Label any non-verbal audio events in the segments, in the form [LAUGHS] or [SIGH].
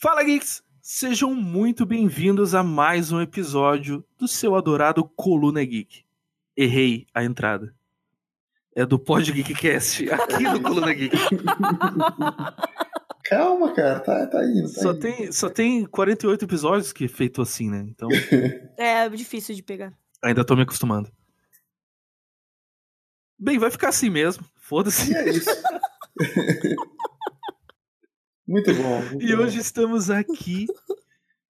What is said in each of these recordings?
Fala Geeks! Sejam muito bem-vindos a mais um episódio do seu adorado Coluna Geek. Errei a entrada. É do Pod Geekcast, aqui no Coluna Geek. [LAUGHS] Calma, cara, tá, tá indo. Tá Só indo. tem, só tem 48 episódios que é feito assim, né? Então, [LAUGHS] É difícil de pegar. ainda tô me acostumando. Bem, vai ficar assim mesmo. Foda-se. E é isso. [LAUGHS] muito bom. muito E bom. hoje estamos aqui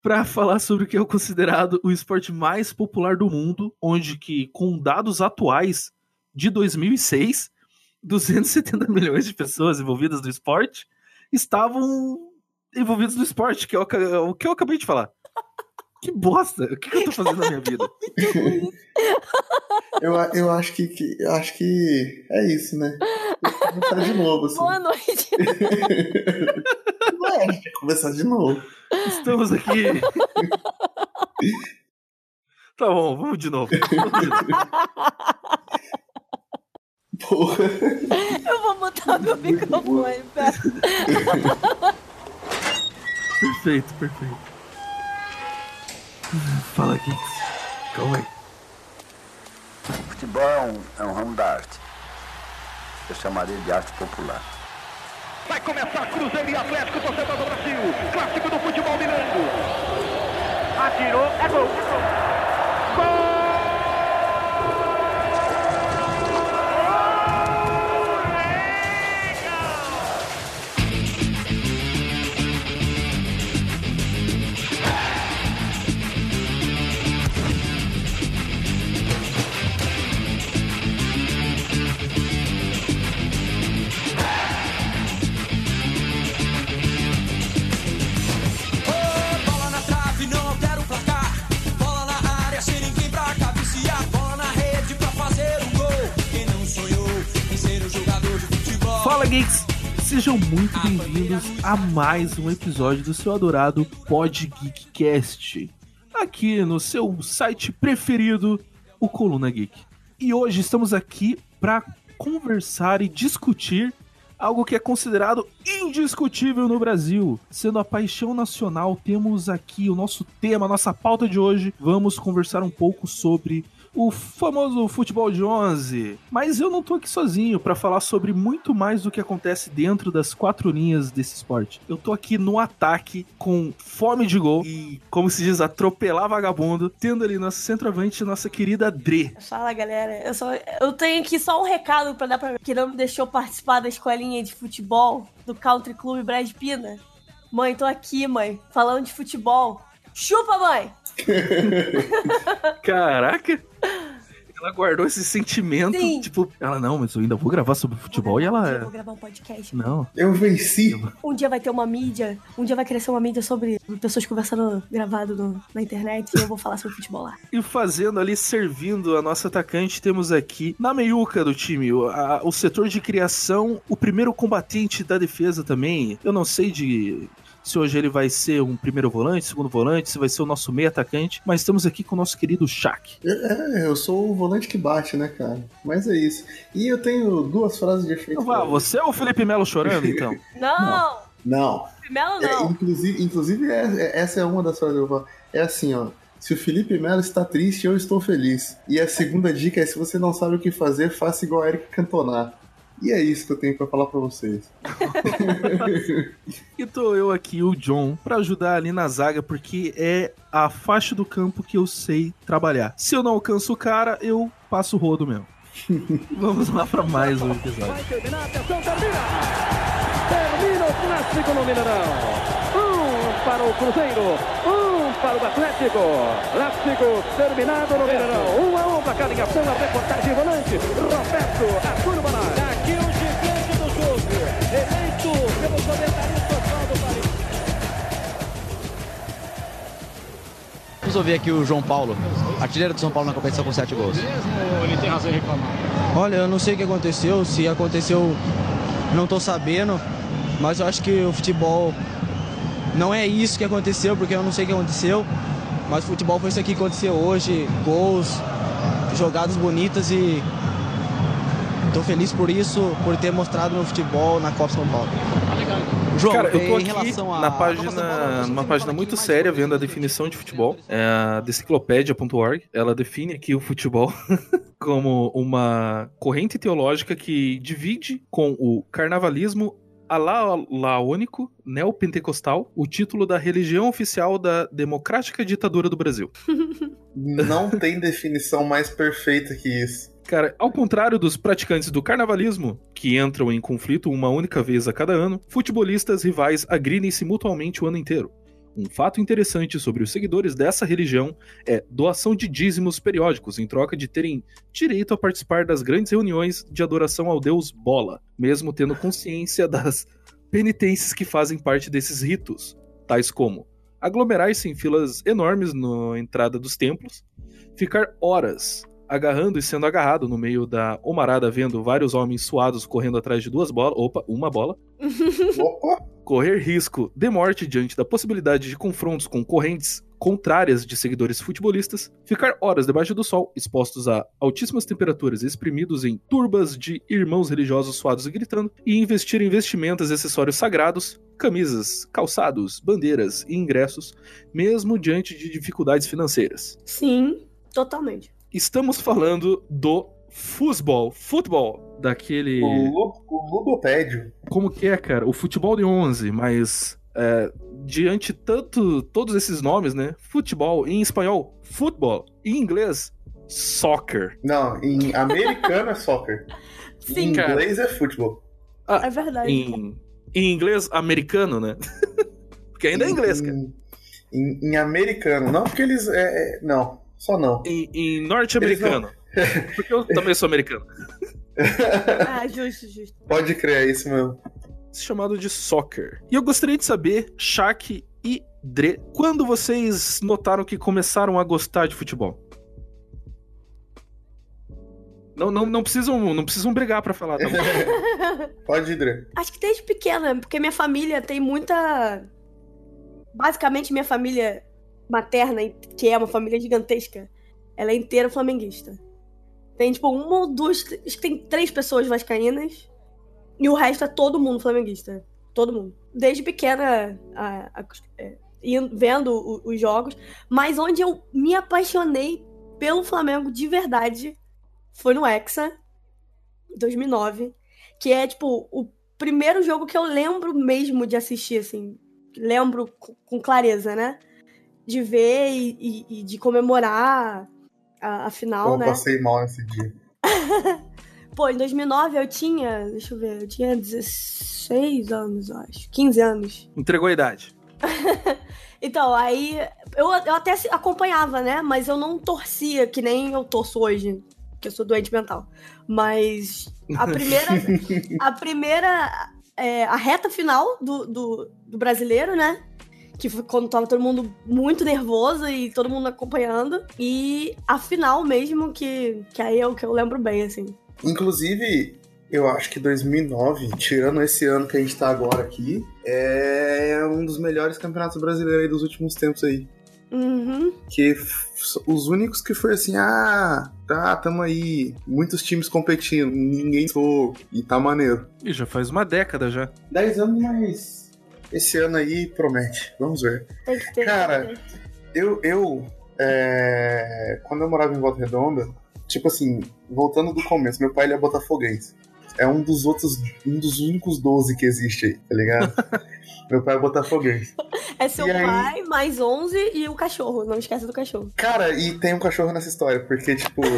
para falar sobre o que é considerado o esporte mais popular do mundo, onde que com dados atuais de 2006, 270 milhões de pessoas envolvidas no esporte estavam envolvidos no esporte, que é o que eu- acabei de falar. Que bosta! O que, que eu tô fazendo na minha vida? [LAUGHS] Eu, eu acho que, que- eu acho que é isso, né? Começar de novo, assim. Boa noite. Não é, que começar de novo. Estamos aqui. Tá bom, vamos de novo. Vamos de novo. Porra. Eu vou botar meu microfone. Pera. Perfeito, perfeito. Fala aqui. Calma aí. Futebol é um, é um ramo da arte. Eu chamaria de arte popular. Vai começar Cruzeiro e Atlético, torcedor do Brasil. Clássico do futebol mineiro. Atirou, é gol. Gol! Fala Geeks! Sejam muito bem-vindos a mais um episódio do seu adorado Pod Geekcast. Aqui no seu site preferido, o Coluna Geek. E hoje estamos aqui para conversar e discutir algo que é considerado indiscutível no Brasil. Sendo a paixão nacional, temos aqui o nosso tema, a nossa pauta de hoje. Vamos conversar um pouco sobre o famoso futebol de 11. Mas eu não tô aqui sozinho para falar sobre muito mais do que acontece dentro das quatro linhas desse esporte. Eu tô aqui no ataque com fome de gol e, como se diz, atropelar vagabundo, tendo ali nossa centroavante, nossa querida Dre. Fala, galera. Eu, só, eu tenho aqui só um recado pra dar pra que não me deixou participar da escolinha de futebol do Country Club Brad Pina. Mãe, tô aqui, mãe, falando de futebol. Chupa, mãe! [LAUGHS] Caraca! Ela guardou esse sentimento, Sim. tipo, ela não, mas eu ainda vou gravar sobre futebol e Um dia eu ela. vou gravar um podcast. Não. Eu venci. Um dia vai ter uma mídia, um dia vai crescer uma mídia sobre pessoas conversando gravado no- na internet e eu vou falar sobre futebol lá. E fazendo ali, servindo a nossa atacante, temos aqui na meiuca do time o, a- o setor de criação, o primeiro combatente da defesa também. Eu não sei de se hoje ele vai ser um primeiro volante, segundo volante, se vai ser o nosso meio atacante, mas estamos aqui com o nosso querido Shaq. É, eu sou o volante que bate, né, cara? Mas é isso. E eu tenho duas frases de efeito. Então vá, você é o Felipe Melo chorando, então? [LAUGHS] Não! Não. Melo É, não. inclusive, inclusive é- é- essa é uma das frases que eu vou falar. É assim, ó. Se o Felipe Melo está triste, eu estou feliz. E a segunda dica é: se você não sabe o que fazer, faça igual a Eric Cantona. E é isso que eu tenho pra falar pra vocês. [LAUGHS] E tô eu aqui, o John, pra ajudar ali na zaga, porque é a faixa do campo que eu sei trabalhar. Se eu não alcanço o cara, eu passo o rodo mesmo. [LAUGHS] Vamos lá pra mais um episódio. Vai terminar, atenção, termina! Termina o clássico no Mineirão. Um para o Cruzeiro, um para o Atlético. Clássico terminado no Mineirão. Um a um para cada ligação, a reportagem volante. Roberto Arturo Bonatti. Aqui Vamos ouvir aqui o João Paulo, artilheiro do São Paulo na competição com 7 gols. Olha, eu não sei o que aconteceu, se aconteceu, não tô sabendo, mas eu acho que o futebol não é isso que aconteceu, porque eu não sei o que aconteceu, mas o futebol foi isso aqui que aconteceu hoje, gols, jogadas bonitas e tô feliz por isso, por ter mostrado meu futebol na Copa São Paulo. João, Cara, eu tô aqui na a página, bola, falar página muito séria vendo a definição de futebol, é a deciclopédia.org. Ela define aqui o futebol [LAUGHS] como uma corrente teológica que divide com o carnavalismo alaônico neopentecostal o título da religião oficial da democrática ditadura do Brasil. [LAUGHS] Não tem definição mais perfeita que isso. Cara, ao contrário dos praticantes do carnavalismo, que entram em conflito uma única vez a cada ano, futebolistas rivais agridem-se mutuamente o ano inteiro. Um fato interessante sobre os seguidores dessa religião é doação de dízimos periódicos em troca de terem direito a participar das grandes reuniões de adoração ao deus Bola, mesmo tendo consciência das penitências que fazem parte desses ritos, tais como aglomerar-se em filas enormes na entrada dos templos, ficar horas agarrando e sendo agarrado no meio da omarada, vendo vários homens suados correndo atrás de duas bolas, opa, uma bola, [LAUGHS] Opa! correr risco de morte diante da possibilidade de confrontos com correntes contrárias de seguidores futebolistas, ficar horas debaixo do sol, expostos a altíssimas temperaturas, exprimidos em turbas de irmãos religiosos suados e gritando, e investir em vestimentas e acessórios sagrados, camisas, calçados, bandeiras e ingressos, mesmo diante de dificuldades financeiras. Sim, totalmente. Estamos falando do futebol, futebol, daquele... O, o ludopédio. como que é, cara? O futebol de 11, mas é, diante tanto todos esses nomes, né? Futebol em espanhol, futebol, em inglês, soccer. Não, em americano é soccer. [LAUGHS] Em Sim, cara. inglês é futebol. é verdade. Em, em inglês americano, né? [LAUGHS] Porque ainda é inglês, cara. Em, em- em americano. Não, porque eles. É, é- não, só não. Em, em norte-americano. [LAUGHS] Porque eu também sou americano. [LAUGHS] Ah, justo, justo. Pode crer, é isso mesmo. Chamado de soccer. E eu gostaria de saber, Shaq e Dre, quando vocês notaram que começaram a gostar de futebol? Não, não, não, precisam, não precisam brigar pra falar, tá bom? [LAUGHS] Pode ir, Dre. Acho que desde pequena, porque minha família tem muita. Basicamente, minha família materna, que é uma família gigantesca, ela é inteira flamenguista. Tem, tipo, uma ou duas. Acho que tem três pessoas vascaínas e o resto é todo mundo flamenguista. Todo mundo. Desde pequena, a- a- é, vendo o- os jogos. Mas onde eu me apaixonei pelo Flamengo de verdade foi no Hexa, 2009. Que é, tipo, o primeiro jogo que eu lembro mesmo de assistir, assim. Lembro com- com clareza, né? De ver e, e- e de comemorar a, a final, Eu né? passei mal nesse dia. [LAUGHS] Pô, em 2009 eu tinha, deixa eu ver, eu tinha 16 anos, eu acho. 15 anos. Entregou a idade. [LAUGHS] Então, aí eu, eu até acompanhava, né? Mas eu não torcia, que nem eu torço hoje, que eu sou doente mental. Mas a primeira. [LAUGHS] a primeira. é, a reta final do, do, do brasileiro, né? Que foi quando tava todo mundo muito nervoso e todo mundo acompanhando. E a final mesmo, que, que aí é o que eu lembro bem, assim. Inclusive, eu acho que 2009, tirando esse ano que a gente tá agora aqui, é um dos melhores campeonatos brasileiros aí dos últimos tempos aí. Uhum. Que os únicos que foi assim, ah, tá, tamo aí, muitos times competindo, ninguém sou, e tá maneiro. E já faz uma década já. 10 anos, mas esse ano aí promete, vamos ver. Tem que ter. Cara. Eu, eu é, quando eu morava em Volta Redonda, tipo assim, voltando do começo, meu pai ele é botafoguense. É um dos outros, um dos únicos 12 que existe aí, tá ligado? [LAUGHS] meu pai é botafoguense. É seu E aí? pai, mais 11 e o cachorro. Não esquece do cachorro. Cara, e tem um cachorro nessa história, porque, tipo? [LAUGHS]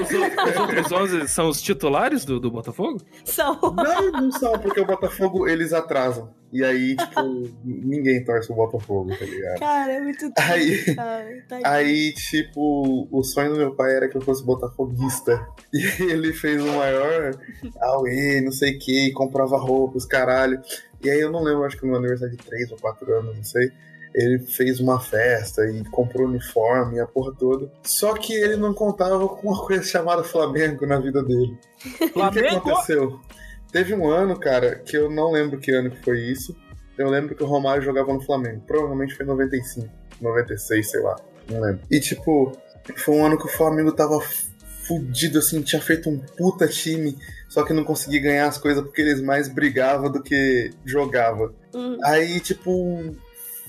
Os, os outros 11 são os titulares do, do Botafogo? São. não, não são, porque o Botafogo eles atrasam. E aí, tipo, ninguém torce o Botafogo, tá ligado? Cara, é muito Aí, triste, cara. Tadinho. Aí, tipo, o sonho do meu pai era que eu fosse botafoguista. E ele fez o maior auê, não sei o que, comprava roupas, caralho. E aí eu não lembro, acho que no meu aniversário de 3 ou 4 anos, não sei. Ele fez uma festa e comprou uniforme e a porra toda. Só que ele não contava com uma coisa chamada Flamengo na vida dele. O que aconteceu? Teve um ano, cara, que eu não lembro que ano que foi isso. Eu lembro que o Romário jogava no Flamengo. Provavelmente foi em 95, 96, sei lá. Não lembro. E tipo, foi um ano que o Flamengo tava fudido, assim, tinha feito um puta time, só que não conseguia ganhar as coisas porque eles mais brigavam do que jogavam. Hum. Aí, tipo,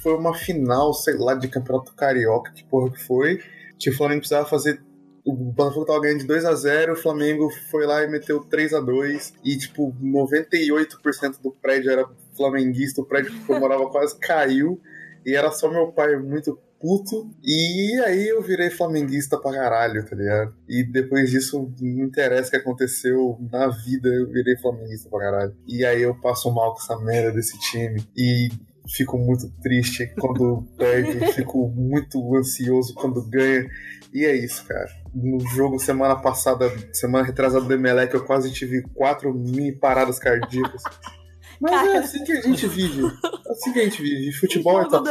foi uma final, sei lá, de campeonato carioca, que porra que foi. Que o Flamengo precisava fazer. O Botafogo tava ganhando de 2 a 0 o Flamengo foi lá e meteu 3 a 2 E, tipo, 98% do prédio era flamenguista, o prédio que eu morava [LAUGHS] quase caiu. E era só meu pai muito puto. E aí eu virei flamenguista pra caralho, tá ligado? E depois disso, não interessa o que aconteceu na vida, eu virei flamenguista pra caralho. E aí eu passo mal com essa merda desse time. E fico muito triste quando perde, [LAUGHS] fico muito ansioso quando ganha. E é isso, cara. No jogo semana passada, semana retrasada do Emelec, eu quase tive quatro mini paradas cardíacas. [LAUGHS] Mas é Cara. assim que a gente vive. É assim que a gente vive. Futebol é tal.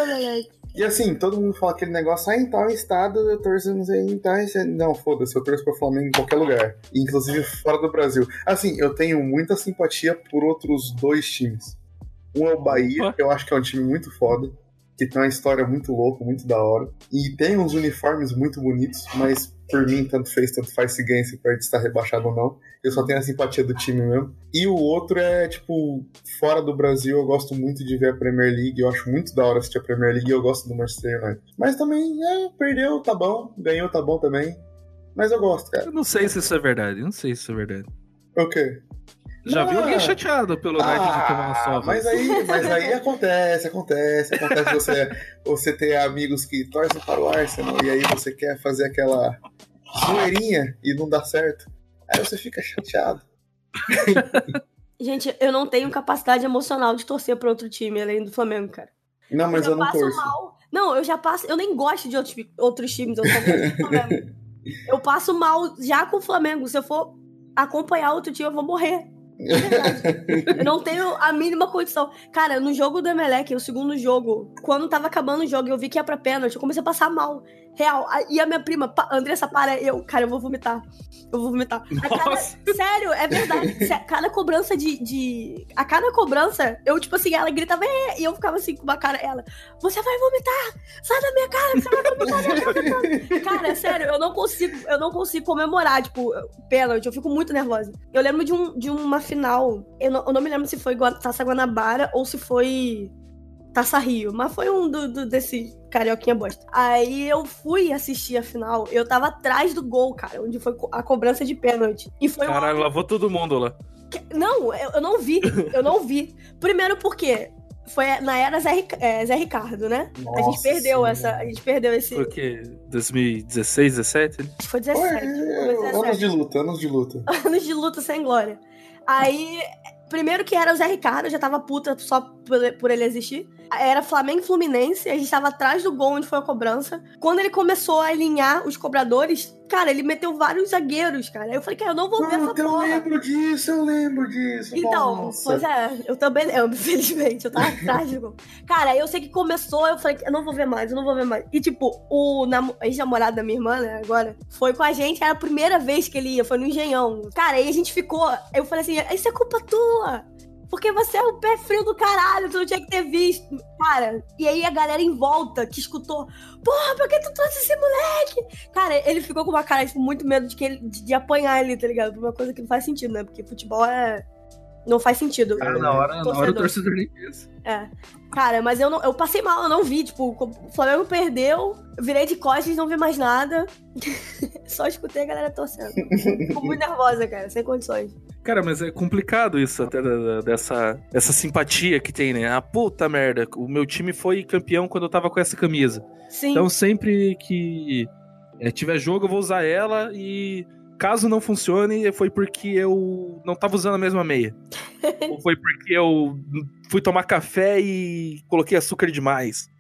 E assim, todo mundo fala aquele negócio, ah, em tal estado eu torço, não sei, em tal estado. Não, foda-se, eu torço pro Flamengo em qualquer lugar. Inclusive fora do Brasil. Assim, eu tenho muita simpatia por outros dois times. Um é o Bahia, que eu acho que é um time muito foda, que tem uma história muito louca, muito da hora. E tem uns uniformes muito bonitos, mas por mim, tanto fez, tanto faz se ganha, se perde, se tá rebaixado ou não. Eu só tenho a simpatia do time mesmo. E o outro é, tipo, fora do Brasil, eu gosto muito de ver a Premier League. Eu acho muito da hora assistir a Premier League e eu gosto do Manchester United. Mas também, é, perdeu, tá bom. Ganhou, tá bom também. Mas eu gosto, cara. Eu não sei se isso é verdade. eu Não sei se isso é verdade. O quê? Já vi Ah. alguém chateado pelo United de tomar uma sova. mas aí, mas aí acontece, acontece, acontece você, [LAUGHS] você ter amigos que torcem para o Arsenal e aí você quer fazer aquela zoeirinha e não dá certo. Aí você fica chateado. [LAUGHS] Gente, eu não tenho capacidade emocional de torcer pra outro time além do Flamengo, cara. Não, mas já eu não passo torço. mal. Não, eu já passo. Eu nem gosto de outros, outros times. Eu, só gosto do Flamengo. [LAUGHS] eu passo mal já com o Flamengo. Se eu for acompanhar outro time, eu vou morrer. É eu não tenho a mínima condição. Cara, no jogo do Emelec, o segundo jogo, quando tava acabando o jogo e eu vi que ia pra pênalti, eu comecei a passar mal. Real. A- E a minha prima, Andressa, para, eu, cara, eu vou vomitar. Eu vou vomitar. A cada- sério, é verdade. [LAUGHS] Cada cobrança de, de. A cada cobrança, eu, tipo assim, ela gritava, e eu ficava assim com uma cara, ela, você vai vomitar! Sai da minha cara, você vai vomitar cara. Cara, sério, eu não consigo, eu não consigo comemorar, tipo, pênalti, eu fico muito nervosa. Eu lembro de, um, de uma final, eu não, eu não me lembro se foi Taça Guanabara ou se foi Taça Rio, mas foi um do, do- desse carioquinha bosta. Aí eu fui assistir a final, eu tava atrás do gol, cara, onde foi a cobrança de pênalti. E foi Caralho, lavou todo mundo lá. não, eu, eu não vi. Eu não vi. Primeiro porque foi na era Zé, é, Zé Ricardo, né? a gente Nossa perdeu essa. A gente perdeu esse. Foi o quê? 2016, 17? Acho que foi Ué, 17. é, Foi anos 17. de luta, anos de luta. [LAUGHS] Anos de luta sem glória. Aí, primeiro que era o Zé Ricardo, eu já tava puta só por, por ele existir. Era Flamengo e Fluminense, a gente tava atrás do gol onde foi a cobrança. Quando ele começou a alinhar os cobradores, cara, ele meteu vários zagueiros, cara. Aí eu falei, cara, eu não vou ver essa Puta, eu porra. lembro disso, eu lembro disso. Então, Nossa. pois é, eu também lembro, [LAUGHS] infelizmente. Eu tava [LAUGHS] atrás do gol. Cara, eu sei que começou, eu falei, eu não vou ver mais, eu não vou ver mais. E, tipo, o namo- ex-namorado da minha irmã, né, agora, foi com a gente, era a primeira vez que ele ia, foi no Engenhão. Cara, aí a gente ficou, eu falei assim, isso é culpa tua. Porque você é o pé frio do caralho, tu não tinha que ter visto. Cara, e aí a galera em volta que escutou, porra, por que tu trouxe esse moleque? Cara, ele ficou com uma cara, tipo, muito medo de, que ele, de, de apanhar ele, tá ligado? Por uma coisa que não faz sentido, né? Porque futebol é. Não faz sentido. Cara, na hora, na hora o Torcedor. torcedor nem pensa. É. Cara, mas eu, não, eu passei mal, eu não vi. Tipo, o Flamengo perdeu, eu virei de costas, não vi mais nada. [LAUGHS] Só escutei a galera torcendo. Fico muito nervosa, cara, sem condições. Cara, mas é complicado isso até dessa essa simpatia que tem, né? Ah, puta merda, o meu time foi campeão quando eu tava com essa camisa. Sim. Então sempre que é, tiver jogo eu vou usar ela e caso não funcione foi porque eu não tava usando a mesma meia. [LAUGHS] Ou foi porque eu fui tomar café e coloquei açúcar demais.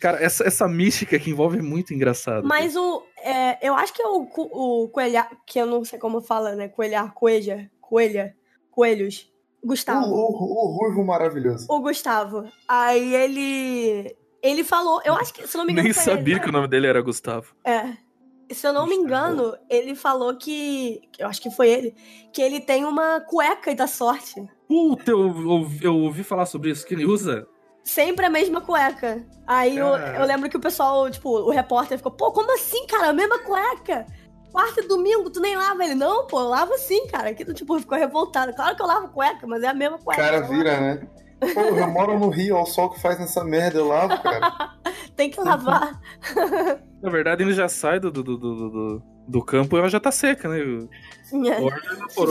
Cara, essa, essa mística que envolve é muito engraçado. Mas o. é, eu acho que é o, o coelhar. Que eu não sei como fala, né? Coelhar, coelha, coelha, coelhos. O, Gustavo. o, o Ruivo maravilhoso. O Gustavo. Aí ele. Ele falou. Eu acho que, se eu não me engano. Nem sabia ele. que o nome dele era Gustavo. É. Se eu não me engano, ele falou que. Eu acho que foi ele. Que ele tem uma cueca da sorte. Puta, eu, eu, eu ouvi falar sobre isso, que ele usa. Sempre a mesma cueca. Aí eu, Cara. eu lembro que o pessoal, tipo, o repórter ficou, pô, como assim, cara? A mesma cueca? quarta e domingo, tu nem lava ele. Não, pô, eu lavo sim, cara. Aqui tu, tipo, ficou revoltado. Claro que eu lavo cueca, mas é a mesma O cueca. cara eu vira, né? Pô, eu moro no Rio, olha o sol que faz nessa merda, eu lavo, cara. [LAUGHS] Tem que lavar. [LAUGHS] Na verdade, ele já sai do, do, do, do, do- do campo e ela já tá seca, né? É. Se for,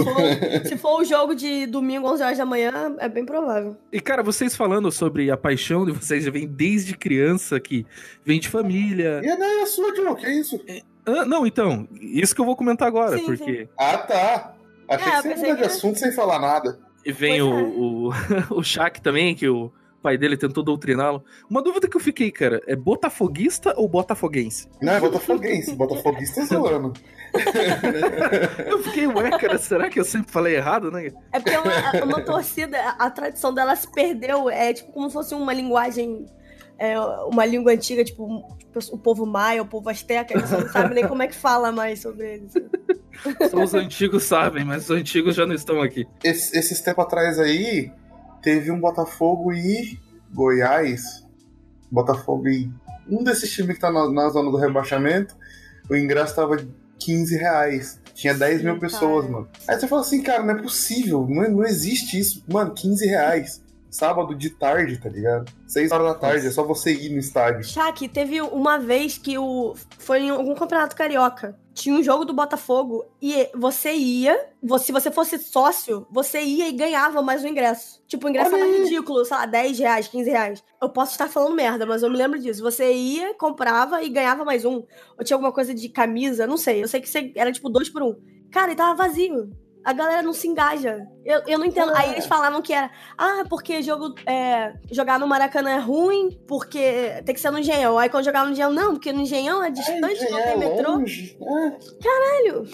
se for o jogo de domingo, 11 horas da manhã, é bem provável. E, cara, vocês falando sobre a paixão de vocês já vem desde criança, que vem de família. E não é a sua, John, que isso? Ah, não, então, isso que eu vou comentar agora, Sim, porque Ah, tá. Achei É, que você ia mudar de que- assunto sem falar nada. Vem Pois é. o, o, [LAUGHS] o Shaq também, que o pai dele tentou doutriná-lo. Uma dúvida que eu fiquei, cara, é botafoguista ou botafoguense? Não, é botafoguense. Botafoguista zoando. [LAUGHS] Eu fiquei, ué, cara, será que eu sempre falei errado, né? É porque uma, uma torcida, a, a tradição dela se perdeu. É tipo como se fosse uma linguagem. É, uma língua antiga, tipo o povo maia, o povo asteca, eles não sabem nem como é que fala mais sobre eles. [LAUGHS] Só os antigos sabem, mas os antigos já não estão aqui. Esse- esses tempos atrás aí, teve um Botafogo e Goiás. Botafogo e um desses times que tá na, na zona do rebaixamento, o ingresso tava 15 reais. Tinha 10 mil Sim, pessoas, cara. mano. Aí você fala assim, cara, não é possível, não, é- não existe isso. Mano, 15 reais. Sábado de tarde, tá ligado? 6 horas da tarde, é só você ir no estádio. Shaq, teve uma vez que o. Foi em algum campeonato carioca. Tinha um jogo do Botafogo e você ia. você- Se você fosse sócio, você ia e ganhava mais um ingresso. Tipo, o ingresso Olha era ridículo, sei lá, 10 reais, 15 reais. Eu posso estar falando merda, mas eu me lembro disso. Você ia, comprava e ganhava mais um. Ou tinha alguma coisa de camisa, não sei. Eu sei que você- era tipo dois por um. Cara, e tava vazio. A galera não se engaja. Eu, eu não entendo. Aí eles falavam que era. Ah, porque jogo, é, jogar no Maracanã é ruim, porque tem que ser no Engenhão. Aí quando jogar no Engenhão, não, porque no Engenhão é distante, não é tem metrô. longe. É, Caralho.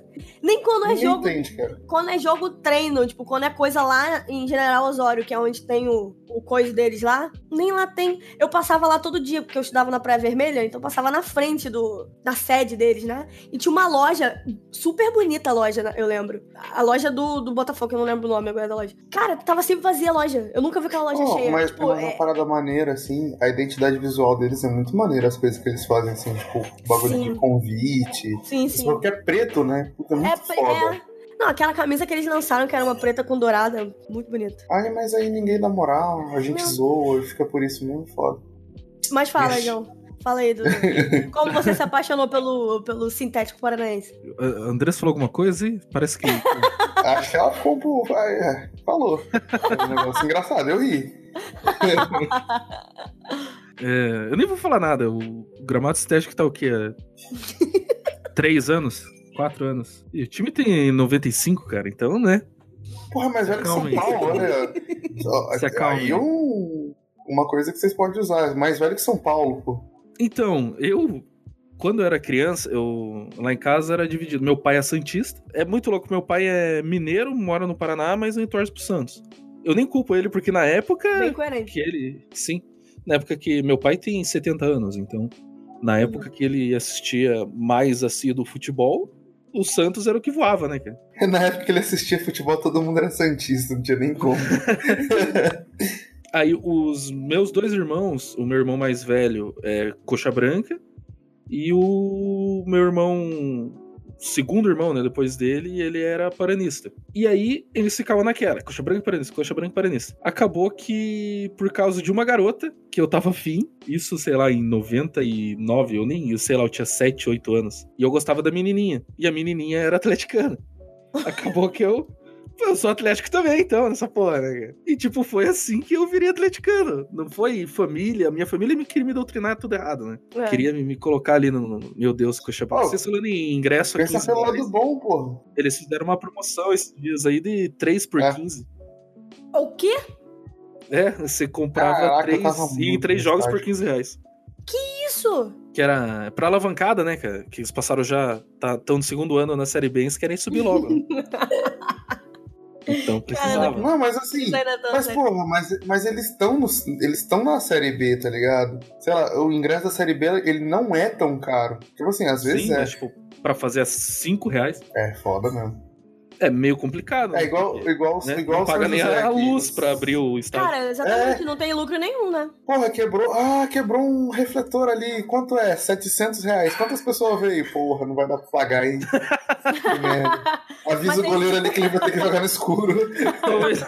[LAUGHS] Nem quando é jogo. entende, cara. Quando é jogo treino, tipo, quando é coisa lá em General Osório, que é onde tem o, o coisa deles lá, nem lá tem. Eu passava lá todo dia, porque eu estudava na Praia Vermelha, então passava na frente do, da sede deles, né? E tinha uma loja, super bonita a loja, né, eu lembro. A loja do, do Botafogo, eu não lembro o nome agora da loja. Cara, tava sempre vazia a loja. Eu nunca vi aquela loja Oh, cheia. mas tipo, mas uma é- parada maneira, assim, a identidade visual deles é muito maneira, as coisas que eles fazem, assim, tipo, bagulho Sim. de convite. Sim, sim. porque é preto, né? Puta, é É, muito pre- foda. é. Não, aquela camisa que eles lançaram, que era uma preta com dourada, muito bonita. Ai, mas aí ninguém dá moral, a gente Não. zoa e fica por isso mesmo, foda. Mas fala, Ixi. João. Fala aí, Dudu. [LAUGHS] Como você se apaixonou pelo, pelo sintético paranaense? A Andressa falou alguma coisa e parece que. [LAUGHS] Acho que ela ficou um pouco. é, falou. É um negócio engraçado, eu ri. [LAUGHS] É, eu nem vou falar nada. O gramado estético tá o quê? É Três anos? Quatro anos. E o time tem 95, cara, então, né? Porra, mas velho que São. Paulo, olha. Só- [LAUGHS] Se acalme. Aí um, uma coisa que vocês podem usar, mais velho que São Paulo, pô. Então, eu. Quando eu era criança, eu lá em casa era dividido. Meu pai é Santista. É muito louco. Meu pai é mineiro, mora no Paraná, mas não torce pro Santos. Eu nem culpo ele, porque na época Bem coerente. que ele. Sim. Na época que meu pai tem 70 anos, então. Na época que ele assistia mais assíduo futebol, o Santos era o que voava, né, cara? [LAUGHS] Na época que ele assistia futebol, todo mundo era Santista, não tinha nem como. [LAUGHS] Aí os meus dois irmãos, o meu irmão mais velho é coxa branca e o meu irmão, segundo irmão, né, depois dele, ele era paranista. E aí eles ficavam naquela, coxa branca paranista, coxa branca paranista. Acabou que por causa de uma garota que eu tava afim, isso sei lá em 99, eu nem, eu sei lá, eu tinha 7, 8 anos, e eu gostava da menininha, e a menininha era atleticana. Acabou que eu eu sou atlético também, então, nessa porra, né? cara? E, tipo, foi assim que eu virei atleticano. Não foi família. Minha família me queria me doutrinar tudo errado, né? É. Queria me, me colocar ali no, no- Meu Deus, coxa Pô, Vocês falando em ingresso aqui. Pensa pelo lado bom, porra. Eles fizeram uma promoção esses dias aí de 3 por É. 15. O quê? É, você comprava Caraca, três e três jogos por nostálgico. 15 reais. Isso? Que era pra alavancada, né, cara? Que eles passaram já. Estão no segundo ano na Série B e eles querem subir logo. [LAUGHS] então precisava. Não, mas assim. É Mas, porra, mas, mas eles estão eles estão na série B, tá ligado? Sei lá, o ingresso da série B ele não é tão caro. Tipo assim, às vezes Sim, é. mas, tipo, pra fazer a 5 reais. É foda mesmo. É meio complicado. É né? igual, Porque, igual, né, igual não paga nem a luz pra abrir o estádio. Cara, exatamente, É. não tem lucro nenhum, né? Porra, quebrou. Ah, quebrou um refletor ali. Quanto é? 700 reais. Quantas pessoas veio? Porra, não vai dar pra pagar, hein? [LAUGHS] Avisa o tem- goleiro ali que ele vai ter que jogar no escuro. [LAUGHS] talvez,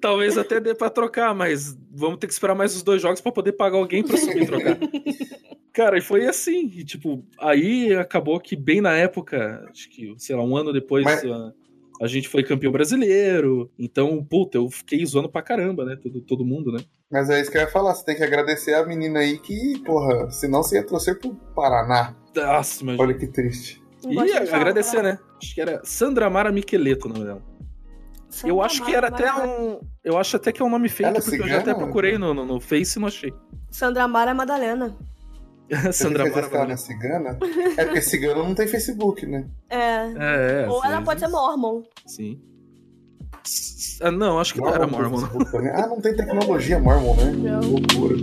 talvez até dê pra trocar, mas vamos ter que esperar mais os dois jogos pra poder pagar alguém pra subir e trocar. [LAUGHS] Cara, e foi assim. E, tipo, aí acabou que bem na época, acho que, sei lá, um ano depois, Mas- a, a gente foi campeão brasileiro. Então, puta, eu fiquei zoando pra caramba, né? Todo, todo mundo, né? Mas é isso que eu ia falar. Você tem que agradecer a menina aí que, porra, senão você ia torcer pro Paraná. Nossa, imagina. Olha que triste. E falar, agradecer, né? Acho que era Sandra Mara Miqueleto o nome dela. Eu acho que era até um. Eu acho até que é um nome é porque eu já até cigana? procurei no, no, no Face e não achei. Sandra Mara Madalena. [LAUGHS] Sandra Você Mara. na cigana? É porque cigano não tem Facebook, né? É. É, é. Ou ela pode ser. Mormon. Sim. Ah, não, acho que não era Mormon. também. Ah, não tem tecnologia Mormon, né? Não. Loucura.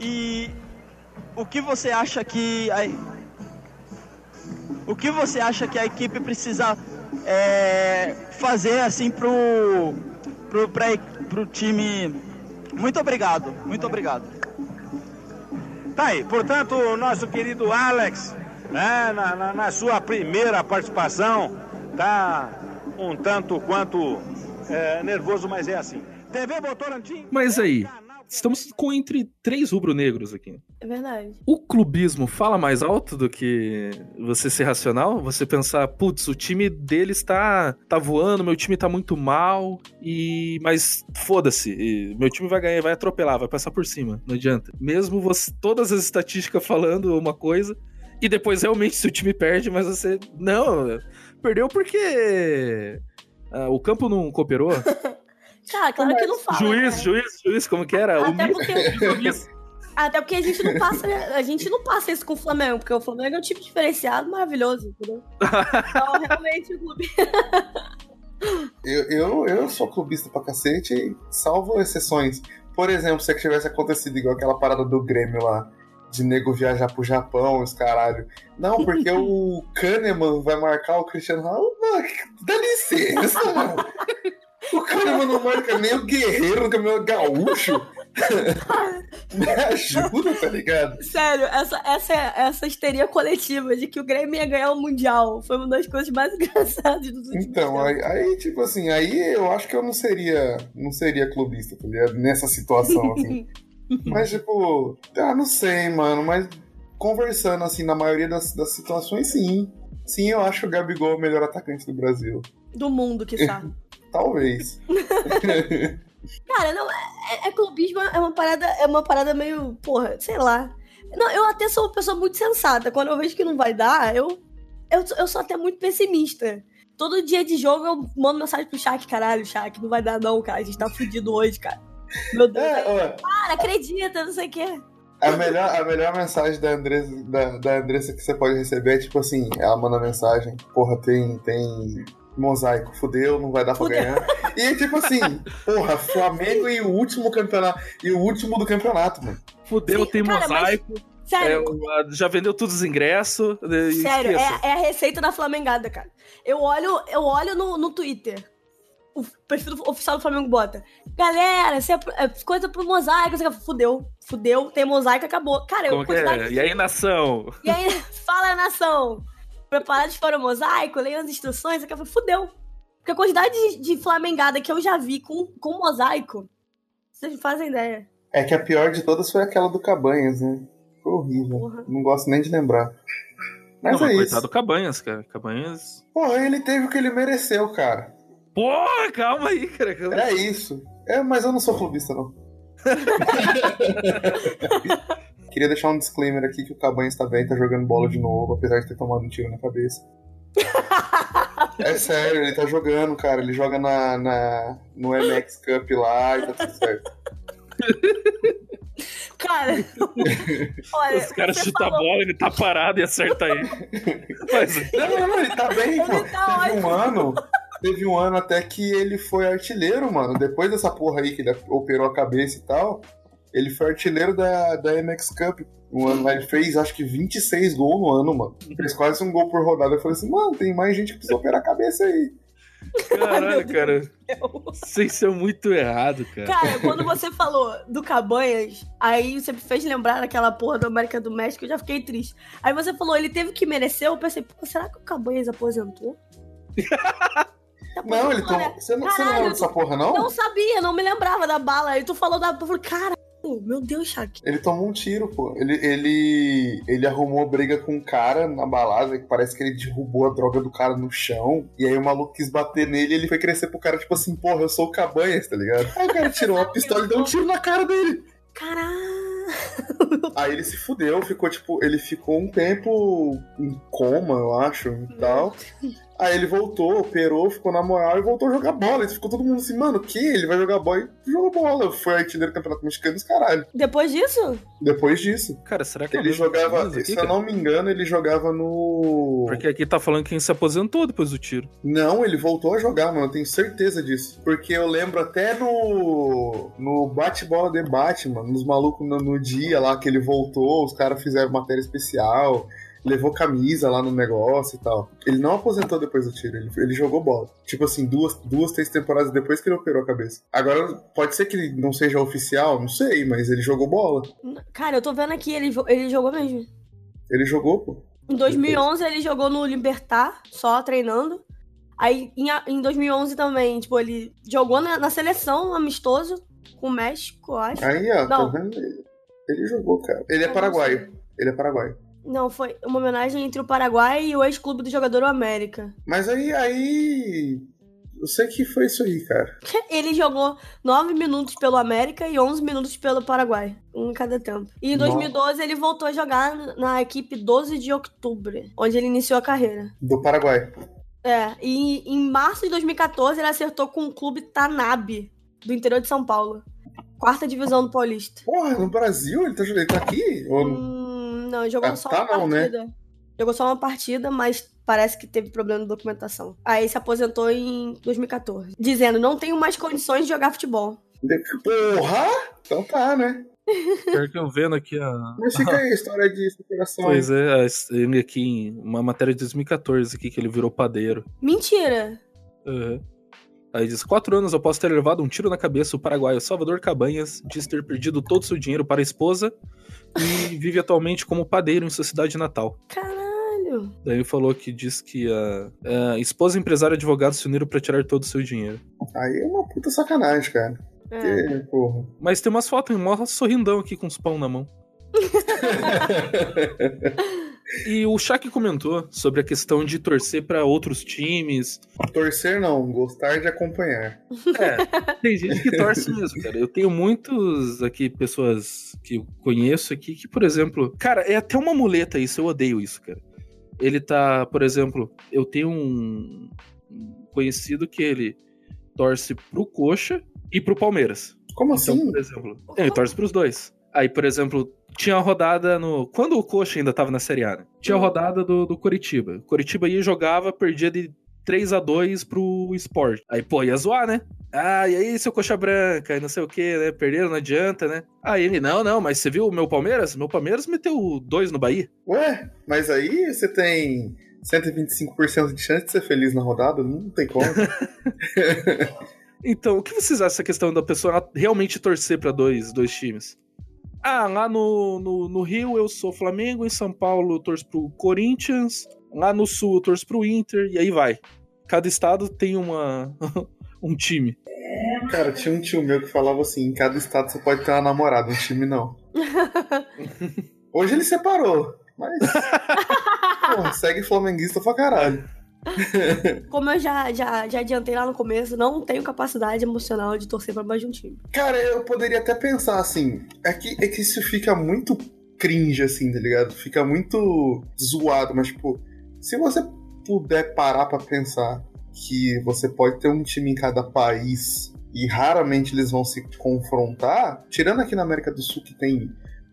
E o que você acha que a, o que você acha que a equipe precisa é, fazer assim pro pro, pra, pro time? Muito obrigado, muito obrigado. Tá aí, portanto, o nosso querido Alex, né, na, na- na sua primeira participação, tá um tanto quanto é, nervoso, mas é assim. TV Votorantim. Mas aí, estamos com entre três rubro-negros aqui. É verdade. O clubismo fala mais alto do que você ser racional? Você pensar, putz, o time dele está tá voando, meu time tá muito mal, e mas foda-se, meu time vai ganhar, vai atropelar, vai passar por cima, não adianta. Mesmo você, todas as estatísticas falando uma coisa, e depois realmente se o time perde, mas você não, perdeu porque ah, o campo não cooperou. [LAUGHS] Cara, claro que não fala. juiz, né? juiz, juiz, como que era? Até O- porque, [LAUGHS] até porque a gente não passa, a gente não passa isso com o Flamengo, porque o Flamengo é um time diferenciado, maravilhoso, entendeu? Então, [LAUGHS] realmente, o clube. Eu, eu, eu sou clubista pra cacete, salvo exceções. Por exemplo, se tivesse acontecido igual aquela parada do Grêmio lá, de nego viajar pro Japão, os caralho. Não, porque o [LAUGHS] Kahneman vai marcar o Cristiano Ronaldo. Dá licença, mano. O Kahneman não marca nem o Guerreiro no caminhão gaúcho. [LAUGHS] Me ajuda, tá ligado? Sério, essa, essa, essa histeria coletiva de que o Grêmio ia ganhar o Mundial foi uma das coisas mais [LAUGHS] engraçadas dos últimos Então, aí, aí, tipo assim, aí eu acho que eu não seria, não seria clubista, tá ligado? Nessa situação, assim. [LAUGHS] mas, tipo, ah, não sei, mano, mas conversando, assim, na maioria das, das situações, sim. Sim, eu acho o Gabigol o melhor atacante do Brasil. Do mundo, que sabe. Talvez. [LAUGHS] Cara, não, é, é clubismo é uma parada, é uma parada meio, porra, sei lá. Não, eu até sou uma pessoa muito sensata. Quando eu vejo que não vai dar, eu, eu, eu sou até muito pessimista. Todo dia de jogo eu mando mensagem pro Shaq, caralho, Shaq, não vai dar não, cara. A gente tá fudido hoje, cara. Meu Deus, É, ó, cara, acredita, não sei o quê. a, melhor, a melhor mensagem da Andressa, da, da Andressa que você pode receber é tipo assim, ela manda mensagem, porra, tem, tem mosaico, fudeu, não vai dar pra Fudeu. ganhar. E tipo assim, porra, Flamengo e o último campeonato, e o último do campeonato, mano. Fudeu, Sim, tem cara, mas- mosaico. É, Sério, o- já vendeu todos os ingressos. Sério, é, é a receita da Flamengada, cara. Eu olho, eu olho no, no Twitter. O perfil oficial do Flamengo bota. Galera, isso é, é coisa pro mosaico. Você fudeu. Fudeu, tem mosaico, acabou. Cara, eu é? E aí, nação? E aí, [LAUGHS] fala nação. Preparados para o mosaico, leiam as instruções. Aqui, fudeu. Porque a quantidade de, de flamengada que eu já vi com, com mosaico, vocês não fazem ideia. É que a pior de todas foi aquela do Cabanhas, né? Foi horrível. Porra. Não gosto nem de lembrar. Mas não, mas é isso. coitado do Cabanhas, cara. Cabanhas. Porra, ele teve o que ele mereceu, cara. Porra, calma aí, cara. calma. Era isso. É, mas eu não sou clubista, não. [LAUGHS] Queria deixar um disclaimer aqui que o Cabanhas tá bem, tá jogando bola de novo, apesar de ter tomado um tiro na cabeça. [LAUGHS] É sério, ele tá jogando, cara. Ele joga na, na, no MX Cup lá e tá tudo certo. [LAUGHS] Cara, [LAUGHS] olha. Os caras chutam a bola, ele tá parado e acerta aí. Mas, Não, não, não, ele tá bem, pô. Ele tá Teve um ano. Teve um ano até que ele foi artilheiro, mano. Depois dessa porra aí que ele operou a cabeça e tal. Ele foi artilheiro da, da MX Cup. Um ano lá, ele fez acho que 26 gols no ano, mano. Fez quase um gol por rodada. Eu falei assim, mano, tem mais gente que precisa operar a cabeça aí. Caralho, cara. Vocês são muito errado, cara. Cara, quando você falou do Cabanhas, aí você me fez lembrar daquela porra do América do México, eu já fiquei triste. Aí você falou, ele teve que merecer, eu pensei, pô, será que o Cabanhas aposentou? [LAUGHS] Não, ele tomou. Você não, você não lembra dessa porra, não? Não sabia, não me lembrava da bala. Aí tu falou da. Eu falei, cara, meu Deus, Shaq. Ele tomou um tiro, pô. Ele, ele, ele arrumou briga com um cara na balada, que parece que ele derrubou a droga do cara no chão. E aí o maluco quis bater nele e ele foi crescer pro cara, tipo assim, porra, eu sou o Cabanhas, tá ligado? Aí o cara tirou a pistola e deu um tiro na cara dele. Caralho. Aí ele se fudeu, ficou tipo, ele ficou um tempo em coma, eu acho, e tal. Aí ele voltou, operou, ficou na moral e voltou a jogar bola. E ficou todo mundo assim, mano, o que? Ele vai jogar bola e jogou bola. Foi artilheiro do Campeonato Mexicano dos caralho. Depois disso? Depois disso. Cara, será que é Ele jogava, aqui, se eu cara? não me engano, ele jogava no. Porque aqui tá falando quem se aposentou depois do tiro. Não, ele voltou a jogar, mano. Eu tenho certeza disso. Porque eu lembro até no. No bate-bola de Batman, nos malucos no, no dia lá que ele voltou, os caras fizeram matéria especial, levou camisa lá no negócio e tal. Ele não aposentou depois do tiro, ele, ele jogou bola. Tipo assim, duas, duas, três temporadas depois que ele operou a cabeça. Agora, pode ser que ele não seja oficial, não sei, mas ele jogou bola. Cara, eu tô vendo aqui, ele, ele jogou mesmo. Ele jogou, pô. Em 2011 ele jogou no Libertar, só treinando. Aí em, em 2011 também, tipo, ele jogou na, na seleção amistoso com o México, acho. Aí, ó, Não. tá vendo? Ele, ele jogou, cara. Ele é paraguaio. Ele é paraguaio. Não, foi uma homenagem entre o Paraguai e o ex-clube do jogador o América. Mas aí, aí. Eu sei que foi isso aí, cara. [LAUGHS] Ele jogou 9 minutos pelo América e 11 minutos pelo Paraguai, um em cada tempo. E em Nossa. 2012 ele voltou a jogar na equipe 12 de outubro, onde ele iniciou a carreira. Do Paraguai. É, e em março de 2014 ele acertou com o clube Tanabe, do interior de São Paulo. Quarta divisão do Paulista. Porra, no Brasil ele tá, ele tá aqui? Ou... Hum, não, jogou Ah, só tá uma não, né? partida. Jogou só uma partida, mas parece que teve problema de documentação. Aí se aposentou em 2014. Dizendo, não tenho mais condições de jogar futebol. Porra! Então tá, né? [LAUGHS] Pior que eu vendo aqui a. Mas fica aí a história de superação. Pois é, a- ele aqui em uma matéria de 2014 aqui que ele virou padeiro. Mentira! Uhum. Aí diz: quatro anos após ter levado um tiro na cabeça, o paraguaio Salvador Cabanhas diz ter perdido todo o seu dinheiro para a esposa e vive atualmente como padeiro em sua cidade natal. Caralho! Daí ele falou que diz que a, a esposa, empresário e advogado se uniram para tirar todo o seu dinheiro. Aí é uma puta sacanagem, cara. É. Porque, porra. Mas tem umas fotos, mó sorrindão aqui com os pão na mão. [LAUGHS] E o Shaq comentou sobre a questão de torcer para outros times. Torcer não, gostar de acompanhar. É, tem gente que torce mesmo, cara. Eu tenho muitos aqui, pessoas que eu conheço aqui, que, por exemplo, cara, é até uma muleta isso, eu odeio isso, cara. Ele tá, por exemplo, eu tenho um conhecido que ele torce pro Coxa e pro Palmeiras. Como Então, assim? por exemplo, ele torce pros dois. Aí, por exemplo, tinha a rodada no. Quando o Coxa ainda tava na Série A, né? Tinha a rodada do, do Coritiba. Coritiba ia jogava, perdia de 3 a 2 pro Sport. Aí, pô, ia zoar, né? Ah, e aí, seu coxa branca, e não sei o que, né? Perderam, não adianta, né? Aí ele, não, não, mas você viu o meu Palmeiras? Meu Palmeiras meteu dois no Bahia. Ué, mas aí você tem 125% de chance de ser feliz na rodada? Não tem como. [LAUGHS] [LAUGHS] Então, o que vocês acham dessa questão da pessoa realmente torcer pra dois, dois times? Ah, lá no, no, no Rio eu sou Flamengo, em São Paulo eu torço pro Corinthians, lá no Sul eu torço pro Inter, e aí vai. Cada estado tem uma [LAUGHS] um time. Cara, tinha um tio meu que falava assim: em cada estado você pode ter uma namorada, um time não. [LAUGHS] Hoje ele separou, mas. [LAUGHS] Porra, segue flamenguista pra caralho. [LAUGHS] Como eu já, já, já adiantei lá no começo, não tenho capacidade emocional de torcer pra mais de um time. Cara, eu poderia até pensar assim: é que, é que isso fica muito cringe, assim, tá ligado? Fica muito zoado, mas, tipo, se você puder parar pra pensar que você pode ter um time em cada país e raramente eles vão se confrontar, tirando aqui na América do Sul que tem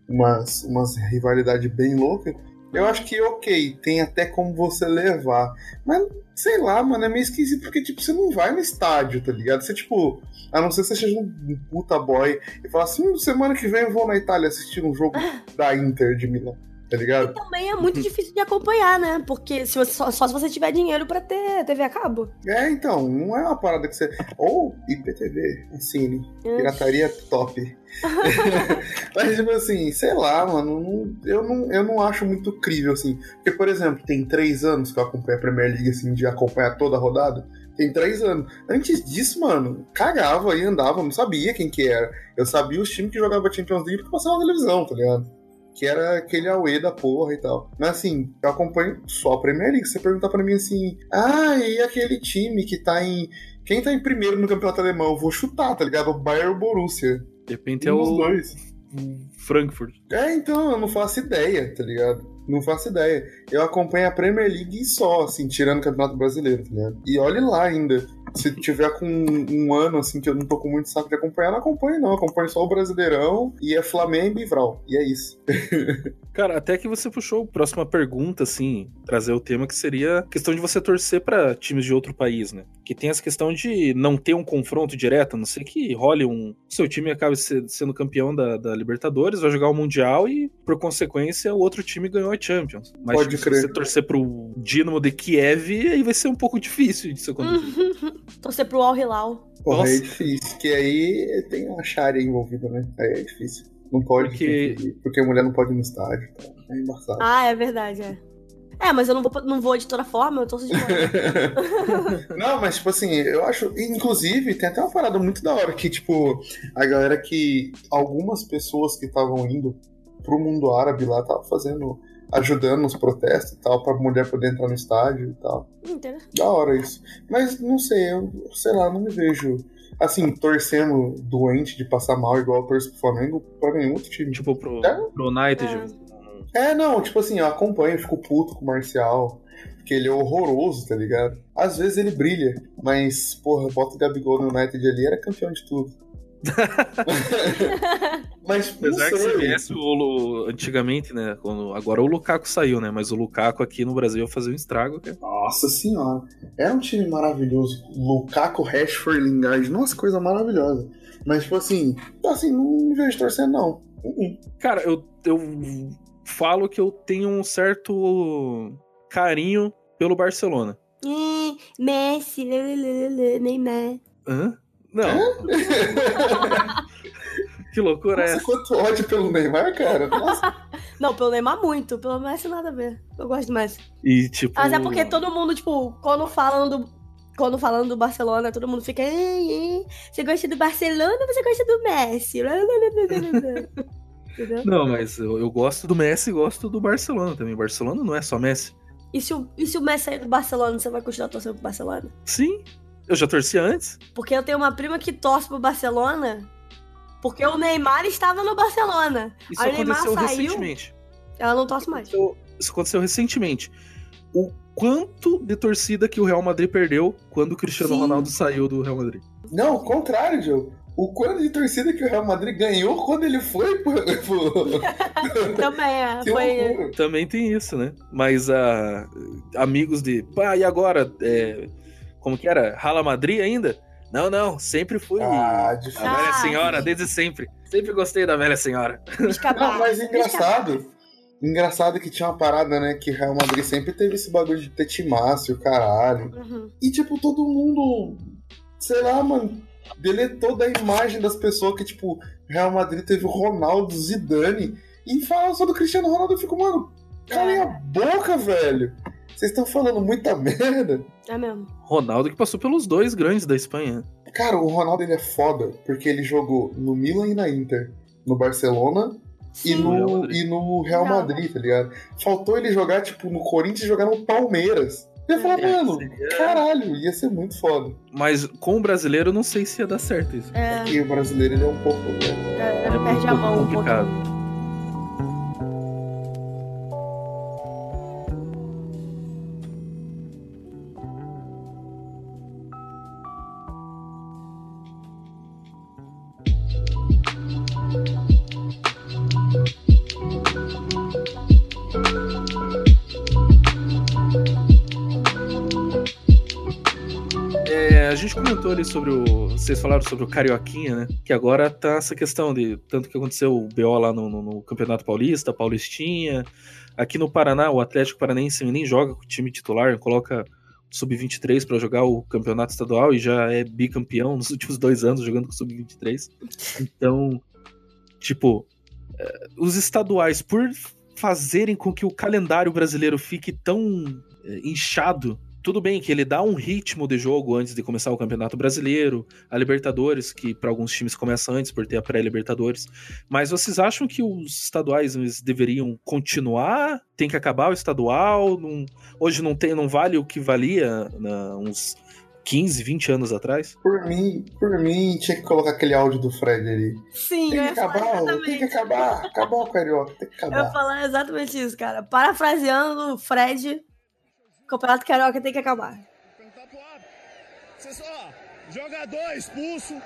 umas, umas rivalidades bem loucas, Eu acho que, ok, tem até como você levar. Mas, sei lá, mano, é meio esquisito, porque, tipo, você não vai no estádio, tá ligado? Você, tipo, a não ser que você seja um puta boy e fala assim, "Hum, semana que vem eu vou na Itália assistir um jogo [LAUGHS] da Inter de Milão, tá ligado? Também é muito difícil de acompanhar, né? Porque se você, só, só se você tiver dinheiro pra ter TV a cabo. É, então, não é uma parada que você. Ou IPTV, Cine, pirataria top. [LAUGHS] Mas, tipo assim, sei lá, mano, não- eu, não, eu não acho muito crível, assim. Porque, por exemplo, tem três anos que eu acompanho a Premier League, assim, de acompanhar toda a rodada. Tem três anos. Antes disso, mano, cagava e andava, não sabia quem que era. Eu sabia os times que jogavam Champions League porque passava na televisão, tá ligado? Que era aquele Aue da porra e tal. Mas assim, eu acompanho só a Premier League. Você perguntar pra mim assim, ah, e aquele time que tá em. Quem tá em primeiro no campeonato alemão? Eu vou chutar, tá ligado? O Bayern Borussia. De repente é Um o dois. Frankfurt. É, então, eu não faço ideia, tá ligado? Não faço ideia. Eu acompanho a Premier League só, assim, tirando o Campeonato Brasileiro, tá ligado? E olhe lá ainda. Se tiver com um, um ano, assim, que eu não tô com muito saco de acompanhar, não acompanho, não. Acompanho só o Brasileirão e é Flamengo e Vral. E é isso. [LAUGHS] Cara, até que você puxou a próxima pergunta, assim, trazer o tema que seria a questão de você torcer pra times de outro país, né? Que tem essa questão de não ter um confronto direto, a não sei que role um. Seu time acabe se- sendo campeão da, da Libertadores, vai jogar o Mundial e, por consequência, o outro time ganhou a Champions. Mas Pode tipo, se crer. você torcer pro Dinamo de Kiev, aí vai ser um pouco difícil disso acontecer. [LAUGHS] Torcer pro Al Hilal. Porra, Nossa. é difícil. Que aí tem uma Sharia envolvida, né? Aí é difícil. Não pode, Porque- porque, porque a mulher não pode ir no estádio. Tá? É embaçado. Ah, é verdade, é. É, mas eu não vou, não vou de toda forma, eu torço de. [LAUGHS] Não, mas tipo assim, eu acho. Inclusive, tem até uma parada muito da hora que, tipo, a galera que. Algumas pessoas que estavam indo pro mundo árabe lá estavam fazendo. ajudando nos protestos e tal, pra mulher poder entrar no estádio e tal. Entendeu? Da hora isso. Mas não sei, eu sei lá, não me vejo. Assim, torcendo doente de passar mal igual eu torço pro Flamengo pra nenhum outro time. tipo, pro, É? pro United. É. É, não, tipo assim, eu acompanho, eu fico puto com o Marcial, porque ele é horroroso, tá ligado? Às vezes ele brilha, mas, porra, bota o Gabigol no United ali, era campeão de tudo. [LAUGHS] mas, Apesar que se viesse o Lu- antigamente, né? Quando, agora o Lukaku saiu, né? Mas o Lukaku aqui no Brasil ia fazer um estrago, cara. Nossa senhora, era um time maravilhoso. Lukaku, Rashford, Lingard, nossa, coisa maravilhosa. Mas, tipo assim, assim, não me vejo torcendo, não. Uh-uh. Cara, eu, eu falo que eu tenho um certo carinho pelo Barcelona. Ih, Messi, Neymar. Hã? Não. [LAUGHS] que loucura é Nossa, essa? quanto ódio pelo Neymar, cara. Nossa. [LAUGHS] Não, pelo Neymar muito, pelo Messi nada a ver. Eu gosto do Messi. E tipo. Mas é porque todo mundo, tipo, quando falam do. Quando falando do Barcelona, todo mundo fica. "Ei, ei, Você gosta do Barcelona ou você gosta do Messi? [LAUGHS] Entendeu? Não, mas eu, eu gosto do Messi e gosto do Barcelona também. Barcelona não é só Messi. E se, o, e se o Messi sair do Barcelona, você vai continuar torcendo pro Barcelona? Sim, eu já torci antes. Porque eu tenho uma prima que torce pro Barcelona porque o Neymar estava no Barcelona. Isso Aí o Neymar aconteceu saiu, recentemente. ela não torce mais. Isso aconteceu recentemente. O quanto de torcida que o Real Madrid perdeu quando o Cristiano Sim. Ronaldo saiu do Real Madrid. Não, o contrário, Joe. O quanto de torcida que o Real Madrid ganhou quando ele foi pro. [LAUGHS] [LAUGHS] Também, é. Foi. Também tem isso, né? Mas ah, amigos de. Pá, e agora? É, como que era? Rala Madrid ainda? Não, não, sempre fui Ah, a velha senhora, desde sempre. Sempre gostei da velha senhora. Não, mas engraçado. Engraçado que tinha uma parada, né? Que Real Madrid sempre teve esse bagulho de ter timaço e o caralho. Uhum. E, tipo, todo mundo. Sei lá, mano. Deletou da imagem das pessoas que, tipo, Real Madrid teve o Ronaldo, Zidane. E fala só do Cristiano Ronaldo. Eu fico, mano, calem a boca, velho. Vocês estão falando muita merda. É mesmo. Ronaldo que passou pelos dois grandes da Espanha. Cara, o Ronaldo ele é foda porque ele jogou no Milan e na Inter, no Barcelona e Sim. No, e no Real Real. Madrid, tá ligado? Faltou ele jogar, tipo, no Corinthians e jogar no Palmeiras. Eu ia falar, É, mano, seria- caralho, ia ser muito foda. Mas com o brasileiro eu não sei se ia dar certo isso. É, E o brasileiro, ele é um pouco. né? é, ele É perde a mão um complicado. pouquinho. gente comentou ali sobre o. Vocês falaram sobre o Carioquinha, né? Que agora tá essa questão de. Tanto que aconteceu o BO lá no, no- no Campeonato Paulista, Paulistinha. Aqui no Paraná, o Atlético Paranaense nem joga com o time titular, coloca o Sub-23 pra jogar o campeonato estadual e já é bicampeão nos [LAUGHS] últimos dois anos jogando com o Sub-23. Então, tipo, eh, os estaduais, por fazerem com que o calendário brasileiro fique tão eh, inchado. Tudo bem que ele dá um ritmo de jogo antes de começar o Campeonato Brasileiro, a Libertadores, que para alguns times começa antes por ter a pré-Libertadores. Mas vocês acham que os estaduais eles deveriam continuar? Tem que acabar o estadual? Não- hoje não tem, não vale o que valia na- uns 15, 20 anos atrás? Por mim, por mim, tinha que colocar aquele áudio do Fred ali. Sim, Tem eu que acabar, tem que acabar, acabar o Carioca, tem que Eu ia acabar. falar exatamente isso, cara. Parafraseando o Fred, o Campeonato Carioca tem que acabar. Só, jogador expulso,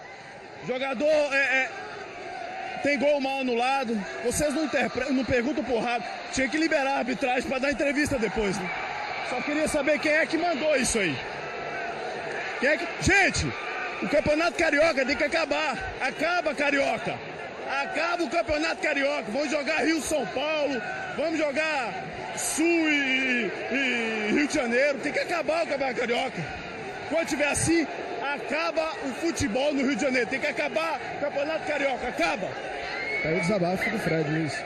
jogador é, é, tem gol mal anulado. Vocês não, interpre- não perguntam. Tinha que liberar a arbitragem para dar entrevista depois, né? Só queria saber quem é que mandou isso aí. Quem é que... Gente, o Campeonato Carioca tem que acabar. Acaba, Carioca. Acaba o Campeonato Carioca. Vamos jogar Rio-São Paulo, vamos jogar Sul e, e Rio de Janeiro. Tem que acabar o Campeonato Carioca. Quando tiver assim, acaba o futebol no Rio de Janeiro. Tem que acabar o Campeonato Carioca. Acaba. Aí o desabafo do Fred, Luiz.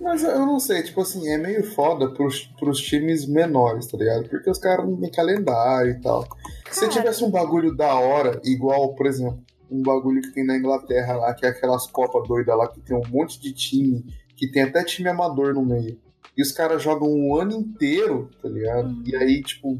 Mas eu não sei, tipo assim, é meio foda pros, pros times menores, tá ligado? Porque os caras não têm calendário e tal. Se tivesse um bagulho da hora, igual, por exemplo, um bagulho que tem na Inglaterra lá, que é aquelas Copas doidas lá, que tem um monte de time, que tem até time amador no meio. E os caras jogam um ano inteiro, tá ligado? E aí, tipo,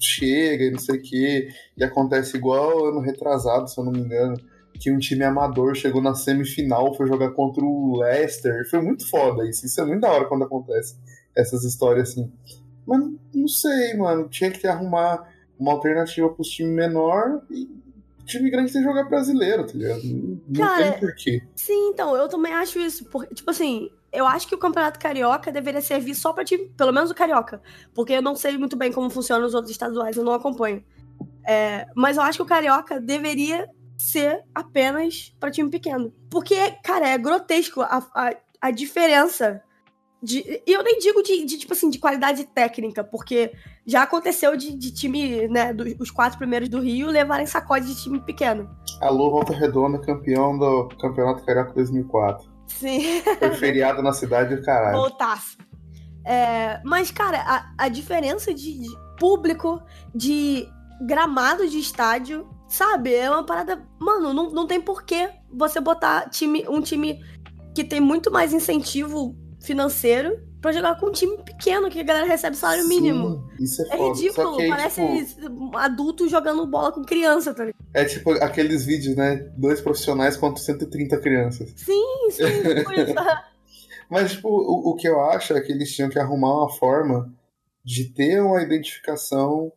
chega e não sei o quê. E acontece igual ano retrasado, se eu não me engano. Que um time amador chegou na semifinal, foi jogar contra o Leicester. Foi muito foda isso. Isso é muito da hora quando acontece essas histórias assim. Mas não sei, mano. Tinha que arrumar uma alternativa pros times menor e time grande tem que jogar brasileiro, tá ligado? Não, Cara, tem porquê. Sim, então, eu também acho isso. Porque, tipo assim, eu acho que o Campeonato Carioca deveria servir só pra time, pelo menos o Carioca. Porque eu não sei muito bem como funcionam os outros estaduais, eu não acompanho. É, mas eu acho que o Carioca deveria ser apenas pra time pequeno. Porque, cara, é grotesco a, a, a diferença. De, e eu nem digo de, de, tipo assim, de qualidade técnica, porque já aconteceu de, de time, né, dos os quatro primeiros do Rio levarem sacode de time pequeno. Alô, Volta Redonda, campeão do Campeonato Carioca 2004. Sim. Foi feriado na cidade do caralho. voltasse. É, mas, cara, a, a diferença de, de público, de gramado de estádio, sabe? É uma parada. Mano, não, não tem porquê você botar time, um time que tem muito mais incentivo financeiro pra jogar com um time pequeno, que a galera recebe salário Sim, mínimo. Isso é, É foda. ridículo, aí, parece tipo, adulto jogando bola com criança, tá ligado? é tipo aqueles vídeos, né? Dois profissionais contra 130 crianças. Sim, sim, tipo. [LAUGHS] [LAUGHS] Mas, tipo, o, o que eu acho é que eles tinham que arrumar uma forma de ter uma identificação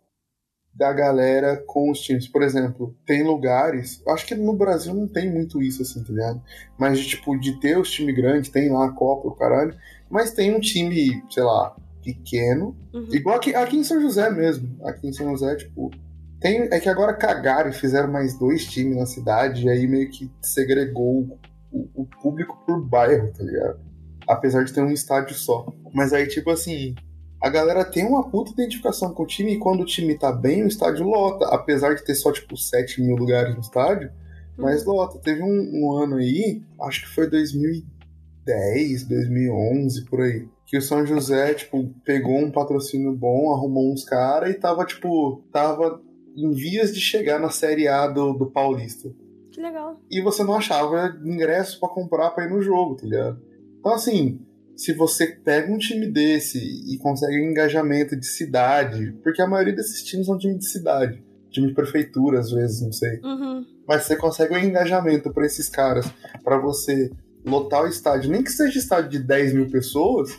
da galera com os times. Por exemplo, tem lugares, acho que no Brasil não tem muito isso, assim, tá ligado? Mas, de, tipo, de ter os times grandes, tem lá a Copa, o caralho, mas tem um time, sei lá, pequeno, Uhum. igual aqui, aqui em São José mesmo. Aqui em São José, tipo, tem, é que agora cagaram e fizeram mais dois times na cidade, e aí meio que segregou o, o público por bairro, tá ligado? Apesar de ter um estádio só. Mas aí, tipo assim, a galera tem uma puta identificação com o time e quando o time tá bem, o estádio lota. Apesar de ter só, tipo, 7 mil lugares no estádio, mas lota. Teve um, um ano aí, acho que foi 2010, 2011, por aí, que o São José, tipo, pegou um patrocínio bom, arrumou uns caras e tava, tipo, tava em vias de chegar na Série A do, do Paulista. Que legal. E você não achava ingresso pra comprar pra ir no jogo, tá ligado? Então, assim, se você pega um time desse e consegue um engajamento de cidade, porque a maioria desses times são time de cidade, time de prefeitura, às vezes, não sei. Uhum. Mas você consegue um engajamento pra esses caras, pra você lotar o estádio, nem que seja estádio de 10 mil pessoas,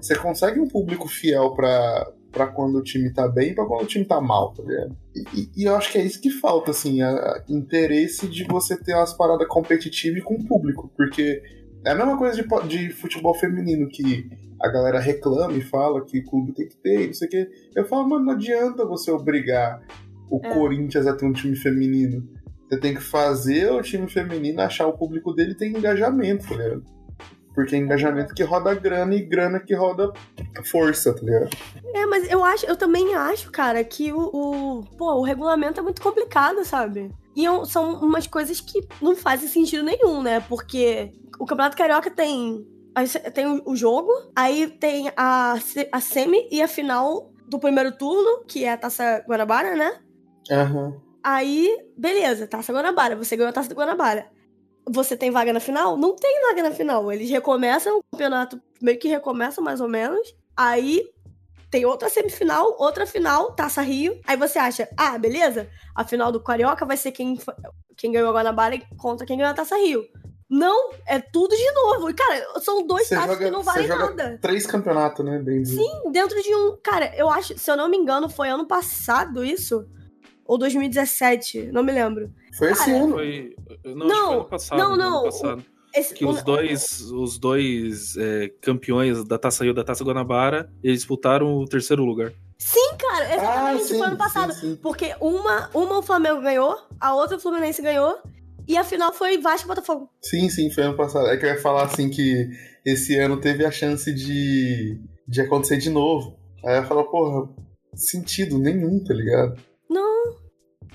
você consegue um público fiel pra, pra quando o time tá bem e pra quando o time tá mal, tá ligado? E, e- eu acho que é isso que falta, assim, a, a interesse de você ter umas paradas competitivas com o público, porque É a mesma coisa de, de futebol feminino, que a galera reclama e fala que o clube tem que ter, não sei o quê. Eu falo, mano, não adianta você obrigar o É. Corinthians a ter um time feminino. Você tem que fazer o time feminino achar o público dele ter engajamento, tá ligado? Porque é engajamento que roda grana e grana que roda força, tá ligado? É, mas eu acho, eu também acho, cara, que o, o, pô, o regulamento é muito complicado, sabe? E eu- são umas coisas que não fazem sentido nenhum, né? Porque o Campeonato Carioca tem, tem o- jogo, aí tem a, a semi e a final do primeiro turno, que é a Taça Guanabara, né? Aham. Aí, beleza, Taça Guanabara, você ganhou a Taça Guanabara. Você tem vaga na final? Não tem vaga na final. Eles recomeçam o campeonato, meio que recomeça mais ou menos. Aí tem outra semifinal, outra final, Taça Rio. Aí você acha, ah, beleza, a final do Carioca vai ser quem, quem ganhou a Guanabara contra quem ganhou a Taça Rio. Não, é tudo de novo. E, cara, são dois Você taças joga, que não valem nada. três campeonatos, né? Bem dizer. Sim, dentro de um. Cara, eu acho, se eu não me engano, foi ano passado isso. Ou 2017, não me lembro. Foi esse Cara, ano. Foi. Não, Não, acho que foi ano passado. não, ano não, passado. Esse, Que o- os dois, os dois é, campeões da Taça Rio e da Taça Guanabara, eles disputaram o terceiro lugar. Sim, cara, exatamente, Ah, sim, foi ano passado. sim, sim. Porque uma, uma o Flamengo ganhou, a outra o Fluminense ganhou, e a final foi Vasco e Botafogo. Sim, sim, foi ano passado. É que eu ia falar assim que esse ano teve a chance de, de acontecer de novo. Aí eu ia falar, porra, sentido nenhum, tá ligado? Não.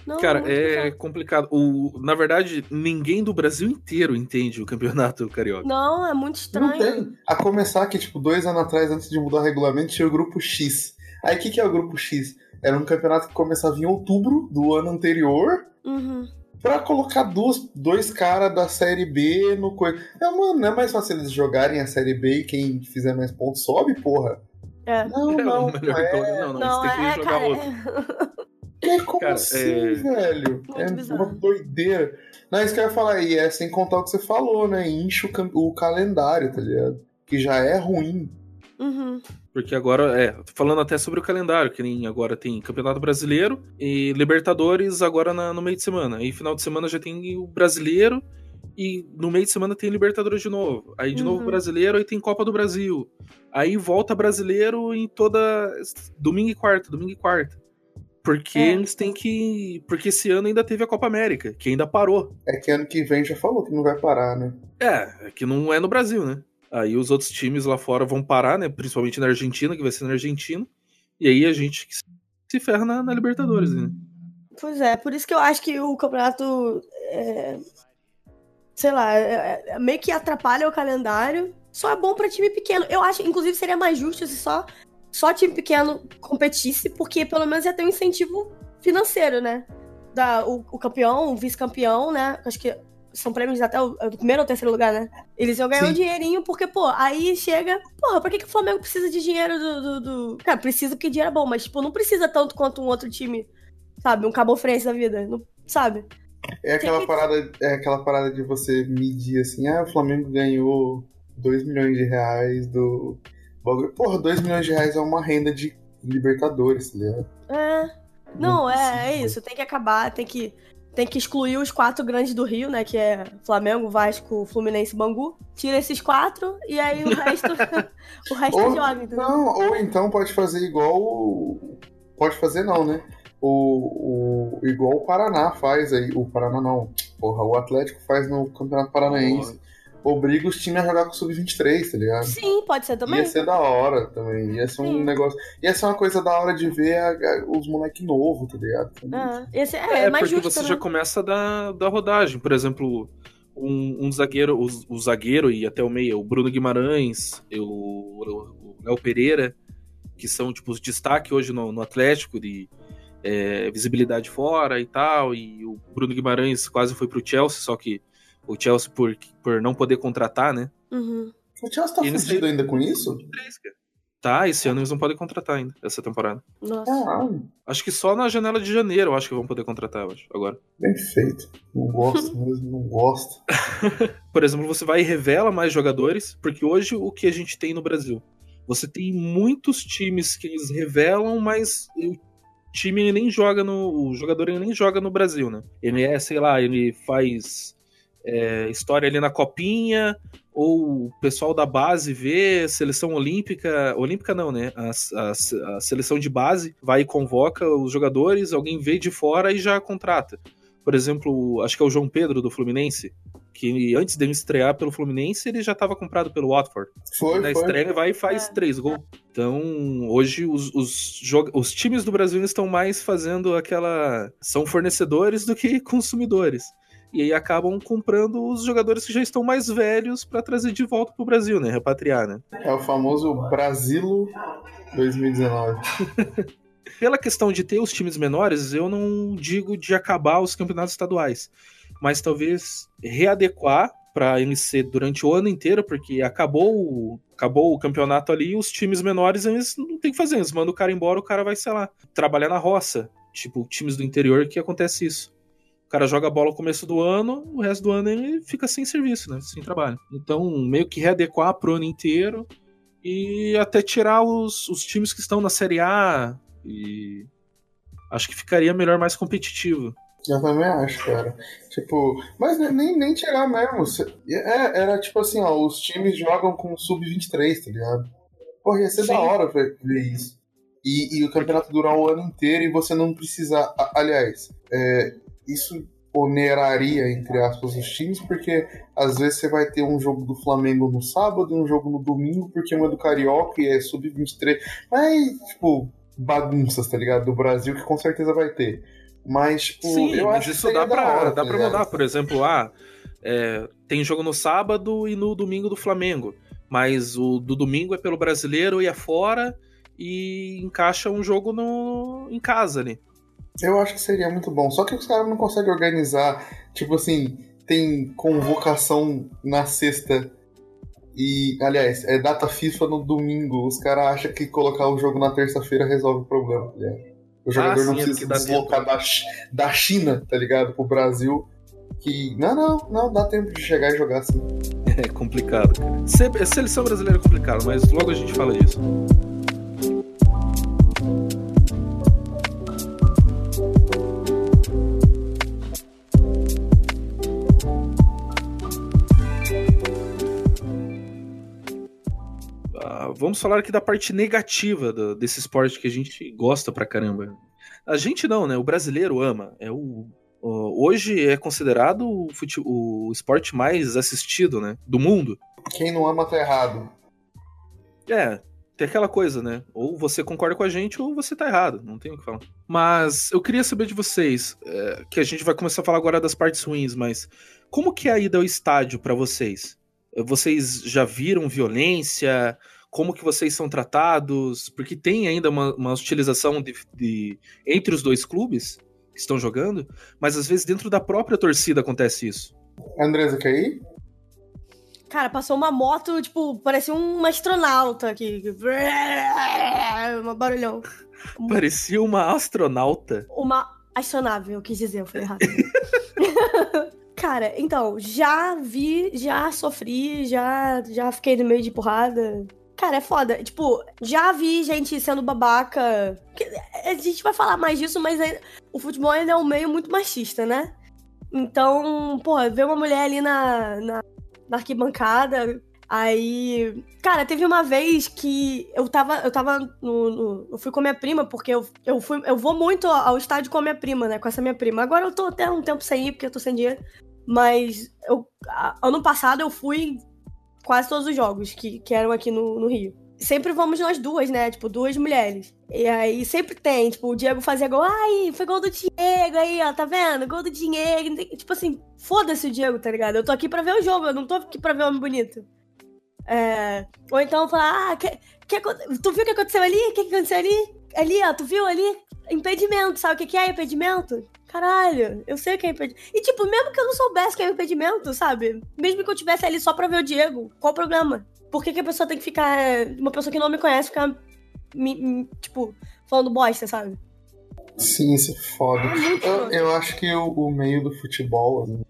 Não, Cara, é bizarro. complicado. O, na verdade, ninguém do Brasil inteiro entende o campeonato [LAUGHS] carioca. Não, é muito Não estranho. tem. A começar que, tipo, dois anos atrás, antes de mudar o regulamento, tinha o grupo X. Aí o que, que é o grupo X? Era um campeonato que começava em outubro do ano anterior Uhum. Pra colocar duas, dois caras da Série B no coisa. É, mano, não é mais fácil eles jogarem a Série B e quem fizer mais pontos sobe, porra? É. Não, É não, melhor é. colocar- Não, não, Não, eles têm é, que jogar cara, outro. [LAUGHS] Que, como Cara, assim, é- velho? Muito é bizarro. uma doideira. Não, isso que eu ia falar aí, é sem contar o que você falou, né? Enche o, o calendário, tá ligado? Que já é ruim. Uhum. Porque agora, é, tô falando até sobre o calendário, que nem agora tem Campeonato Brasileiro e Libertadores agora na- no meio de semana. Aí final de semana já tem o Brasileiro e no meio de semana tem Libertadores de novo. Aí de novo Uhum. Brasileiro, aí tem Copa do Brasil. Aí volta Brasileiro em toda domingo e quarta, domingo e quarta. Porque É. eles têm que. Porque esse ano ainda teve a Copa América, que ainda parou. É que ano que vem já falou que não vai parar, né? É, é que não é no Brasil, né? Aí os outros times lá fora vão parar, né? Principalmente na Argentina, que vai ser na Argentina. E aí a gente se ferra na, na Libertadores, né? Pois é, por isso que eu acho que o campeonato. é, sei lá, é- é- meio que atrapalha o calendário. Só é bom pra time pequeno. Eu acho, inclusive, seria mais justo se só, só time pequeno competisse, porque pelo menos ia ter um incentivo financeiro, né? Da, o, o campeão, o vice-campeão, né? Acho que são prêmios até o do primeiro ou terceiro lugar, né? Eles iam ganhar Sim. um dinheirinho, porque, pô, aí chega. Porra, por que, que o Flamengo precisa de dinheiro do, do, do- Cara, precisa porque dinheiro é bom, mas, tipo, não precisa tanto quanto um outro time, sabe? Um Cabo Frense da vida, não, sabe? É aquela que- parada, é aquela parada de você medir assim, ah, o Flamengo ganhou 2 milhões de reais do. Porra, 2 milhões de reais é uma renda de Libertadores, tá ligado? É. Não, é, é possível. isso. Tem que acabar, tem que, tem que excluir os quatro grandes do Rio, né? Que é Flamengo, Vasco, Fluminense e Bangu. Tira esses quatro e aí o resto. [LAUGHS] o resto Ou, joga, entendeu? não, ou então pode fazer igual. o- Pode fazer não, né? O, o, igual o Paraná faz aí. O Paraná não. Porra, o Atlético faz no Campeonato Paranaense. Obriga os times a jogar com o Sub-23, tá ligado? Sim, pode ser também. Ia ser da hora também. Ia ser um Sim. negócio. Ia ser uma coisa da hora de ver a- a- os moleque novo, tá ligado? É, esse é, é mais porque justo, você né? já começa da, da rodagem. Por exemplo, um, um zagueiro, o, o zagueiro e até o meia, o Bruno Guimarães, o, o Léo Pereira, que são tipo os destaque hoje no, no Atlético de é, visibilidade fora e tal. E o Bruno Guimarães quase foi pro Chelsea, só que o Chelsea, por, por não poder contratar, né? Uhum. O Chelsea tá eles fudido ainda com isso? Tá, esse ano eles não podem contratar ainda, essa temporada. Nossa. Caralho, Acho que só na janela de janeiro eu acho que vão poder contratar, eu acho, agora. bem feito. Não gosto [LAUGHS] mesmo, não gosto. [LAUGHS] Por exemplo, você vai e revela mais jogadores, porque hoje o que a gente tem no Brasil? Você tem muitos times que eles revelam, mas o time ele nem joga no. O jogador ele nem joga no Brasil, né? Ele é, sei lá, ele faz é, história ali na copinha, ou o pessoal da base vê seleção olímpica, olímpica não, né? A, a, a, seleção de base vai e convoca os jogadores, alguém vê de fora e já contrata. Por exemplo, acho que é o João Pedro do Fluminense, que antes de estrear pelo Fluminense, ele já estava comprado pelo Watford. Foi, Na foi. estreia vai e faz É. três gols. Então, hoje os, os, os times do Brasil estão mais fazendo aquela. São fornecedores do que consumidores. E aí acabam comprando os jogadores que já estão mais velhos para trazer de volta pro Brasil, né? Repatriar, né? É o famoso Brasilo 2019. [LAUGHS] Pela questão de ter os times menores, eu não digo de acabar os campeonatos estaduais, mas talvez readequar para ele ser durante o ano inteiro, porque acabou, o- acabou o campeonato ali e os times menores eles não tem o que fazer, eles mandam o cara embora, o cara vai, sei lá, trabalhar na roça, tipo times do interior que acontece isso. O cara joga bola no começo do ano, o resto do ano ele fica sem serviço, né? Sem trabalho. Então, meio que readequar pro ano inteiro e até tirar os, os times que estão na Série A e acho que ficaria melhor mais competitivo. Eu também acho, cara. Tipo, mas nem, nem tirar mesmo. É, era tipo assim, ó, os times jogam com o sub-23, tá ligado? Porra, ia ser Sim. da hora ver, ver isso. E, e o campeonato durar o ano inteiro e você não precisar. a- Aliás, é, isso oneraria, entre aspas, os times, porque às vezes você vai ter um jogo do Flamengo no sábado e um jogo no domingo, porque um é do Carioca e é sub-23. Mas, tipo, bagunças, tá ligado? Do Brasil que com certeza vai ter. Mas, tipo, Sim, eu mas acho isso que dá pra, hora, dá tá pra mudar. Por exemplo, ah, é, tem jogo no sábado e no domingo do Flamengo. Mas o do domingo é pelo brasileiro e é fora e encaixa um jogo no, em casa ali. Eu acho que seria muito bom. Só que os caras não conseguem organizar. Tipo assim, tem convocação na sexta. E, aliás, é data FIFA no domingo. Os caras acham que colocar o jogo na terça-feira resolve o problema, tá? O jogador Ah, não sim, é precisa dá deslocar da, da China, tá ligado? Pro Brasil. Que. Não, não, não, dá tempo de chegar e jogar assim. [LAUGHS] É complicado, cara. Seleção brasileira é complicado, mas logo a gente fala disso. Vamos falar aqui da parte negativa do- desse esporte que a gente gosta pra caramba. A gente não, né? O brasileiro ama. É o, o- hoje é considerado o, fute- o esporte mais assistido, né? Do mundo. Quem não ama tá errado. É, tem aquela coisa, né? Ou você concorda com a gente ou você tá errado, não tem o que falar. Mas eu queria saber de vocês, é, que a gente vai começar a falar agora das partes ruins, mas como que é a ida ao estádio pra vocês? Vocês já viram violência? Como que vocês são tratados? Porque tem ainda uma, uma hostilização de, de- entre os dois clubes que estão jogando, mas às vezes dentro da própria torcida acontece isso. Andresa, quer ir? Cara, passou uma moto, tipo, parecia um astronauta aqui. Um barulhão. [LAUGHS] Parecia uma astronauta. Uma astronave, eu quis dizer, eu falei errado. [LAUGHS] Cara, então, já vi, já sofri, já, já fiquei no meio de porrada. Cara, é foda. Tipo, já vi gente sendo babaca. A gente vai falar mais disso, mas o futebol ainda é um meio muito machista, né? Então, porra, ver uma mulher ali na, na, na arquibancada. Aí. Cara, teve uma vez que eu tava. Eu tava no. no- eu fui com a minha prima, porque eu, eu, fui, eu vou muito ao estádio com a minha prima, né? Com essa minha prima. Agora eu tô até um tempo sem ir, porque eu tô sem dinheiro. Mas eu, ano passado eu fui quase todos os jogos que, que eram aqui no, no Rio. Sempre vamos nós duas, né? Tipo, duas mulheres. E aí sempre tem, tipo, o Diego fazia gol. Ai, foi gol do Diego aí, ó, tá vendo? Gol do Diego. Tipo assim, foda-se o Diego, tá ligado? Eu tô aqui pra ver o jogo, eu não tô aqui pra ver o homem bonito. É, ou então falar, ah, que, que, tu viu o que aconteceu ali? O que, que aconteceu ali? Ali, ó, tu viu ali? Impedimento, sabe o que, que é impedimento? Caralho, eu sei o que é impedimento. E tipo, mesmo que eu não soubesse o que é impedimento, sabe? Mesmo que eu tivesse ali só pra ver o Diego, qual o problema? Por que, que a pessoa tem que ficar. Uma pessoa que não me conhece ficar, me- me- tipo, falando bosta, sabe? Sim, isso é foda. É muito Eu, eu acho que o, o meio do futebol, assim,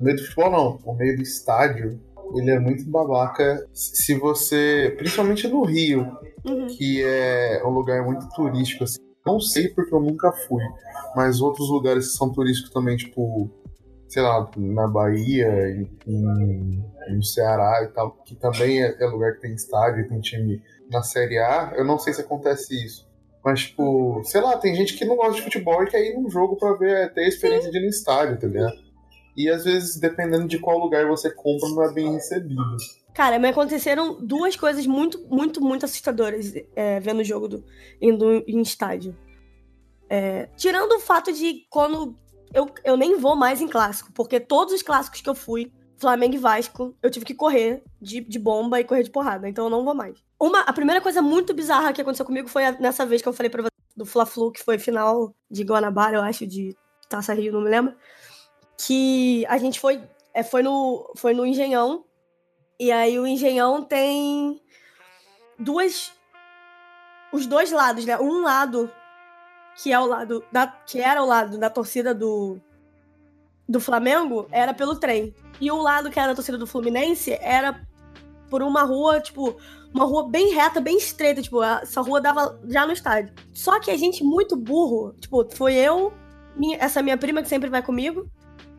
o meio do futebol não, o meio do estádio, ele é muito babaca se você, principalmente no Rio, Uhum. que é um lugar muito turístico, assim. Não sei porque eu nunca fui, mas outros lugares que são turísticos também, tipo sei lá, na Bahia, em, no Ceará e tal, que também é, é lugar que tem estádio, tem time na Série A, eu não sei se acontece isso. Mas, tipo, sei lá, tem gente que não gosta de futebol e quer ir num jogo pra ver, ter a experiência de ir no estádio, tá ligado? E às vezes, dependendo de qual lugar você compra, não é bem recebido. Cara, me aconteceram duas coisas muito, muito, muito assustadoras é, vendo o jogo do, indo em estádio. É, tirando o fato de quando eu, eu nem vou mais em clássico, porque todos os clássicos que eu fui, Flamengo e Vasco, eu tive que correr de, de bomba e correr de porrada, então eu não vou mais. Uma, a primeira coisa muito bizarra que aconteceu comigo foi a- nessa vez que eu falei pra você do Fla-Flu, que foi final de Guanabara, eu acho, de Taça Rio, não me lembro. Que a gente foi, é, foi, no, foi no Engenhão, e aí o Engenhão tem duas. Os dois lados, né? Um lado que é o lado da, que era o lado da torcida do do Flamengo era pelo trem. E o lado que era da torcida do Fluminense era por uma rua, tipo, uma rua bem reta, bem estreita, tipo, a- essa rua dava já no estádio. Só que a gente muito burro, tipo, foi eu, minha- essa minha prima que sempre vai comigo,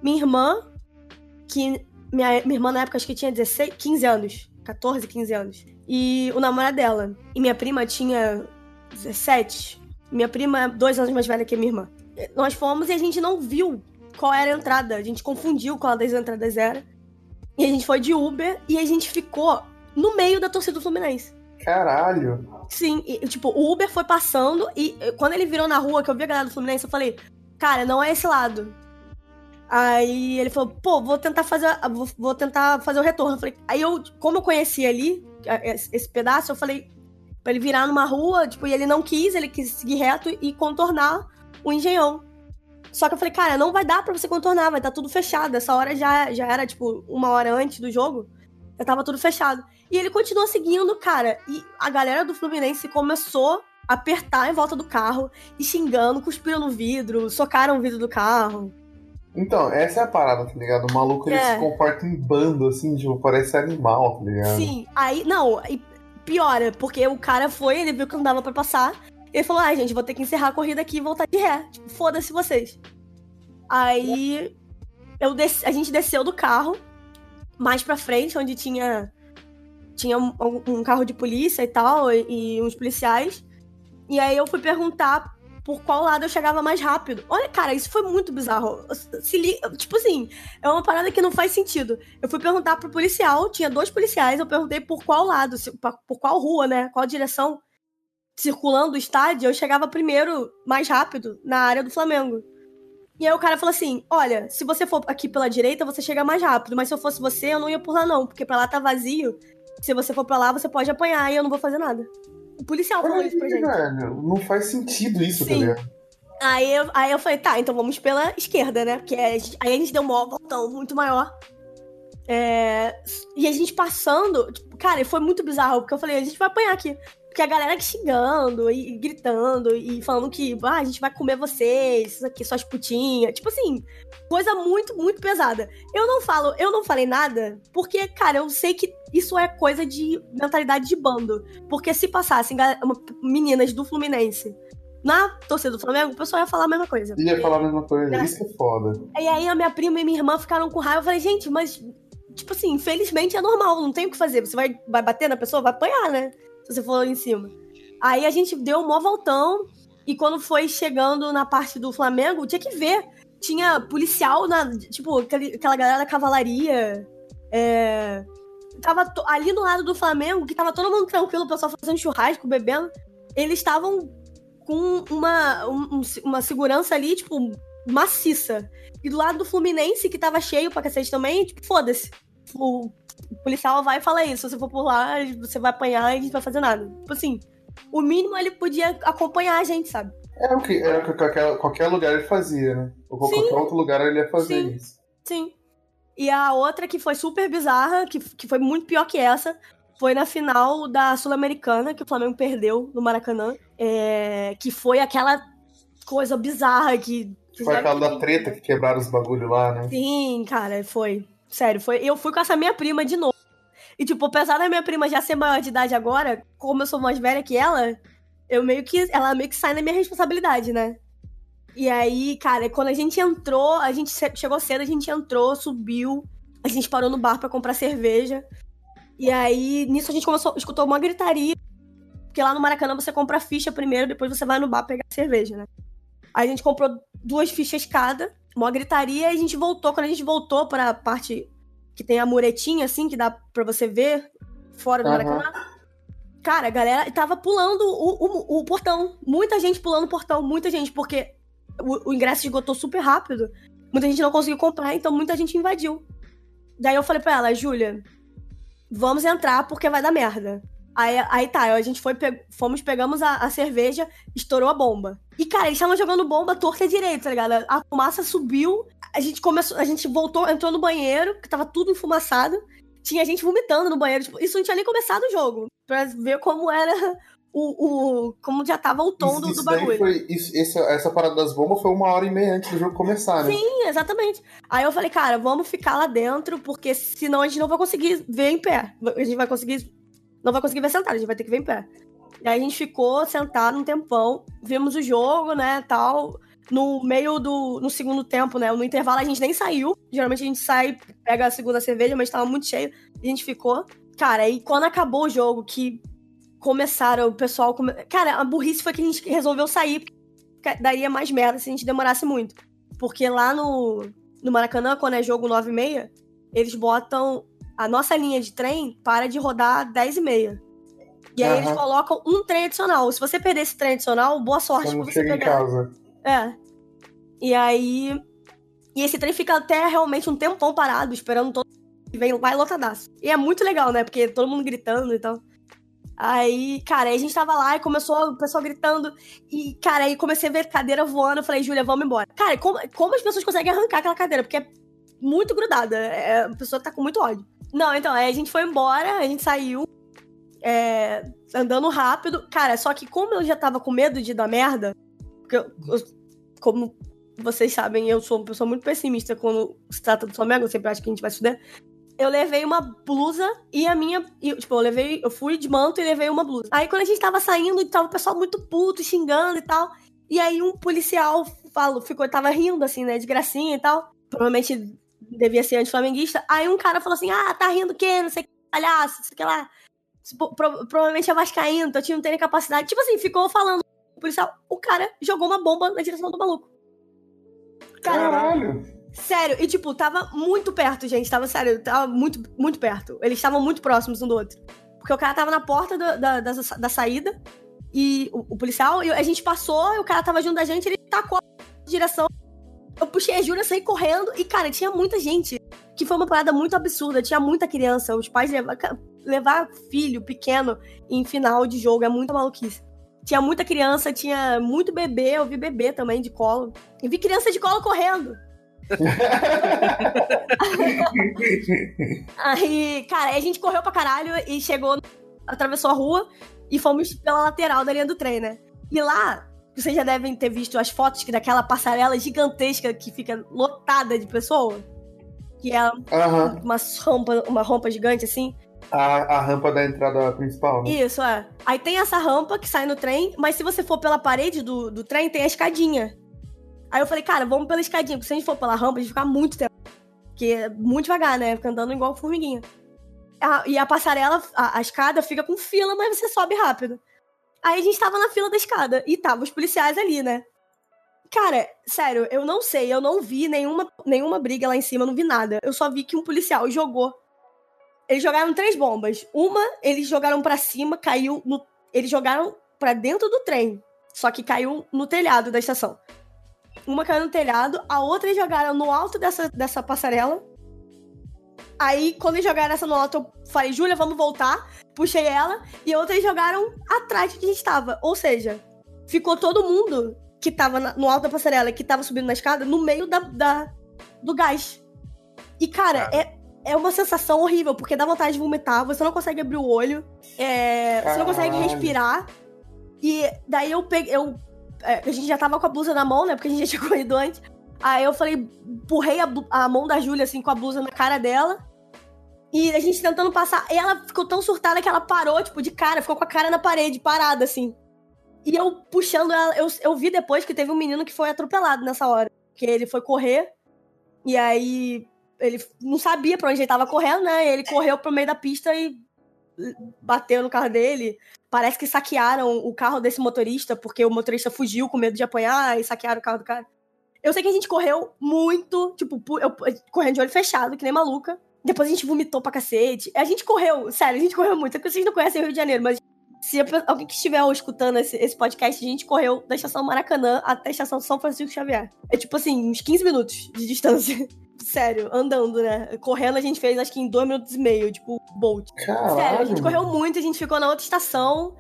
minha irmã, que minha, minha irmã na época acho que tinha 16, 15 anos, 14, 15 anos, e o namorado dela. E minha prima tinha 17. Minha prima é dois anos mais velha que a minha irmã. Nós fomos e a gente não viu qual era a entrada. A gente confundiu qual das entradas era. E a gente foi de Uber e a gente ficou no meio da torcida do Fluminense. Caralho. Sim, e, tipo, o Uber foi passando e quando ele virou na rua, que eu vi a galera do Fluminense, eu falei, cara, não é esse lado. Aí ele falou, pô, vou tentar fazer, vou, tentar fazer o retorno. Eu falei, aí eu, como eu conhecia ali, esse, pedaço, eu falei pra ele virar numa rua, tipo, e ele não quis, ele quis seguir reto e contornar o engenhão. Só que eu falei, cara, não vai dar pra você contornar, vai estar tudo fechado. Essa hora já, já era, tipo, uma hora antes do jogo, já tava tudo fechado. E ele continuou seguindo, cara. E a galera do Fluminense começou a apertar em volta do carro, e xingando, cuspiram no vidro, socaram o vidro do carro. Então, essa é a parada, tá ligado? O maluco ele É. se comporta em bando, assim, tipo, parece animal, tá ligado? Sim, aí, não, e piora, porque o cara foi, ele viu que não dava pra passar, ele falou, ai, gente, vou ter que encerrar a corrida aqui e voltar de ré. Tipo, foda-se vocês. Aí, eu desci- a gente desceu do carro, mais pra frente, onde tinha, tinha um, um carro de polícia e tal, e, e uns policiais. E aí eu fui perguntar por qual lado eu chegava mais rápido. Olha, cara, isso foi muito bizarro. Se li... Tipo assim, é uma parada que não faz sentido. Eu fui perguntar pro policial, tinha dois policiais, eu perguntei por qual lado, por qual rua, né? Qual direção circulando o estádio, eu chegava primeiro, mais rápido, na área do Flamengo. E aí o cara falou assim: olha, se você for aqui pela direita, você chega mais rápido. Mas se eu fosse você, eu não ia por lá, não, porque pra lá tá vazio. Se você for pra lá, você pode apanhar e eu não vou fazer nada. O policial falou isso pra gente. Velho, não faz sentido isso, tá Sim. ligado? Aí eu, aí eu falei, tá, então vamos pela esquerda, né? Porque a gente- aí a gente deu um voltão muito maior. É, e a gente passando, tipo, cara, foi muito bizarro, porque eu falei, a gente vai apanhar aqui. Porque a galera xingando e, e gritando e falando que ah, a gente vai comer vocês, isso aqui, suas putinhas. Tipo assim, coisa muito, muito pesada. Eu não falo, eu não falei nada, porque, cara, eu sei que isso é coisa de mentalidade de bando. Porque se passassem meninas do Fluminense na torcida do Flamengo, o pessoal ia falar a mesma coisa. Ia falar a mesma coisa, É. isso é foda. E aí a minha prima e minha irmã ficaram com raiva. Eu falei, gente, mas, tipo assim, infelizmente é normal, não tem o que fazer. Você vai, vai bater na pessoa, vai apanhar, né? Você lá em cima. Aí a gente deu um mó voltão. E quando foi chegando na parte do Flamengo, tinha que ver. Tinha policial na. Tipo, aquela galera da cavalaria. É. Tava ali do lado do Flamengo, que tava todo mundo tranquilo, o pessoal fazendo churrasco, bebendo. Eles estavam com uma, um- um- uma segurança ali, tipo, maciça. E do lado do Fluminense, que tava cheio pra cacete também, tipo, foda-se. O policial vai e fala isso. Se você for por lá, você vai apanhar e a gente vai fazer nada. Tipo assim, o mínimo ele podia acompanhar a gente, sabe? É o que, é o que qualquer, qualquer lugar ele fazia, né? Ou qualquer outro lugar ele ia fazer Sim. isso. Sim. E a outra que foi super bizarra, que, que foi muito pior que essa, foi na final da Sul-Americana, que o Flamengo perdeu no Maracanã. É, que foi aquela coisa bizarra que. Foi aquela da treta que quebraram os bagulho lá, né? Sim, cara, foi. Sério, foi. Eu fui com essa minha prima de novo. E, tipo, apesar da minha prima já ser maior de idade agora, como eu sou mais velha que ela, eu meio que. Ela meio que sai na minha responsabilidade, né? E aí, cara, quando a gente entrou, a gente che- chegou cedo, a gente entrou, subiu, a gente parou no bar pra comprar cerveja. E aí, nisso a gente começou, escutou uma gritaria. Porque lá no Maracanã você compra a ficha primeiro, depois você vai no bar pegar cerveja, né? Aí a gente comprou duas fichas cada, uma gritaria, e a gente voltou. Quando a gente voltou pra parte que tem a muretinha, assim, que dá pra você ver fora do Aham. Maracanã. Cara, a galera tava pulando o, o, o portão. Muita gente pulando o portão, muita gente, porque o, o ingresso esgotou super rápido. Muita gente não conseguiu comprar, então muita gente invadiu. Daí eu falei pra ela, Júlia, vamos entrar porque vai dar merda. Aí, aí tá, a gente foi, pe- fomos, pegamos a, a cerveja, estourou a bomba. E, cara, eles estavam jogando bomba torta e direita, tá ligado? A fumaça subiu, a gente começou, a gente voltou, entrou no banheiro, que tava tudo enfumaçado. Tinha gente vomitando no banheiro. Tipo, isso não tinha nem começado o jogo. Pra ver como era o. o como já tava o tom do, isso do daí bagulho. foi. Isso, essa, essa parada das bombas foi uma hora e meia antes do jogo começar, né? Sim, exatamente. Aí eu falei, cara, vamos ficar lá dentro, porque senão a gente não vai conseguir ver em pé. A gente vai conseguir. Não vai conseguir ver sentado, a gente vai ter que ver em pé. E aí a gente ficou sentado um tempão, vimos o jogo, né, tal. No meio do. No segundo tempo, né? No intervalo a gente nem saiu. Geralmente a gente sai, pega a segunda cerveja, mas tava muito cheio. E a gente ficou. Cara, aí quando acabou o jogo, que começaram, o pessoal. Come... Cara, a burrice foi que a gente resolveu sair, porque daria mais merda se a gente demorasse muito. Porque lá no, no Maracanã, quando é jogo 9 e meia, eles botam. A nossa linha de trem para de rodar 10 e meia. E aí eles Aham. colocam um trem adicional. Se você perder esse trem adicional, boa sorte pra você chega em pegar. casa. É. E aí. E esse trem fica até realmente um tempão parado, esperando todo e vem, vai lotadaço. E é muito legal, né? Porque todo mundo gritando e tal. Aí, cara, aí a gente tava lá e começou o pessoal gritando. E, cara, aí comecei a ver cadeira voando. Eu falei, Júlia, vamos embora. Cara, como, como as pessoas conseguem arrancar aquela cadeira? Porque é muito grudada. É, a pessoa tá com muito ódio. Não, então, aí a gente foi embora, a gente saiu. É, andando rápido. Cara, só que como eu já tava com medo de dar merda, porque eu, eu- como vocês sabem, eu sou uma pessoa muito pessimista quando se trata do Flamengo, eu sempre acho que a gente vai se fuder. Eu levei uma blusa e a minha. e, tipo, eu levei. Eu fui de manto e levei uma blusa. Aí quando a gente tava saindo, tava o pessoal muito puto, xingando e tal. E aí um policial falou, ficou, tava rindo, assim, né? De gracinha e tal. Provavelmente devia ser anti-flamenguista. Aí um cara falou assim: ah, tá rindo o quê? Não sei que, palhaço, não sei o que lá. Pro- pro- provavelmente é vascaíno, teu time não tem nem capacidade. Tipo assim, ficou falando. O policial, o cara jogou uma bomba na direção do maluco. Cara, Caralho. Sério, e tipo, tava muito perto, gente. Tava sério, tava muito, muito perto. Eles estavam muito próximos um do outro. Porque o cara tava na porta do- da, da, da saída, e o, o policial, e a gente passou, e o cara tava junto da gente, ele tacou a direção. Eu puxei a Júlia, saí correndo, e cara, tinha muita gente. Que foi uma parada muito absurda, tinha muita criança. Os pais levar, ca- levar filho pequeno em final de jogo é muita maluquice. Tinha muita criança, tinha muito bebê, eu vi bebê também de colo. E vi criança de colo correndo. [LAUGHS] Aí, cara, a gente correu pra caralho e chegou, atravessou a rua e fomos pela lateral da linha do trem, né? E lá, vocês já devem ter visto as fotos que daquela passarela gigantesca que fica lotada de pessoa. Que é Aham. uma rampa, uma rampa gigante assim. A, a rampa da entrada principal, né? Isso, é. Aí tem essa rampa que sai no trem, mas se você for pela parede do, do trem, tem a escadinha. Aí eu falei, cara, vamos pela escadinha, porque se a gente for pela rampa, a gente vai ficar muito tempo. Porque é muito devagar, né? Fica andando igual formiguinha. A- e a passarela, a, a escada fica com fila, mas você sobe rápido. Aí a gente tava na fila da escada e tava os policiais ali, né? Cara, sério, eu não sei, eu não vi nenhuma, nenhuma briga lá em cima, eu não vi nada. Eu só vi que um policial jogou. Eles jogaram três bombas. Uma, eles jogaram pra cima, caiu no. Eles jogaram pra dentro do trem. Só que caiu no telhado da estação. Uma caiu no telhado, a outra eles jogaram no alto dessa, dessa passarela. Aí, quando eles jogaram essa no alto, eu falei, Júlia, vamos voltar. Puxei ela. E a outra eles jogaram atrás de onde a gente tava. Ou seja, ficou todo mundo que tava no alto da passarela e que tava subindo na escada no meio da, da- do gás. E, cara, é, é uma sensação horrível, porque dá vontade de vomitar, você não consegue abrir o olho, é, você não consegue respirar. E daí eu peguei. Eu, é, a gente já tava com a blusa na mão, né? Porque a gente já tinha [LAUGHS] corrido antes. Aí eu falei, empurrei a, a mão da Júlia, assim, com a blusa na cara dela. E a gente tentando passar. E ela ficou tão surtada que ela parou, tipo, de cara, ficou com a cara na parede, parada, assim. E eu puxando ela, eu, eu vi depois que teve um menino que foi atropelado nessa hora. Que ele foi correr, e aí ele não sabia pra onde ele tava correndo, né? Ele correu pro meio da pista e bateu no carro dele. Parece que saquearam o carro desse motorista, porque o motorista fugiu com medo de apanhar e saquearam o carro do cara. Eu sei que a gente correu muito, tipo, eu, correndo de olho fechado, que nem maluca. Depois a gente vomitou pra cacete. A gente correu, sério, a gente correu muito. É que vocês não conhecem o Rio de Janeiro, mas se alguém que estiver escutando esse, esse podcast, a gente correu da estação Maracanã até a estação São Francisco Xavier. É tipo assim, uns 15 minutos de distância. Sério, andando, né? Correndo a gente fez acho que em 2 minutos e meio, tipo, Bolt. Caralho. Sério, a gente correu muito, a gente ficou na outra estação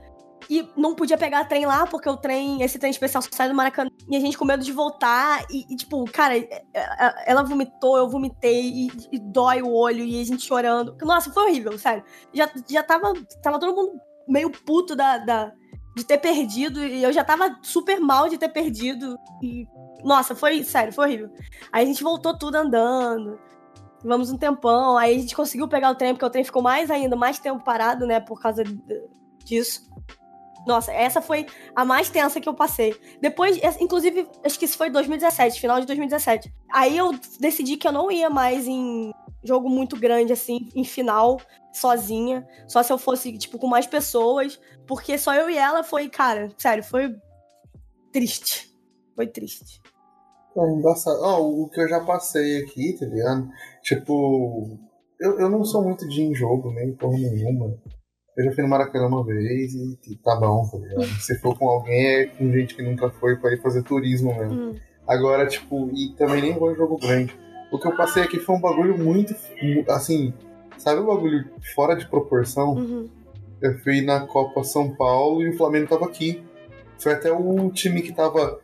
e não podia pegar trem lá, porque o trem, esse trem especial só sai do Maracanã. E a gente com medo de voltar. E, e, tipo, cara, ela vomitou, eu vomitei, e, e dói o olho, e a gente chorando. Nossa, foi horrível, sério. Já, já tava, tava todo mundo meio puto da, da- de ter perdido, e eu já tava super mal de ter perdido. E, nossa, foi, sério, foi horrível. Aí a gente voltou tudo andando. Vamos um tempão, aí a gente conseguiu pegar o trem, porque o trem ficou mais ainda, mais tempo parado, né, por causa disso. Nossa, essa foi a mais tensa que eu passei. Depois, inclusive, acho que isso foi 2017, final de 2017. Aí eu decidi que eu não ia mais em jogo muito grande, assim, em final, sozinha. Só se eu fosse, tipo, com mais pessoas. Porque só eu e ela foi, cara, sério, foi triste. Foi triste. É embaçado. Ó, o que eu já passei aqui, tá ligado? Tipo, eu, eu não sou muito de em jogo, nem porra nenhuma. Eu já fui no Maracanã uma vez e, e tá bom, tá ligado? Se for com alguém, é com gente que nunca foi pra ir fazer turismo mesmo. Hum. Agora, tipo, e também nem vou em jogo grande. O que eu passei aqui foi um bagulho muito, assim, sabe um bagulho fora de proporção? Uhum. Eu fui na Copa São Paulo e o Flamengo tava aqui. Foi até o time que tava.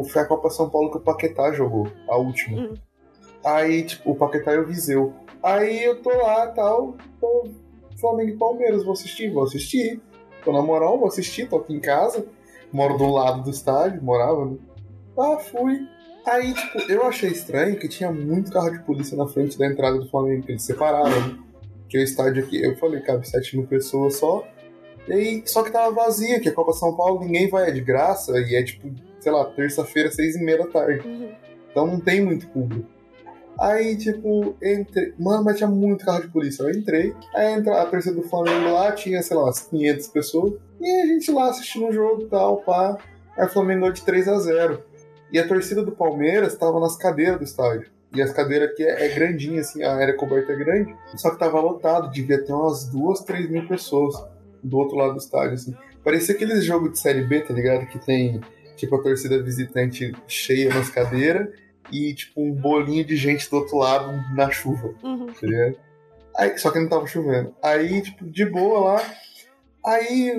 O- Foi a Copa São Paulo que o Paquetá jogou, a última. Uhum. Aí, tipo, o Paquetá e o Viseu. Aí eu tô lá tal, tô Flamengo e Palmeiras, vou assistir, vou assistir. Tô na moral, vou assistir, tô aqui em casa. Moro do lado do estádio, morava, né? Tá, fui. Aí, tipo, eu achei estranho que tinha muito carro de polícia na frente da entrada do Flamengo, que eles separaram, né? Que o estádio aqui, eu falei, cabe 7 mil pessoas só. E aí, só que tava vazia, que a Copa São Paulo ninguém vai, é de graça, e é tipo, sei lá, terça-feira, seis e meia da tarde. Uhum. Então não tem muito público. Aí, tipo, entrei. Mano, mas tinha muito carro de polícia. Eu entrei. Aí entra a torcida do Flamengo lá, tinha, sei lá, umas 500 pessoas. E a gente lá assistindo o jogo e tal, pá. Aí o Flamengo de 3 a 0 E a torcida do Palmeiras tava nas cadeiras do estádio. E as cadeiras aqui é, é grandinha, assim, a área coberta é grande. Só que tava lotado, devia ter umas duas, três mil pessoas do outro lado do estádio, assim. Parecia aqueles jogos de Série B, tá ligado? Que tem, tipo, a torcida visitante cheia nas cadeiras e, tipo, um bolinho de gente do outro lado na chuva, Uhum. tá ligado? Aí, só que não tava chovendo. Aí, tipo, de boa lá. Aí,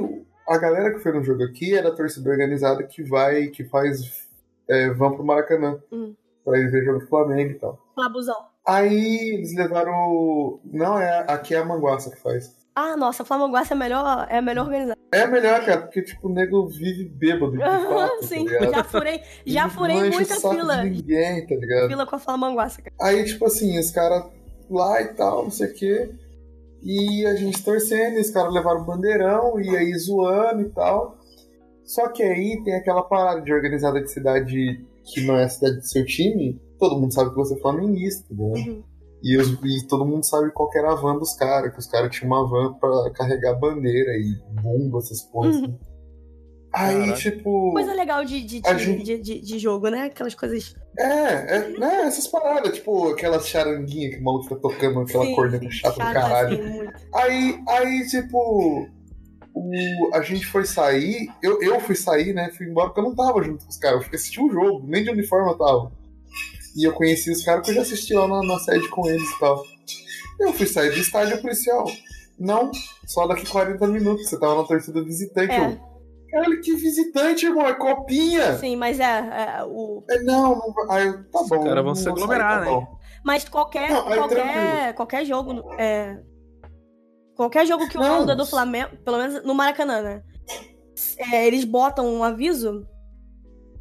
a galera que foi no jogo aqui era a torcida organizada que vai, que faz, é, vão pro Maracanã. Uhum. Pra ir ver jogo do Flamengo e tal. Flabuzão. Aí, eles levaram... Não, é aqui é a Manguaça que faz. Ah, nossa, a Flamenguaça é melhor, é melhor organizada. É melhor, cara, porque, tipo, o nego vive bêbado fato, tá Sim, ligado? já furei, já furei o muita fila. de ninguém, tá ligado? Fila com a Flamenguaça, cara. Aí, tipo assim, os caras lá e tal, não sei o quê. E a gente torcendo, e os caras levaram bandeirão, e aí zoando e tal. Só que aí tem aquela parada de organizada de cidade que não é a cidade do seu time. Todo mundo sabe que você é flamenguista, né? Uhum. E, os- e todo mundo sabe qual que era a van dos caras, que os caras tinham uma van pra carregar bandeira e bomba, essas porras. assim. Aí, Caraca. tipo. Coisa legal de, de, de, gente- de, de- de jogo, né? Aquelas coisas. É, é, né, essas paradas, tipo, aquelas charanguinhas que o maluco fica tocando, aquela Sim, corneta chata do caralho. assim. Aí, aí, tipo, o, a gente foi sair, eu, eu fui sair, né? Fui embora porque eu não tava junto com os caras, eu fui assistir o jogo, nem de uniforme eu tava. E eu conheci os caras que eu já assisti lá na, na sede com eles e tal. Eu fui sair do estádio policial. Não, só daqui 40 minutos, você tava na torcida visitante. É. Eu, Caralho, que visitante, irmão, é copinha! Sim, mas é, é, o. É, não, não. Aí eu, tá bom. caras vão se aglomerar, sair, tá né? bom. Mas qualquer, Não, aí qualquer, tranquilo. qualquer jogo. É, qualquer jogo que o onda do Flamengo, pelo menos no Maracanã, né? é, eles botam um aviso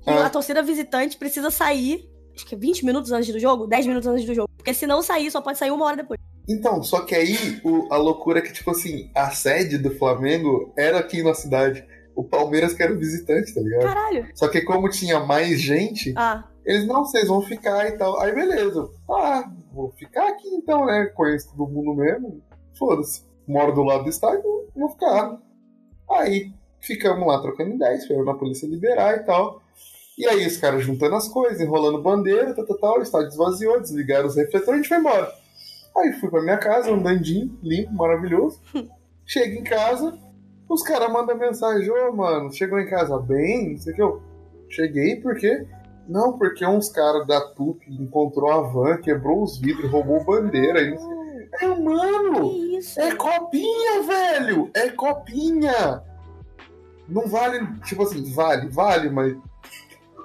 que Ah. a torcida visitante precisa sair. Acho que é 20 minutos antes do jogo, 10 minutos antes do jogo. Porque se não sair, só pode sair uma hora depois. Então, só que aí o- a loucura é que, tipo assim, a sede do Flamengo era aqui na cidade. o Palmeiras que era o visitante, tá ligado? Caralho. Só que como tinha mais gente, Ah, eles, não, vocês vão ficar e tal. Aí beleza. Ah, vou ficar aqui então, né? Conheço todo mundo mesmo. Foda-se. Moro do lado do estádio, vou ficar. Aí ficamos lá trocando ideia, esperando a polícia liberar e tal. E aí os caras juntando as coisas, enrolando bandeira, tal, tal, tal, o estádio esvaziou, desligaram os refletores e a gente foi embora. Aí fui pra minha casa, andandinho, limpo, maravilhoso. [LAUGHS] Chego em casa, os caras mandam mensagem, ô mano, chegou em casa bem? Não sei o que eu. Cheguei porque. Não, porque uns caras da TUP encontrou a van, quebrou os vidros, roubou bandeira. E sei... É, mano! É copinha, velho! É copinha! Não vale, tipo assim, vale, vale, mas.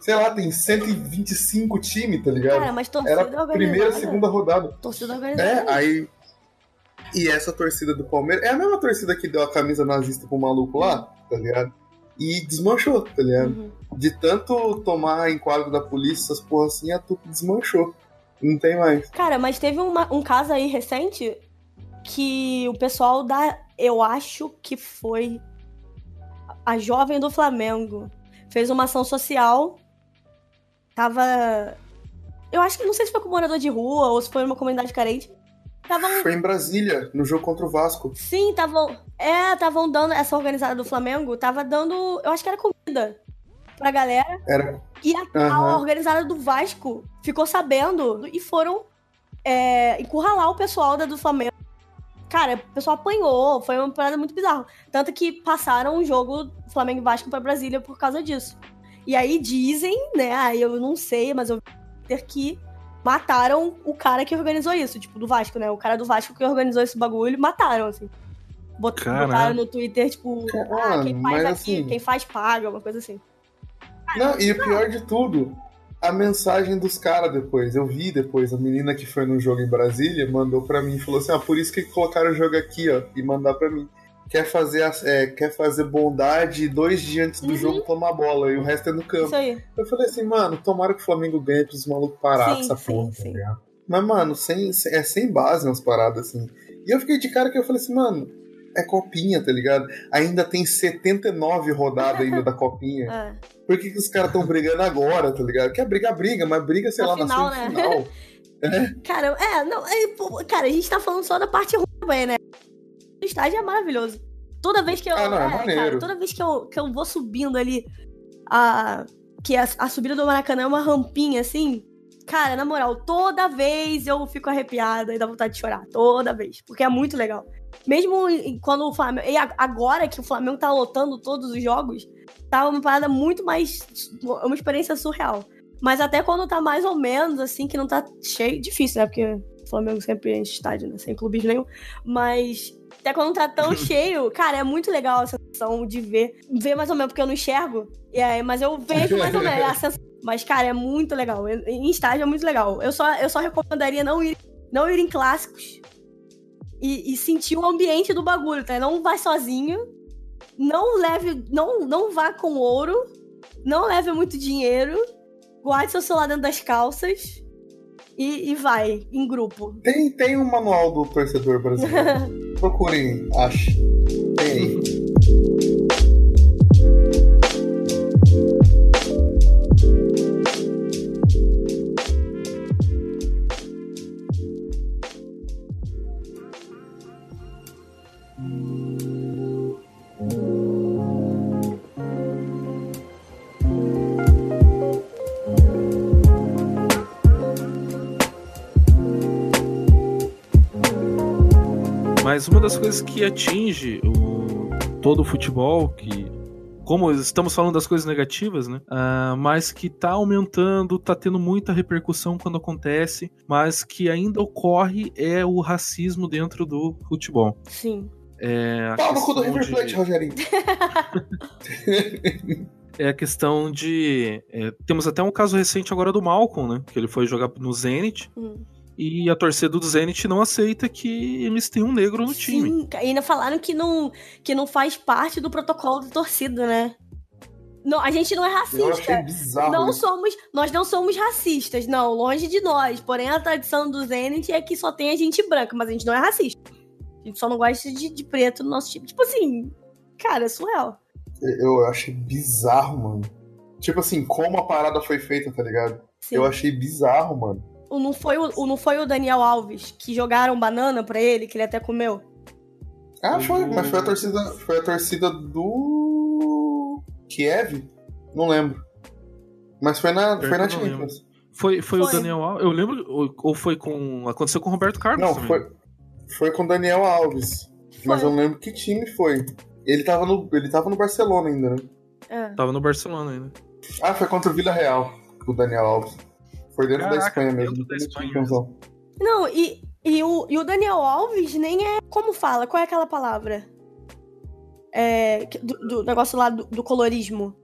Sei lá, tem 125 times, tá ligado? Cara, mas torcida Era a primeira, organizada. segunda rodada. torcida organizada. É, aí. E essa torcida do Palmeiras é a mesma torcida que deu a camisa nazista pro maluco lá, tá ligado? E desmanchou, tá ligado? Uhum. De tanto tomar enquadro da polícia, essas porra assim, a Tupi desmanchou. Não tem mais. Cara, mas teve uma- um caso aí recente que o pessoal da. Eu acho que foi a jovem do Flamengo. Fez uma ação social. Tava. Eu acho que não sei se foi com morador de rua ou se foi uma comunidade carente. Tava Foi em Brasília, no jogo contra o Vasco. Sim, estavam. É, estavam dando. Essa organizada do Flamengo tava dando. Eu acho que era comida pra galera. Era. E a, a Aham. organizada do Vasco ficou sabendo e foram é, encurralar o pessoal da do Flamengo. Cara, o pessoal apanhou, foi uma parada muito bizarra. Tanto que passaram o jogo Flamengo e Vasco pra Brasília por causa disso. E aí dizem, né? Aí eu não sei, mas eu ter que mataram o cara que organizou isso, tipo, do Vasco, né? O cara do Vasco que organizou esse bagulho, mataram, assim. Bot-. Botaram no Twitter, tipo, ah, quem faz aqui, assim- quem faz paga, uma coisa assim. Não, e o pior de tudo, a mensagem dos caras depois. Eu vi depois, a menina que foi no jogo em Brasília mandou pra mim e falou assim: ah, por isso que colocaram o jogo aqui, ó, e mandar pra mim. Quer fazer, é, quer fazer bondade dois dias antes do jogo tomar bola, e o resto é no campo. Uhum. Isso aí. Eu falei assim, mano, tomara que o Flamengo ganhe pros malucos parar Sim, essa sim, porra, sim. tá ligado? Mas, mano, sem, sem- é sem base umas paradas assim. E eu fiquei de cara que eu falei assim, mano, é copinha, tá ligado? Ainda tem 79 rodadas ainda da copinha. [LAUGHS] É. Por que, que os caras estão brigando agora, tá ligado? Quer brigar, briga, mas briga, sei Na lá, final, na né? semifinal. [LAUGHS] É. Cara, é, não, é, cara, a gente tá falando só da parte ruim né? O estádio é maravilhoso. Toda vez que eu. Ah, não, é maneiro. cara, toda vez que eu, que eu vou subindo ali, a, que a, a subida do Maracanã é uma rampinha assim. Cara, na moral, toda vez eu fico arrepiada e dá vontade de chorar. Toda vez. Porque é muito legal. Mesmo quando o Flamengo. E agora que o Flamengo tá lotando todos os jogos, tá uma parada muito mais. uma experiência surreal. Mas até quando tá mais ou menos, assim, que não tá cheio. Difícil, né? Porque o Flamengo sempre enche estádio, né? Sem clubismo nenhum. Mas até quando tá tão [LAUGHS] cheio, cara, é muito legal a sensação de ver. Ver mais ou menos, porque eu não enxergo. E aí, mas eu vejo mais ou menos a [LAUGHS] sensação. Mas, cara, é muito legal. Em estádio é muito legal. Eu só, eu só recomendaria não ir, não ir em clássicos e, e sentir o ambiente do bagulho, tá? Não vai sozinho. Não leve. Não, não vá com ouro. Não leve muito dinheiro. Guarde seu celular dentro das calças. E, e vai, em grupo. Tem, tem um manual do torcedor brasileiro. [LAUGHS] Procurem, acho. Tem Mas uma das coisas que atinge o, todo o futebol, que como estamos falando das coisas negativas, né? Ah, mas que tá aumentando, tá tendo muita repercussão quando acontece, mas que ainda ocorre é o racismo dentro do futebol. Sim. É Pau no cu do questão River de- Plate, Rogerinho. [LAUGHS] é a questão de. é, temos até um caso recente agora do Malcolm, né? Que ele foi jogar no Zenit. Hum. E a torcida do Zenit não aceita que eles tenham um negro no time. Sim, ainda falaram que não, que não faz parte do protocolo de torcida, né? Não, a gente não é racista. Eu achei bizarro Não isso. somos, nós não somos racistas, não, longe de nós. Porém, a tradição do Zenit é que só tem a gente branca, mas a gente não é racista. A gente só não gosta de, de preto no nosso time. Tipo assim, cara, é surreal. Eu achei bizarro, mano. Tipo assim, como a parada foi feita, tá ligado? Sim. Eu achei bizarro, mano. O- Não foi o, o- não foi o Daniel Alves que jogaram banana pra ele, que ele até comeu? Ah, foi, mas foi a torcida. Foi a torcida do. Kiev? Não lembro. Mas foi na, foi na. Champions. Foi, foi, o Foi. Daniel Alves. Eu lembro. Ou, ou foi com. Aconteceu com o Roberto Carlos Não, também. foi, foi com Daniel Alves. Mas Foi. eu não lembro que time foi. Ele tava no, ele tava no Barcelona ainda, né? É. Tava no Barcelona ainda. Ah, foi contra o Vila Real, o Daniel Alves. Foi dentro da Caraca, Espanha mesmo. dentro da Espanha Champions, não. Não, e, e, o, e o Daniel Alves nem é. Como fala? Qual é aquela palavra? É, do, do negócio lá do, do colorismo.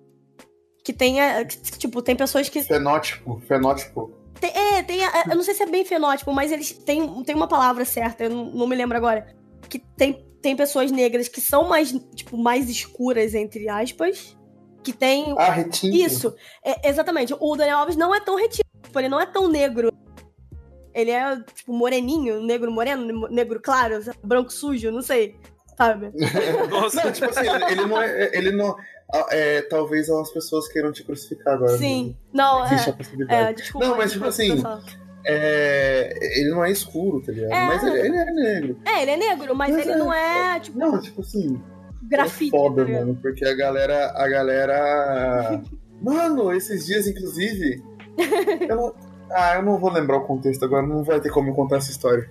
Que tem. a- que, Tipo, tem pessoas que. Fenótipo, fenótipo. Tem, é, tem. a- Eu não sei se é bem fenótipo, mas eles têm, tem uma palavra certa, eu não, não me lembro agora. Que tem, tem pessoas negras que são mais, tipo, mais escuras, entre aspas. Que tem. Ah, retinto. Isso, é, exatamente. O Daniel Alves não é tão retinto, tipo, ele não é tão negro. Ele é, tipo, moreninho, negro moreno, negro claro, branco sujo, não sei, sabe? [LAUGHS] Nossa. Não, tipo assim, ele, não é. Ele não, é, talvez as pessoas queiram te crucificar agora. Sim, não, Existe a é, possibilidade. é, desculpa. Não, mas tipo assim. É, ele não é escuro, tá ligado? É. Mas ele, ele é negro. É, ele é negro, mas, Mas ele é- não é, tipo, Não, tipo assim. grafite. É foda, tá mano, porque a galera. A galera. [LAUGHS] Mano, esses dias, inclusive. Eu não- Ah, eu não vou lembrar o contexto agora, não vai ter como eu contar essa história.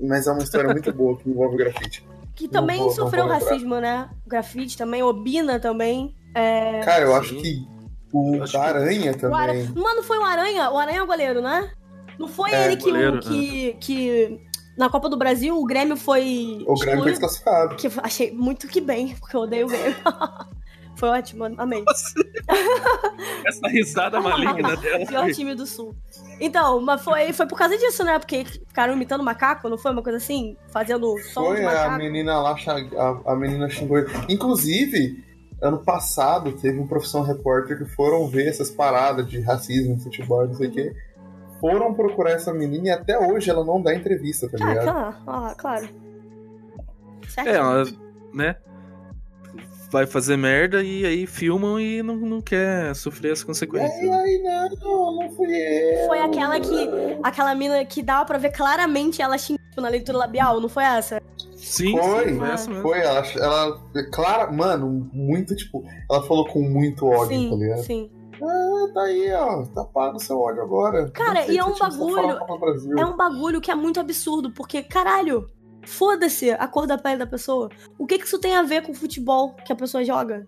Mas é uma história muito boa que envolve grafite. Que também vou- sofreu racismo, né? O grafite também, o Obina também. É... Cara, eu Sim. acho que o Acho que- Aranha O Ara- também. Mano, foi o Aranha? O Aranha é o goleiro, né? Não foi É, ele que, goleiro, que, que na Copa do Brasil o Grêmio foi. O Grêmio foi desclassificado. Que achei muito que bem, porque eu odeio o Grêmio. [LAUGHS] foi ótimo, amei. [LAUGHS] Essa risada maligna [LAUGHS] dela. Pior time do Sul. Então, mas foi, foi por causa disso, né? Porque ficaram imitando macaco, não foi uma coisa assim? Fazendo som de Foi a menina lá, a, a menina xingou ele. Inclusive, ano passado teve um profissão repórter que foram ver essas paradas de racismo, futebol, não sei o quê. Foram procurar essa menina e até hoje ela não dá entrevista, tá Ah, ligado? claro, ah, claro. Certo? É, ela, né? Vai fazer merda e aí filmam e não, não quer sofrer as consequências. aí, aí, não, não fui eu. Foi aquela que. Aquela mina que dava pra ver claramente ela xingando na leitura labial, não foi essa? Sim, Foi, sim, foi essa mesmo. Foi, ela, ela. Clara, mano, muito, tipo. Ela falou com muito ódio, tá sim, ligado? sim. Ah, tá aí, ó. Tá pago o seu ódio agora. Cara, e é um bagulho-. É um bagulho que é muito absurdo, porque, caralho, foda-se a cor da pele da pessoa. O que que isso tem a ver com o futebol que a pessoa joga?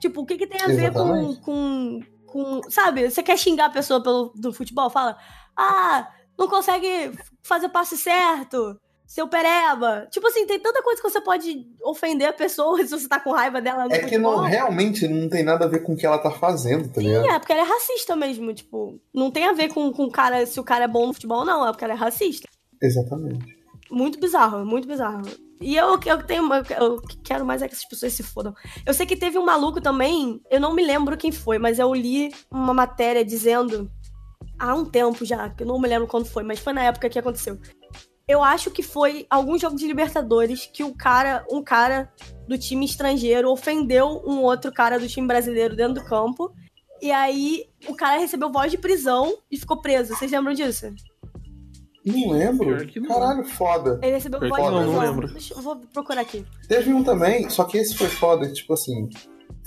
Tipo, o que que tem a ver com, Exatamente. com, com. Sabe, você quer xingar a pessoa pelo, do futebol? Fala, ah, não consegue fazer o passe certo, seu pereba. Tipo assim, tem tanta coisa que você pode ofender a pessoa [LAUGHS] se você tá com raiva dela no É que futebol. não, realmente não tem nada a ver com o que ela tá fazendo, tá ligado? Sim, é porque ela é racista mesmo, tipo, não tem a ver com, com o cara, se o cara é bom no futebol, não, é porque ela é racista. Exatamente. Muito bizarro, muito bizarro. E eu, eu tenho. Eu, quero mais é que essas pessoas se fodam. Eu sei que teve um maluco também, eu não me lembro quem foi, mas eu li uma matéria dizendo. Há um tempo já, que eu não me lembro quando foi, mas foi na época que aconteceu. Eu acho que foi algum jogo de Libertadores que o cara, um cara do time estrangeiro ofendeu um outro cara do time brasileiro dentro do campo. E aí o cara recebeu voz de prisão e ficou preso. Vocês lembram disso? Não lembro. Não. Caralho, foda. Ele recebeu que de não, não lembro. Deixa, eu vou procurar aqui. Teve um também, só que esse foi foda, tipo assim,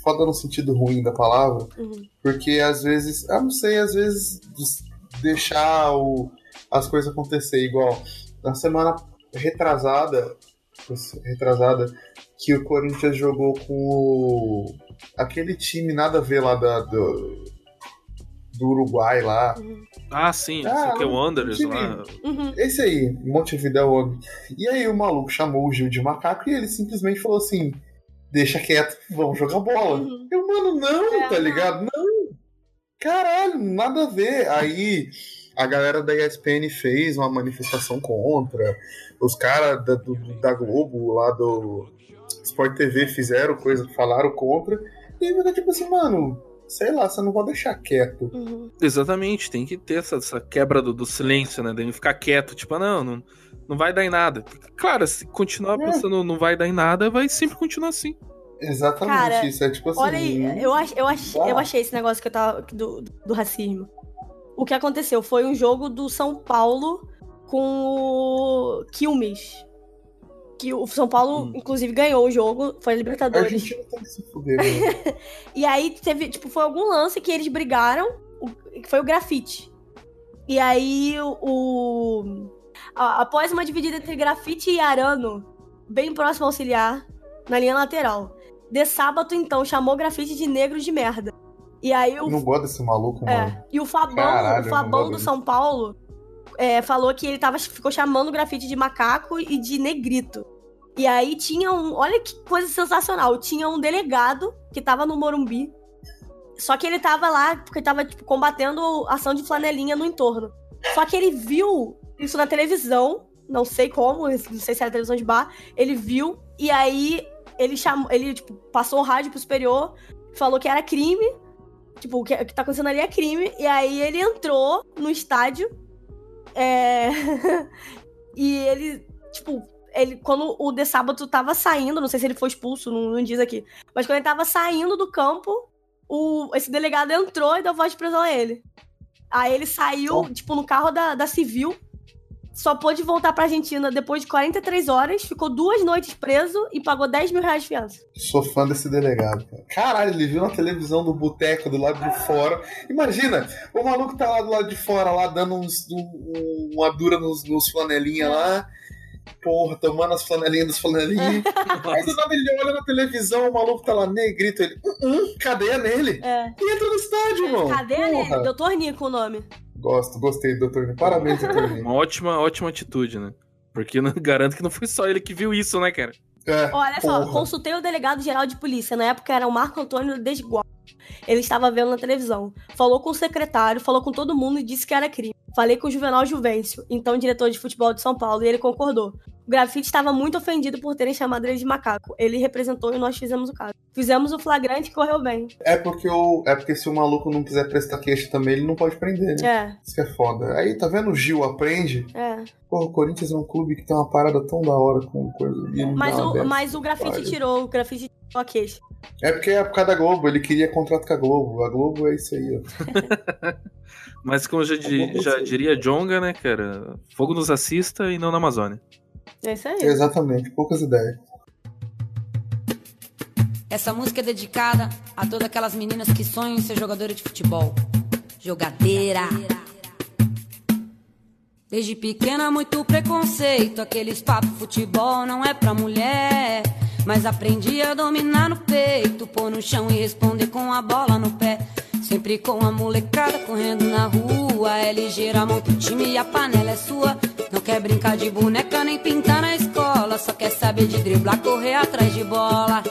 foda no sentido ruim da palavra, Uhum. porque às vezes, eu não sei, às vezes deixar o, as coisas acontecer igual. Na semana retrasada, retrasada, que o Corinthians jogou com o, aquele time nada a ver lá da, do, do Uruguai lá. Ah, sim, Ah, que é o Wanderers tive- lá. Uhum. Esse aí, Montevideo. E aí o maluco chamou o Gil de macaco e ele simplesmente falou assim: deixa quieto, vamos jogar bola. Uhum. Eu, mano, não, É, tá ligado? Não. Caralho, nada a ver. Aí a galera da ESPN fez uma manifestação contra. Os caras da, do- da Globo, lá do Sport TV, fizeram coisa, falaram contra. E aí, tipo assim, mano, sei lá, você não vai deixar quieto. Uhum. Exatamente, tem que ter essa, essa quebra do, do silêncio, né? De ficar quieto, tipo, ah, não, não, não vai dar em nada. Claro, se continuar É. pensando não vai dar em nada, vai sempre continuar assim. Exatamente Cara, isso. É tipo assim. Olha aí, eu, ach, eu, ach, Ah. eu achei esse negócio que eu tava. Do, do racismo. O que aconteceu foi um jogo do São Paulo com o Quilmes. Que o São Paulo, inclusive, ganhou o jogo, foi a A Libertadores. Argentina tem que se fuder, né? [LAUGHS] E aí teve, tipo, foi algum lance que eles brigaram, que foi o grafite. E aí o. a- após uma dividida entre grafite e arano, bem próximo ao auxiliar, na linha lateral. De sábado, então, chamou grafite de negro de merda. E aí o. Eu não gosto desse maluco, mano. É, e o Fabão, Caralho, o Fabão do São Paulo é, falou que ele tava, ficou chamando o grafite de macaco e de negrito. E aí tinha um. Olha que coisa sensacional. Tinha um delegado que tava no Morumbi. Só que ele tava lá porque tava tipo, combatendo ação de flanelinha no entorno. Só que ele viu isso na televisão. Não sei como, não sei se era televisão de bar. Ele viu e aí ele chamou. Ele, tipo, passou o rádio pro superior, falou que era crime. Tipo, o que, o que tá acontecendo ali é crime. E aí ele entrou no estádio. É... [LAUGHS] e ele, tipo, ele, quando o De Sábado tava saindo, não sei se ele foi expulso, não, não diz aqui. Mas quando ele tava saindo do campo, o, esse delegado entrou e deu voz de prisão a ele. Aí ele saiu, tipo, no carro da, da Civil. Só pôde voltar pra Argentina depois de 43 horas, ficou duas noites preso e pagou 10 mil reais de fiança. Sou fã desse delegado, cara. Caralho, ele viu na televisão do boteco do lado de fora. Imagina, o maluco tá lá do lado de fora, lá dando uns, um- uma dura nos, nos flanelinha lá. Porra, tomando as flanelinhas dos flanelinhas. [LAUGHS] Aí do nada ele olha na televisão, o maluco tá lá negrito. Ele, uh, uh, cadeia nele. É. E entra no estádio, irmão. Cadê Porra. ele? Doutor Nico o nome. Gosto, gostei, doutor. Parabéns, [LAUGHS] doutor. Uma ótima, ótima atitude, né? Porque não, [LAUGHS] garanto que não foi só ele que viu isso, né, cara? É, Olha só, porra. consultei o delegado geral de polícia, na época era o Marco Antônio Desgual. Ele estava vendo na televisão. Falou com o secretário, falou com todo mundo e disse que era crime. Falei com o Juvenal Juvencio, então diretor de futebol de São Paulo, e ele concordou. O grafite estava muito ofendido por terem chamado ele de macaco. Ele representou e nós fizemos o caso. Fizemos o flagrante e correu bem. É porque, o, é porque se o maluco não quiser prestar queixa também, ele não pode prender, né? É, Isso que é foda. Aí, tá vendo o Gil aprende? é. Porra, o Corinthians é um clube que tem uma parada tão da hora com coisa. Mas o, mas o grafite tirou, o grafite tirou a queixa. É porque é por causa da Globo, ele queria contrato com a Globo. A Globo é isso aí, ó. [LAUGHS] Mas como já, di- já diria Jonga, né, cara? Fogo nos assista e não na Amazônia. É isso aí. Exatamente, poucas ideias. Essa música é dedicada a todas aquelas meninas que sonham em ser jogadora de futebol. Jogadeira. Desde pequena, muito preconceito. Aqueles papos futebol não é pra mulher. Mas aprendi a dominar no peito, pôr no chão e responder com a bola no pé. Sempre com a molecada correndo na rua. É ligeira, monta o time e a panela é sua. Não quer brincar de boneca nem pintar na escola. Só quer saber de driblar, correr atrás de bola.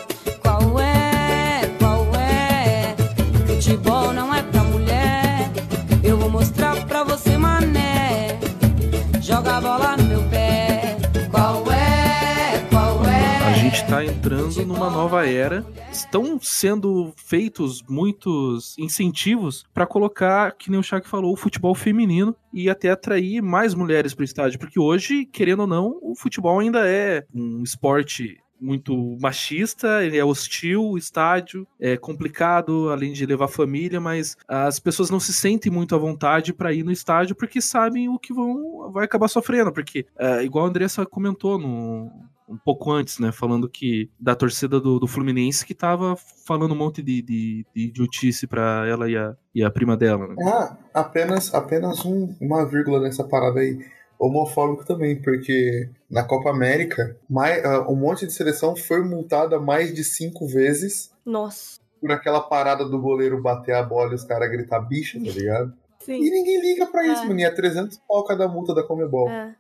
Qual é? Qual é? Futebol não é pra mulher. Eu vou mostrar pra você, mané. Joga a bola A gente tá entrando numa nova era. Estão sendo feitos muitos incentivos pra colocar, que nem o Shaq falou, o futebol feminino e até atrair mais mulheres pro estádio, porque hoje, querendo ou não, o futebol ainda é um esporte muito machista, ele é hostil, o estádio é complicado, além de levar família, mas as pessoas não se sentem muito à vontade pra ir no estádio porque sabem o que vão vai acabar sofrendo, porque é, igual a Andressa comentou no um pouco antes, né? Falando que da torcida do, do Fluminense que tava falando um monte de, de, de idiotice pra ela e a, e a prima dela, né? Ah, apenas, apenas um- uma vírgula nessa parada aí. Homofóbico também, porque na Copa América, mai- ah, um monte de seleção foi multada mais de cinco vezes Nossa. por aquela parada do goleiro bater a bola e os caras gritar bicho, tá ligado? Sim. E ninguém liga pra isso, É. mano. E é 300 pau cada multa da Comebol. É.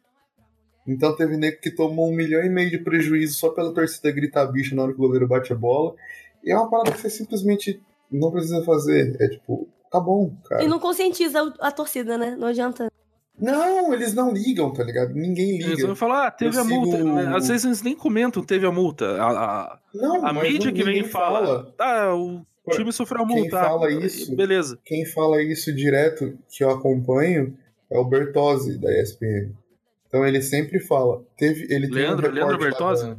Então teve nego que tomou um milhão e meio de prejuízo só pela torcida gritar bicho na hora que o goleiro bate a bola. E é uma parada que você simplesmente não precisa fazer. É tipo, tá bom, cara. E não conscientiza a torcida, né? Não adianta. Não, eles não ligam, tá ligado? Ninguém liga. Eles vão falar, ah, teve Eu a multa. sigo- né? Às vezes eles nem comentam, teve a multa. A, a, Não, a mídia não- que vem e ninguém fala, ah, o time sofreu a Quem multa. fala ah, isso, Beleza. quem fala isso direto que eu acompanho é o Bertozzi da ESPN. Então ele sempre fala, teve, ele tem um Leandro, Leandro Bertozzi? da- né?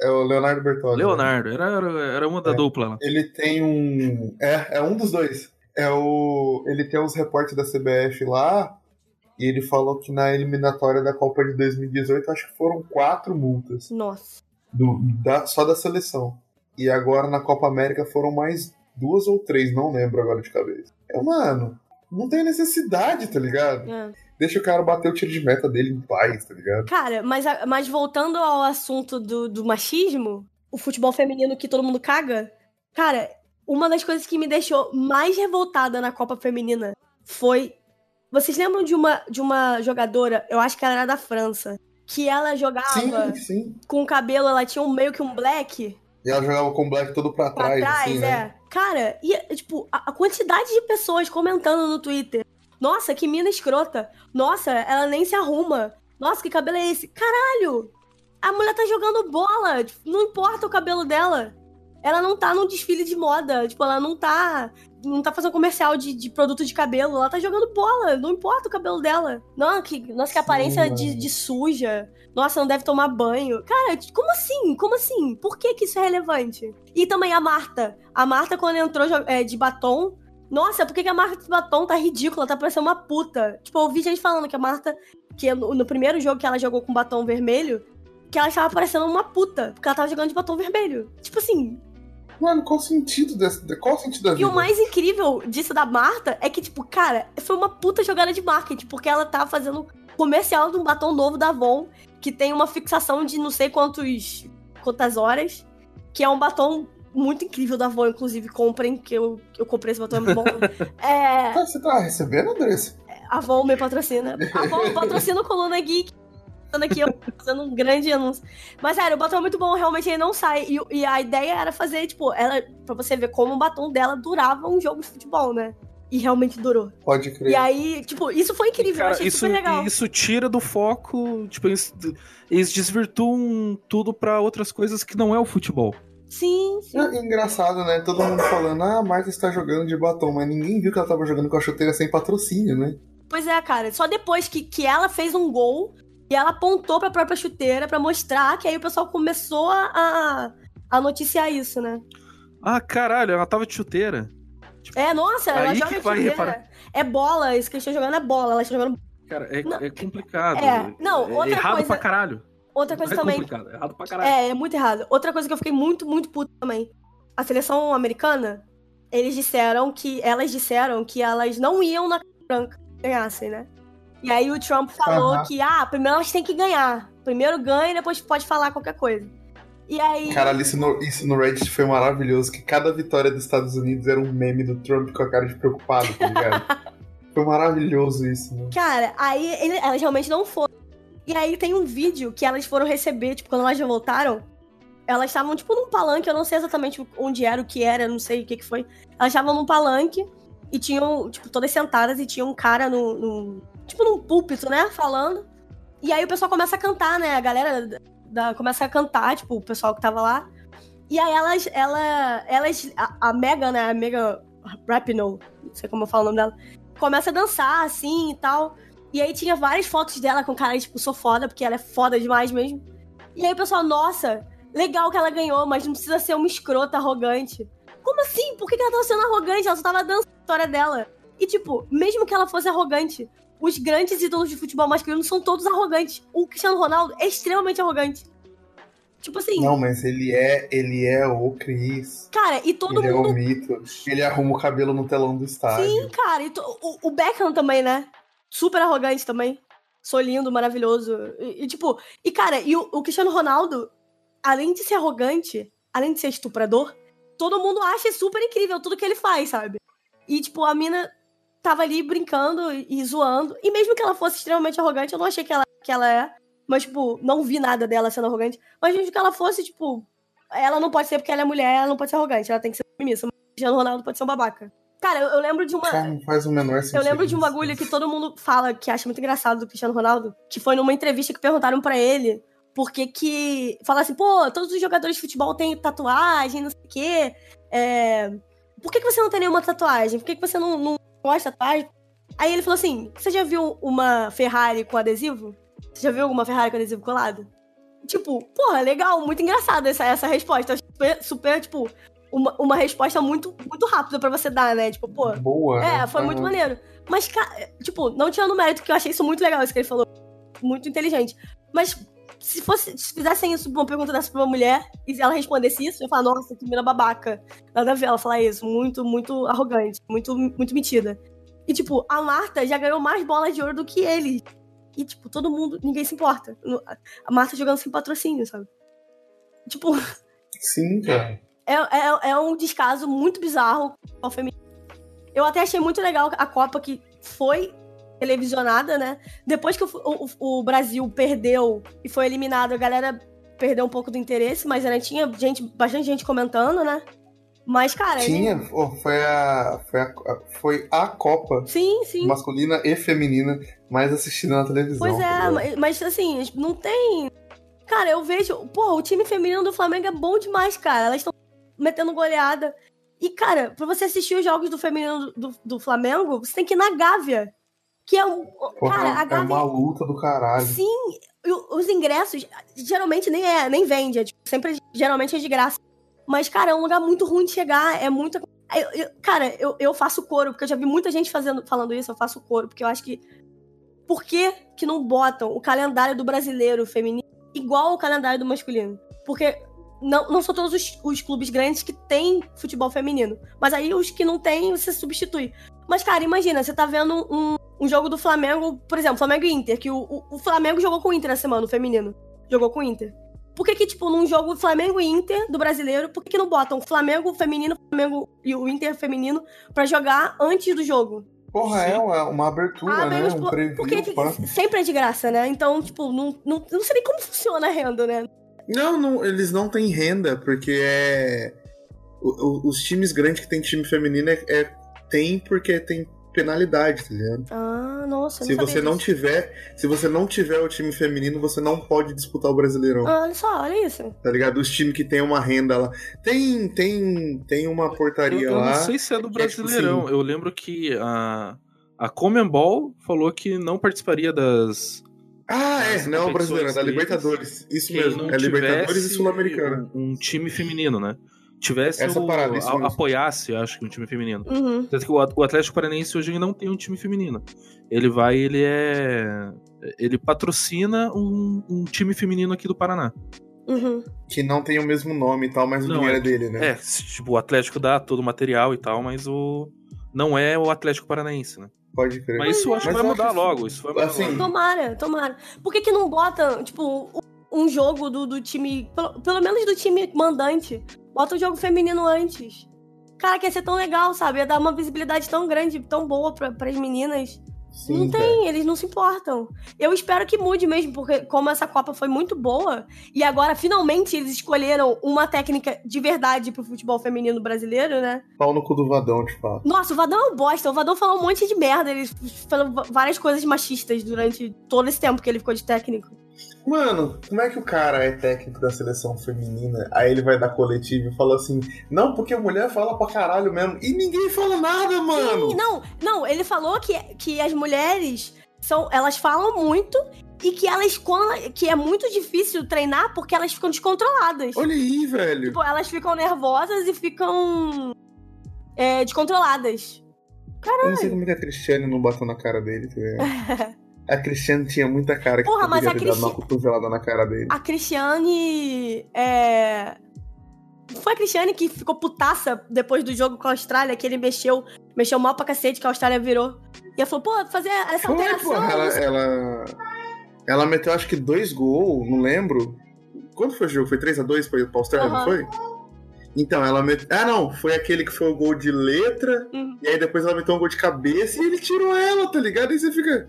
É o Leonardo Bertozzi. Leonardo, era, era, era uma da É. dupla lá. Ele tem um. É, é um dos dois. É o. Ele tem uns reportes da CBF lá. E ele falou que na eliminatória da Copa de 2018, acho que foram quatro multas. Nossa. do- da- só da seleção. E agora na Copa América foram mais duas ou três, não lembro agora de cabeça. É, mano, não tem necessidade, tá ligado? É. Deixa o cara bater o tiro de meta dele em paz, tá ligado? Cara, mas, mas voltando ao assunto do, do machismo, o futebol feminino que todo mundo caga, cara, uma das coisas que me deixou mais revoltada na Copa Feminina foi. Vocês lembram de uma, de uma jogadora, eu acho que ela era da França, que ela jogava Sim, sim. com o cabelo, ela tinha um, meio que um black E ela jogava com o Black todo pra pra trás, trás, assim, é. né? Cara, e, tipo, a, a quantidade de pessoas comentando no Twitter. Nossa, que mina escrota. Nossa, ela nem se arruma. Nossa, que cabelo é esse? Caralho! A mulher tá jogando bola. Não importa o cabelo dela. Ela não tá num desfile de moda. Tipo, ela não tá. Não tá fazendo comercial de, de produto de cabelo. Ela tá jogando bola. Não importa o cabelo dela. Não, que, nossa, que aparência de, de suja. Nossa, não deve tomar banho. Cara, como assim? Como assim? Por que, que isso é relevante? E também a Marta. A Marta, quando entrou é, de batom. Nossa, por que, que a Marta de batom tá ridícula? Tá parecendo uma puta. Tipo, eu ouvi gente falando que a Marta, que no, no primeiro jogo que ela jogou com batom vermelho, que ela estava parecendo uma puta. Porque ela tava jogando de batom vermelho. Tipo assim. Mano, qual o sentido dessa. Qual o sentido da E vida? o mais incrível disso da Marta é que, tipo, cara, foi uma puta jogada de marketing, porque ela tava fazendo comercial de um batom novo da Avon, que tem uma fixação de não sei quantos quantas horas, que é um batom muito incrível da Avon, inclusive, comprem, que eu, eu comprei esse batom, é muito bom. [LAUGHS] é, Ah, você tá recebendo, Andressa? a Avon me patrocina. A Avon patrocina o Coluna Geek. Tô aqui, eu fazendo um grande anúncio. Mas, sério, o batom é muito bom, realmente ele não sai. E, e a ideia era fazer, tipo, ela, pra você ver como o batom dela durava um jogo de futebol, né? E realmente durou. Pode crer. E aí, tipo, isso foi incrível, eu Cara, achei isso, super legal. isso tira do foco. Tipo, eles, eles desvirtuam tudo pra outras coisas que não é o futebol. Sim, sim. É engraçado, né? Todo mundo falando, ah, a Marta está jogando de batom, mas ninguém viu que ela tava jogando com a chuteira sem patrocínio, né? Pois é, cara. Só depois que, que ela fez um gol e ela apontou pra própria chuteira pra mostrar que aí o pessoal começou a, a, a noticiar isso, né? Ah, caralho, ela tava de chuteira. É, nossa, ela Aí joga que de vai chuteira. reparar. É bola, isso que eles estão jogando é bola. Ela está jogando. Cara, é, Não. é complicado. É, não, outra errado coisa- pra caralho. Outra coisa Não é também. complicado, é errado pra caralho. É, é muito errado. Outra coisa que eu fiquei muito, muito puta também. A seleção americana, eles disseram que. Elas disseram que elas não iam na branca ganhassem, né? E aí o Trump falou Aham. que, ah, primeiro elas têm que ganhar. Primeiro ganha e depois pode falar qualquer coisa. E aí. Caralho, isso no, isso no Reddit foi maravilhoso, que cada vitória dos Estados Unidos era um meme do Trump com a cara de preocupado, tá ligado? [LAUGHS] foi maravilhoso isso, né? Cara, aí ele- elas realmente não foram. E aí tem um vídeo que elas foram receber, tipo, quando elas já voltaram. Elas estavam, tipo, num palanque, eu não sei exatamente onde era, o que era, não sei o que que foi. Elas estavam num palanque e tinham, tipo, todas sentadas e tinha um cara no, no- tipo, num púlpito, né, falando. E aí o pessoal começa a cantar, né, a galera da- começa a cantar, tipo, o pessoal que tava lá. E aí elas, ela, elas, a, a Megan, né, a Megan Rapinoe, não sei como eu falo o nome dela, começa a dançar, assim, e tal. E aí tinha várias fotos dela com cara, tipo, sou foda, porque ela é foda demais mesmo. E aí o pessoal, nossa, legal que ela ganhou, mas não precisa ser uma escrota arrogante. Como assim? Por que ela tava sendo arrogante? Ela só tava dançando a história dela. E, tipo, mesmo que ela fosse arrogante, os grandes ídolos de futebol masculino são todos arrogantes. O Cristiano Ronaldo é extremamente arrogante. Tipo assim, Não, mas ele é, ele é o Cris. cara, e todo ele é mundo o mito. Ele arruma o cabelo no telão do estádio. Sim, cara. E to- o, o Beckham também, né? Super arrogante também. Sou lindo, maravilhoso. E, e, tipo, e cara, e o, o Cristiano Ronaldo, além de ser arrogante, além de ser estuprador, todo mundo acha super incrível tudo que ele faz, sabe? E, tipo, a mina tava ali brincando e, e zoando. E mesmo que ela fosse extremamente arrogante, eu não achei que ela, que ela é. Mas, tipo, não vi nada dela sendo arrogante. Mas mesmo que ela fosse, tipo, ela não pode ser porque ela é mulher, ela não pode ser arrogante, ela tem que ser feminista. Mas o Cristiano Ronaldo pode ser um babaca. Cara, eu, eu lembro de uma. Cara, não faz o menor sentido. Eu lembro de um bagulho que todo mundo fala que acha muito engraçado do Cristiano Ronaldo, que foi numa entrevista que perguntaram pra ele por que que... Falaram assim, pô, todos os jogadores de futebol têm tatuagem, não sei o quê. É... Por que, que você não tem nenhuma tatuagem? Por que, que você não, não gosta de tatuagem? Aí ele falou assim, você já viu uma Ferrari com adesivo? Você já viu alguma Ferrari com adesivo colado? tipo, porra, legal, muito engraçada essa, essa resposta. Super, super, tipo, uma, uma resposta muito, muito rápida pra você dar, né? Tipo, pô. Boa. É, né? foi muito Aham. maneiro. Mas, tipo, não tirando mérito, que eu achei isso muito legal, isso que ele falou. Muito inteligente. Mas se fosse, se fizessem isso, uma pergunta dessa pra uma mulher, e ela respondesse isso, eu ia falar, nossa, que mina babaca. Nada a ver ela falar isso. Muito, muito arrogante. Muito, muito metida. E, tipo, a Marta já ganhou mais bolas de ouro do que ele. E, tipo, todo mundo, ninguém se importa. No- A Marta jogando sem patrocínio, sabe? Tipo, Sim, cara. É, é, é um descaso muito bizarro ao feminino. Eu até achei muito legal a Copa que foi televisionada, né? Depois que o, o- o Brasil perdeu e foi eliminado, a galera perdeu um pouco do interesse, mas ainda tinha gente, bastante gente comentando, né? Mas, cara. Tinha, foi a, foi a. Foi a Copa Sim, sim. masculina e feminina mais assistida na televisão. Pois é, mas, mas, assim, não tem. Cara, eu vejo. Pô, o time feminino do Flamengo é bom demais, cara. Elas estão metendo goleada. E, cara, pra você assistir os jogos do feminino do, do Flamengo, você tem que ir na Gávea. Que é um. Porra, cara, a é Gávea. uma luta do caralho. Sim, os ingressos geralmente nem é, nem vende, é, tipo, sempre geralmente é de graça. Mas, cara, é um lugar muito ruim de chegar, é muita. eu- eu- cara, eu, eu faço coro, porque eu já vi muita gente fazendo, falando isso, eu faço coro, porque eu acho que. Por que, que não botam o calendário do brasileiro feminino igual ao calendário do masculino? Porque não, não são todos os, os clubes grandes que têm futebol feminino. Mas aí os que não têm, você substitui. Mas, cara, imagina, você tá vendo um, um jogo do Flamengo, por exemplo, Flamengo e Inter, que o, o, o Flamengo jogou com o Inter na semana, o feminino. Jogou com o Inter. Por que, que, tipo, num jogo Flamengo e Inter do brasileiro, por que, que não botam o Flamengo feminino, Flamengo e o Inter feminino pra jogar antes do jogo? Porra, é uma, uma abertura, Ah, né? menos Um por- preview, porque pá. sempre é de graça, né? Então, tipo, não, não, não sei nem como funciona a renda, né? Não, não, eles não têm renda, porque é. o- o- os times grandes que tem time feminino é, é- tem porque tem penalidade, tá ligado? Ah, nossa, eu Se não você não disso. tiver, se você não tiver o time feminino, você não pode disputar o Brasileirão. Ah, olha só, olha isso. Tá ligado? Os times que tem uma renda lá. Tem tem tem uma Eu, portaria eu lá. não sei se é do é tipo Brasileirão. assim, Eu lembro que a, a Comembol falou que não participaria das. Ah, é, não é o é da Libertadores. Isso mesmo, é Libertadores e Sul-Americana. Um, um time feminino, né? Tivesse Essa o, parada, isso a- mesmo. apoiasse, acho que um time feminino. Uhum. Tanto que o At- o Atlético Paranaense hoje não tem um time feminino. Ele vai, ele é. Ele patrocina um, um time feminino aqui do Paraná. Uhum. Que não tem o mesmo nome e tal, mas o Não, dinheiro é- é dele, né? É, tipo, o Atlético dá todo o material e tal, mas o. Não é o Atlético Paranaense, né? Pode crer. Mas isso eu acho que vai eu mudar logo. Isso vai mudar assim, logo. Tomara, tomara. Por que, que não bota, tipo, um um jogo do, do time. Pelo, pelo menos do time mandante? Bota o jogo feminino antes. Cara, que ia ser tão legal, sabe? Ia dar uma visibilidade tão grande, tão boa pra, pras meninas. Sim, não cara. tem, eles não se importam. Eu espero que mude mesmo, porque como essa Copa foi muito boa, e agora finalmente eles escolheram uma técnica de verdade pro futebol feminino brasileiro, né? Pau no cu do Vadão, te falo. Nossa, o Vadão é um bosta. O Vadão falou um monte de merda. Ele falou várias coisas machistas durante todo esse tempo que ele ficou de técnico. Mano, como é que o cara é técnico da seleção feminina? Aí ele vai dar coletiva e fala assim: Não, porque a mulher fala pra caralho mesmo. E ninguém fala nada, mano. Sim, não, não, ele falou que, que as mulheres são. Elas falam muito e que elas. quando- que é muito difícil treinar porque elas ficam descontroladas. Olha aí, velho. Tipo, elas ficam nervosas e ficam. é, descontroladas. Eu não sei como é que a Cristiane não bateu na cara dele, tá? [LAUGHS] A Cristiane tinha muita cara que Porra, mas poderia a ter dado Cristi- uma cotovelada na cara dele. A Cristiane. É. Foi a Cristiane que ficou putaça depois do jogo com a Austrália, que ele mexeu, mexeu mal pra cacete, que a Austrália virou. E ela falou, pô, fazer essa Foi, alteração. porra, ela, não ela, ela meteu acho que dois gols, não lembro. Quando foi o jogo? Foi 3x2 pra, Austrália, não Aham. foi? Então, ela meteu. Ah, não, foi aquele que foi o gol de letra, Uhum. e aí depois ela meteu um gol de cabeça e ele tirou ela, tá ligado? E você fica.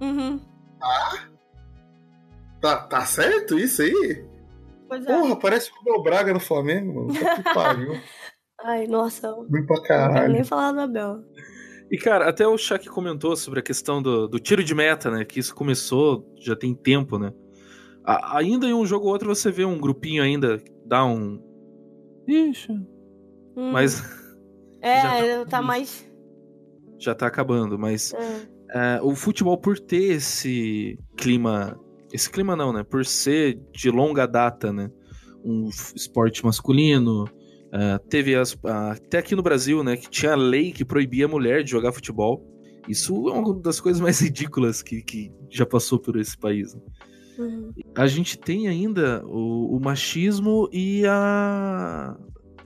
Uhum. Tá, tá certo isso aí? Pois é. Porra, parece o Abel Braga no Flamengo, mano. Tá que pariu. [LAUGHS] Ai, nossa. Não Ruim pra quero caralho. nem falar do Abel. E, cara, até o Shaq comentou sobre a questão do, do tiro de meta, né? Que isso começou já tem tempo, né? A- ainda em um jogo ou outro você vê um grupinho ainda dar um. Ixi. Hum. Mas É, [LAUGHS] já tá, mais. já tá acabando. Mas é. É, o futebol, por ter esse clima esse clima não, né? Por ser de longa data, né? Um esporte masculino. ah, teve as, ah, até aqui no Brasil, né? Que tinha lei que proibia a mulher de jogar futebol. Isso é uma das coisas mais [LAUGHS] ridículas que, que já passou por esse país. né? Uhum. A gente tem ainda o, o machismo e a,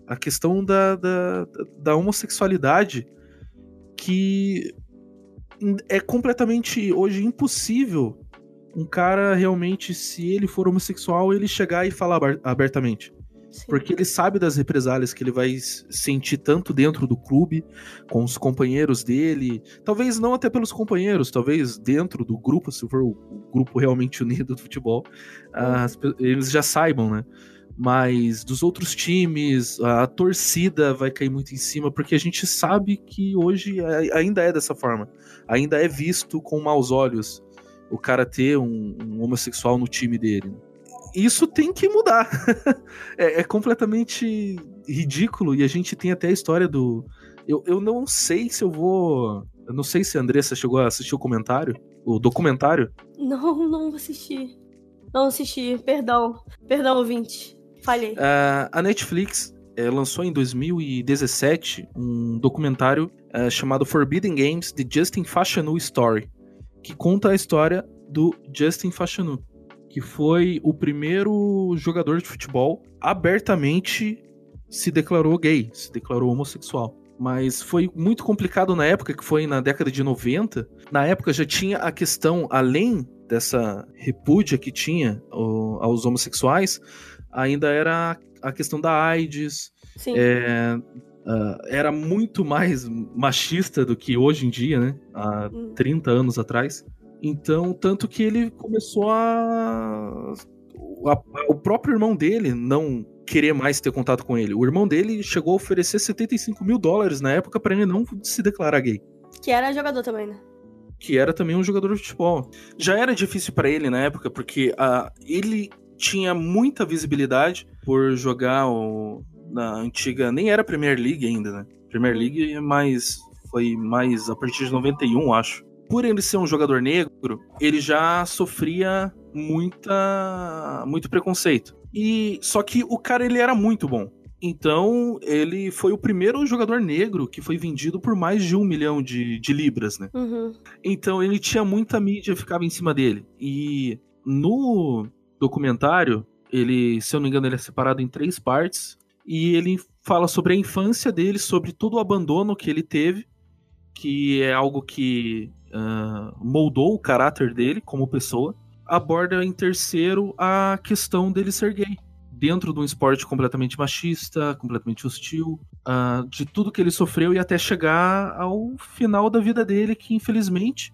a questão da, da, da homossexualidade que é completamente hoje impossível um cara realmente, se ele for homossexual, ele chegar e falar abertamente. Porque ele sabe das represálias que ele vai sentir tanto dentro do clube, com os companheiros dele. Talvez não até pelos companheiros, talvez dentro do grupo, se for o grupo realmente unido do futebol, as pe- eles já saibam, né? Mas dos outros times, a torcida vai cair muito em cima, porque a gente sabe que hoje a- ainda é dessa forma. Ainda é visto com maus olhos o cara ter um, um homossexual no time dele. Isso tem que mudar. [LAUGHS] é, é completamente ridículo e a gente tem até a história do. Eu, eu não sei se eu vou. Eu não sei se a Andressa chegou a assistir o comentário, o documentário. Não, não assisti. Não assisti, perdão. Perdão, ouvinte. Falhei. Ah, a Netflix eh, lançou em 2017 um documentário eh, chamado Forbidden Games: The Justin Fashanu Story, que conta a história do Justin Fashanu, que foi o primeiro jogador de futebol abertamente se declarou gay, se declarou homossexual. Mas foi muito complicado na época, que foi na década de 90. Na época já tinha a questão, além dessa repúdia que tinha aos homossexuais, ainda era a questão da AIDS. Sim. É, ah, era muito mais machista do que hoje em dia, né? Há 30 anos atrás. Então, tanto que ele começou a... a- O próprio irmão dele não querer mais ter contato com ele. O irmão dele chegou a oferecer 75 mil dólares na época para ele não se declarar gay Que era jogador também, né? que era também um jogador de futebol. Já era difícil pra ele na época, porque ah, ele tinha muita visibilidade por jogar o- na antiga. Nem era Premier League ainda, né? Premier League é mais. Foi mais a partir de 91, acho. Por ele ser um jogador negro, ele já sofria muita, muito preconceito. E só que o cara ele era muito bom. Então, ele foi o primeiro jogador negro que foi vendido por mais de um milhão de, de libras, né? Uhum. Então ele tinha muita mídia, ficava em cima dele. E no documentário, ele, se eu não me engano, ele é separado em três partes. E ele fala sobre a infância dele, sobre todo o abandono que ele teve, que é algo que ah, moldou o caráter dele como pessoa. Aborda em terceiro a questão dele ser gay. Dentro de um esporte completamente machista, completamente hostil, ah, de tudo que ele sofreu e até chegar ao final da vida dele, que infelizmente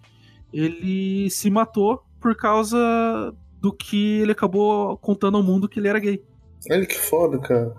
ele se matou por causa do que ele acabou contando ao mundo que ele era gay. Olha que foda, cara.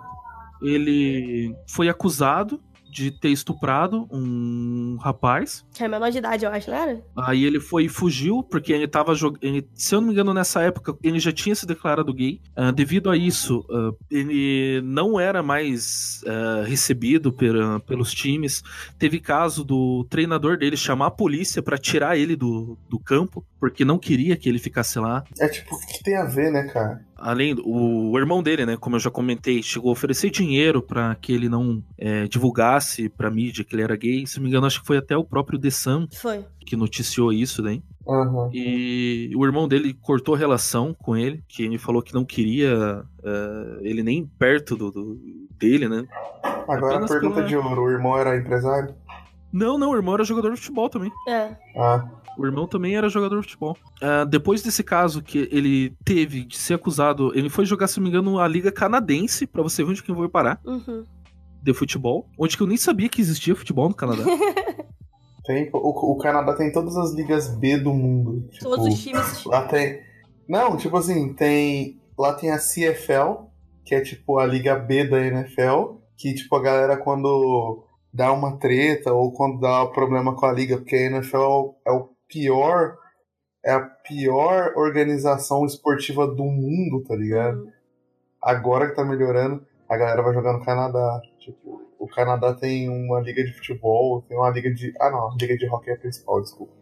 Ele foi acusado de ter estuprado um rapaz. Que é menor de idade, eu acho, não era? Aí ele foi e fugiu, porque ele tava jogando. Se eu não me engano, nessa época, ele já tinha se declarado gay. Ah, devido a isso, ah, ele não era mais ah, recebido pela- pelos times. Teve caso do treinador dele chamar a polícia pra tirar ele do, do campo, porque não queria que ele ficasse lá. É tipo, o que tem a ver, né, cara? Além do o irmão dele, né, como eu já comentei, chegou a oferecer dinheiro pra que ele não é, divulgasse pra mídia que ele era gay. Se não me engano, acho que foi até o próprio The Sun Foi. que noticiou isso daí. Aham. E o irmão dele cortou relação com ele, que ele falou que não queria é, ele nem perto do, do- dele, né? Agora a Apenas pergunta pela- de ouro: o irmão era empresário? Não, não, o irmão era jogador de futebol também. É. Ah. O irmão também era jogador de futebol. Ah, depois desse caso que ele teve de ser acusado, ele foi jogar, se não me engano, a Liga Canadense, pra você ver onde que eu vou parar, Uhum. de futebol. Onde que eu nem sabia que existia futebol no Canadá. [LAUGHS] Tem, o, o Canadá tem todas as ligas B do mundo. Tipo, Todos os times. Lá tem. Não, tipo assim, tem. Lá tem a CFL, que é tipo a Liga B da NFL, que tipo a galera quando dá uma treta ou quando dá problema com a liga, porque a NFL é o pior. É a pior organização esportiva do mundo, tá ligado? Agora que tá melhorando, a galera vai jogar no Canadá. Tipo, o Canadá tem uma liga de futebol, tem uma liga de. Ah não, a liga de hockey é a principal, desculpa.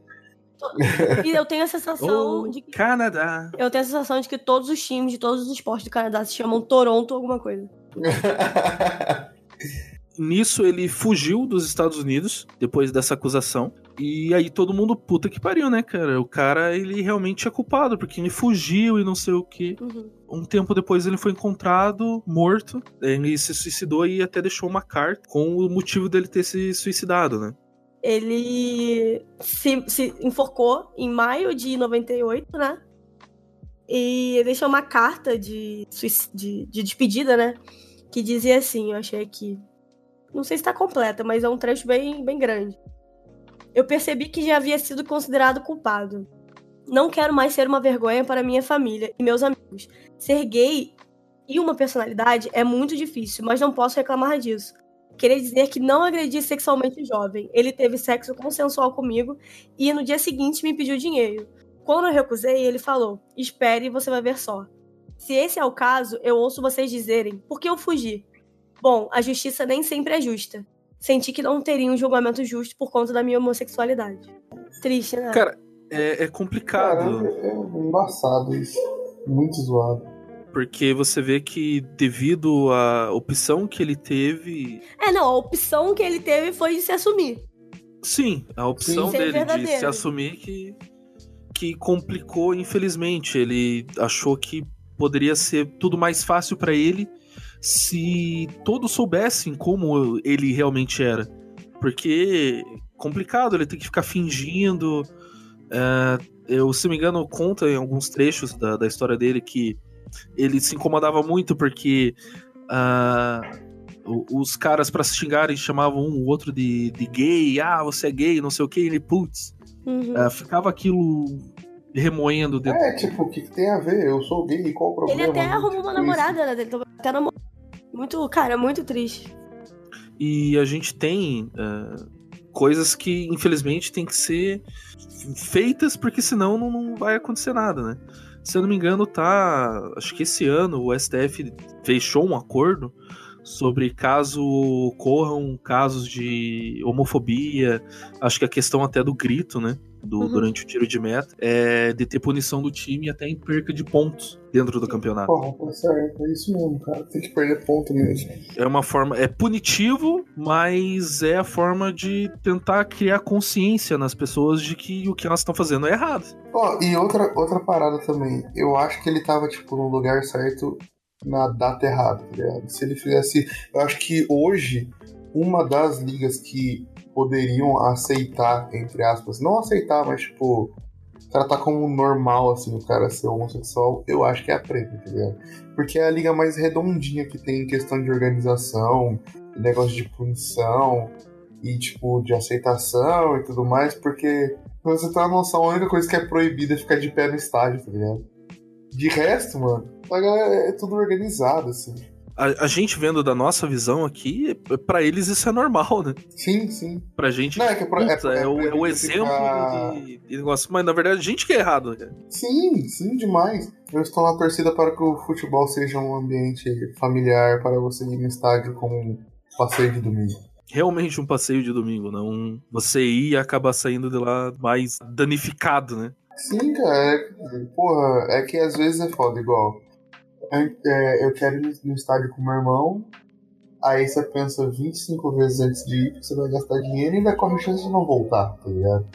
E eu tenho a sensação Oh, de que. Canadá. Eu tenho a sensação de que todos os times de todos os esportes do Canadá se chamam Toronto alguma coisa. [LAUGHS] Nisso ele fugiu dos Estados Unidos depois dessa acusação. E aí todo mundo, puta que pariu, né, cara? O cara, ele realmente é culpado, porque ele fugiu e não sei o que. Uhum. Um tempo depois ele foi encontrado morto. Ele se suicidou e até deixou uma carta com o motivo dele ter se suicidado, né? Ele se, se enforcou em maio de 98, né? E ele deixou uma carta de, de, de despedida, né? Que dizia assim, eu achei aqui. Não sei se tá completa, mas é um trecho bem, bem grande. Eu percebi que já havia sido considerado culpado. Não quero mais ser uma vergonha para minha família e meus amigos. Ser gay e uma personalidade é muito difícil, mas não posso reclamar disso. Queria dizer que não agredi sexualmente o jovem. Ele teve sexo consensual comigo e no dia seguinte me pediu dinheiro. Quando eu recusei, ele falou: Espere você vai ver só. Se esse é o caso, eu ouço vocês dizerem: Por que eu fugi? Bom, a justiça nem sempre é justa. Senti que não teria um julgamento justo por conta da minha homossexualidade. Triste, né? Cara, é, é complicado. Caramba, é embaçado isso. Muito zoado. Porque você vê que devido à opção que ele teve. É, não, a opção que ele teve foi de se assumir. Sim, a opção Sim. Dele de se assumir que, que complicou, infelizmente. Ele achou que poderia ser tudo mais fácil pra ele se todos soubessem como ele realmente era. Porque complicado, ele tem que ficar fingindo. É, eu, se não me engano, conta em alguns trechos da, da história dele que ele se incomodava muito porque o- os caras, pra se xingarem, chamavam um ou outro de, de gay. Ah, você é gay, não sei o que. Ele, putz, Uhum. ah, ficava aquilo remoendo dentro. É, tipo, o que, que tem a ver? Eu sou gay, qual o Ele problema? até arrumou uma namorada, né? Ele até namorou. Muito, cara, muito triste. E a gente tem ah, coisas que, infelizmente, tem que ser feitas, porque senão não, não vai acontecer nada, né? Se eu não me engano, tá. Acho que esse ano o STF fechou um acordo sobre caso ocorram casos de homofobia, acho que a questão até do grito, né? Do, Uhum. Durante o tiro de meta, é de ter punição do time até em perca de pontos dentro do campeonato. Porra, tá certo, é isso mesmo, cara. Tem que perder ponto mesmo. É uma forma. É punitivo, mas é a forma de tentar criar consciência nas pessoas de que o que elas estão fazendo é errado. Ó, e outra, outra parada também. Eu acho que ele tava, tipo, no lugar certo na data errada, tá ligado? Se ele fizesse. Eu acho que hoje, uma das ligas que poderiam aceitar, entre aspas, não aceitar, mas, tipo, tratar como normal, assim, o cara ser homossexual, eu acho que é a preta, tá ligado? Porque é a liga mais redondinha que tem em questão de organização, negócio de punição e, tipo, de aceitação e tudo mais, porque pra você ter uma noção, a única coisa que é proibida é ficar de pé no estádio, tá ligado? De resto, mano, a galera é tudo organizado, assim. A, a gente vendo da nossa visão aqui, pra eles isso é normal, né? Sim, sim. Pra gente, Não, é que é é- puta, é, é o, é o proibido exemplo ficar- de, de negócio. Mas na verdade a gente que é errado, cara. Sim, sim, demais. Eu estou na torcida para que o futebol seja um ambiente familiar para você ir no estádio como um passeio de domingo. Realmente um passeio de domingo, não você ir e acabar saindo de lá mais danificado, né? Sim, cara, é, porra, é que às vezes é foda, igual. É, é, eu quero ir no estádio com meu irmão, aí você pensa 25 vezes antes de ir, porque você vai gastar dinheiro e ainda corre chance de não voltar, tá ligado?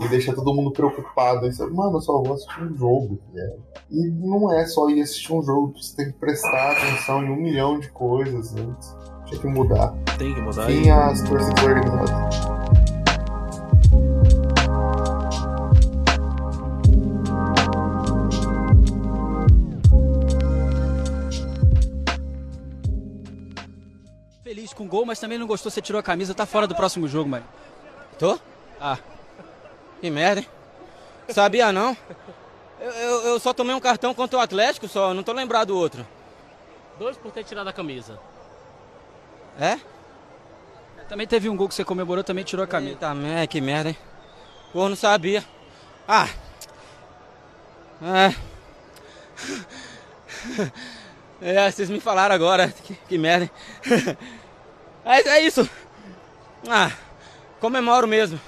E deixa todo mundo preocupado. Aí você, mano, eu só vou assistir um jogo, tá ligado? E não é só ir assistir um jogo, você tem que prestar atenção em um milhão de coisas antes. Tinha que mudar. Tem que mudar. Fim as torcidas organizadas. Com gol, mas também não gostou, você tirou a camisa, tá fora do próximo jogo, mano. Tô? Ah. Que merda, hein? Sabia não? Eu, eu, eu só tomei um cartão contra o Atlético só, não tô lembrado do outro. Dois por ter tirado a camisa. É? Também teve um gol que você comemorou, também tirou a camisa. Eita, merda, que merda, hein? Pô, não sabia. Ah! É. [LAUGHS] É, vocês me falaram agora. [LAUGHS] Que, que merda, hein? [LAUGHS] É, é isso. Ah, comemoro mesmo.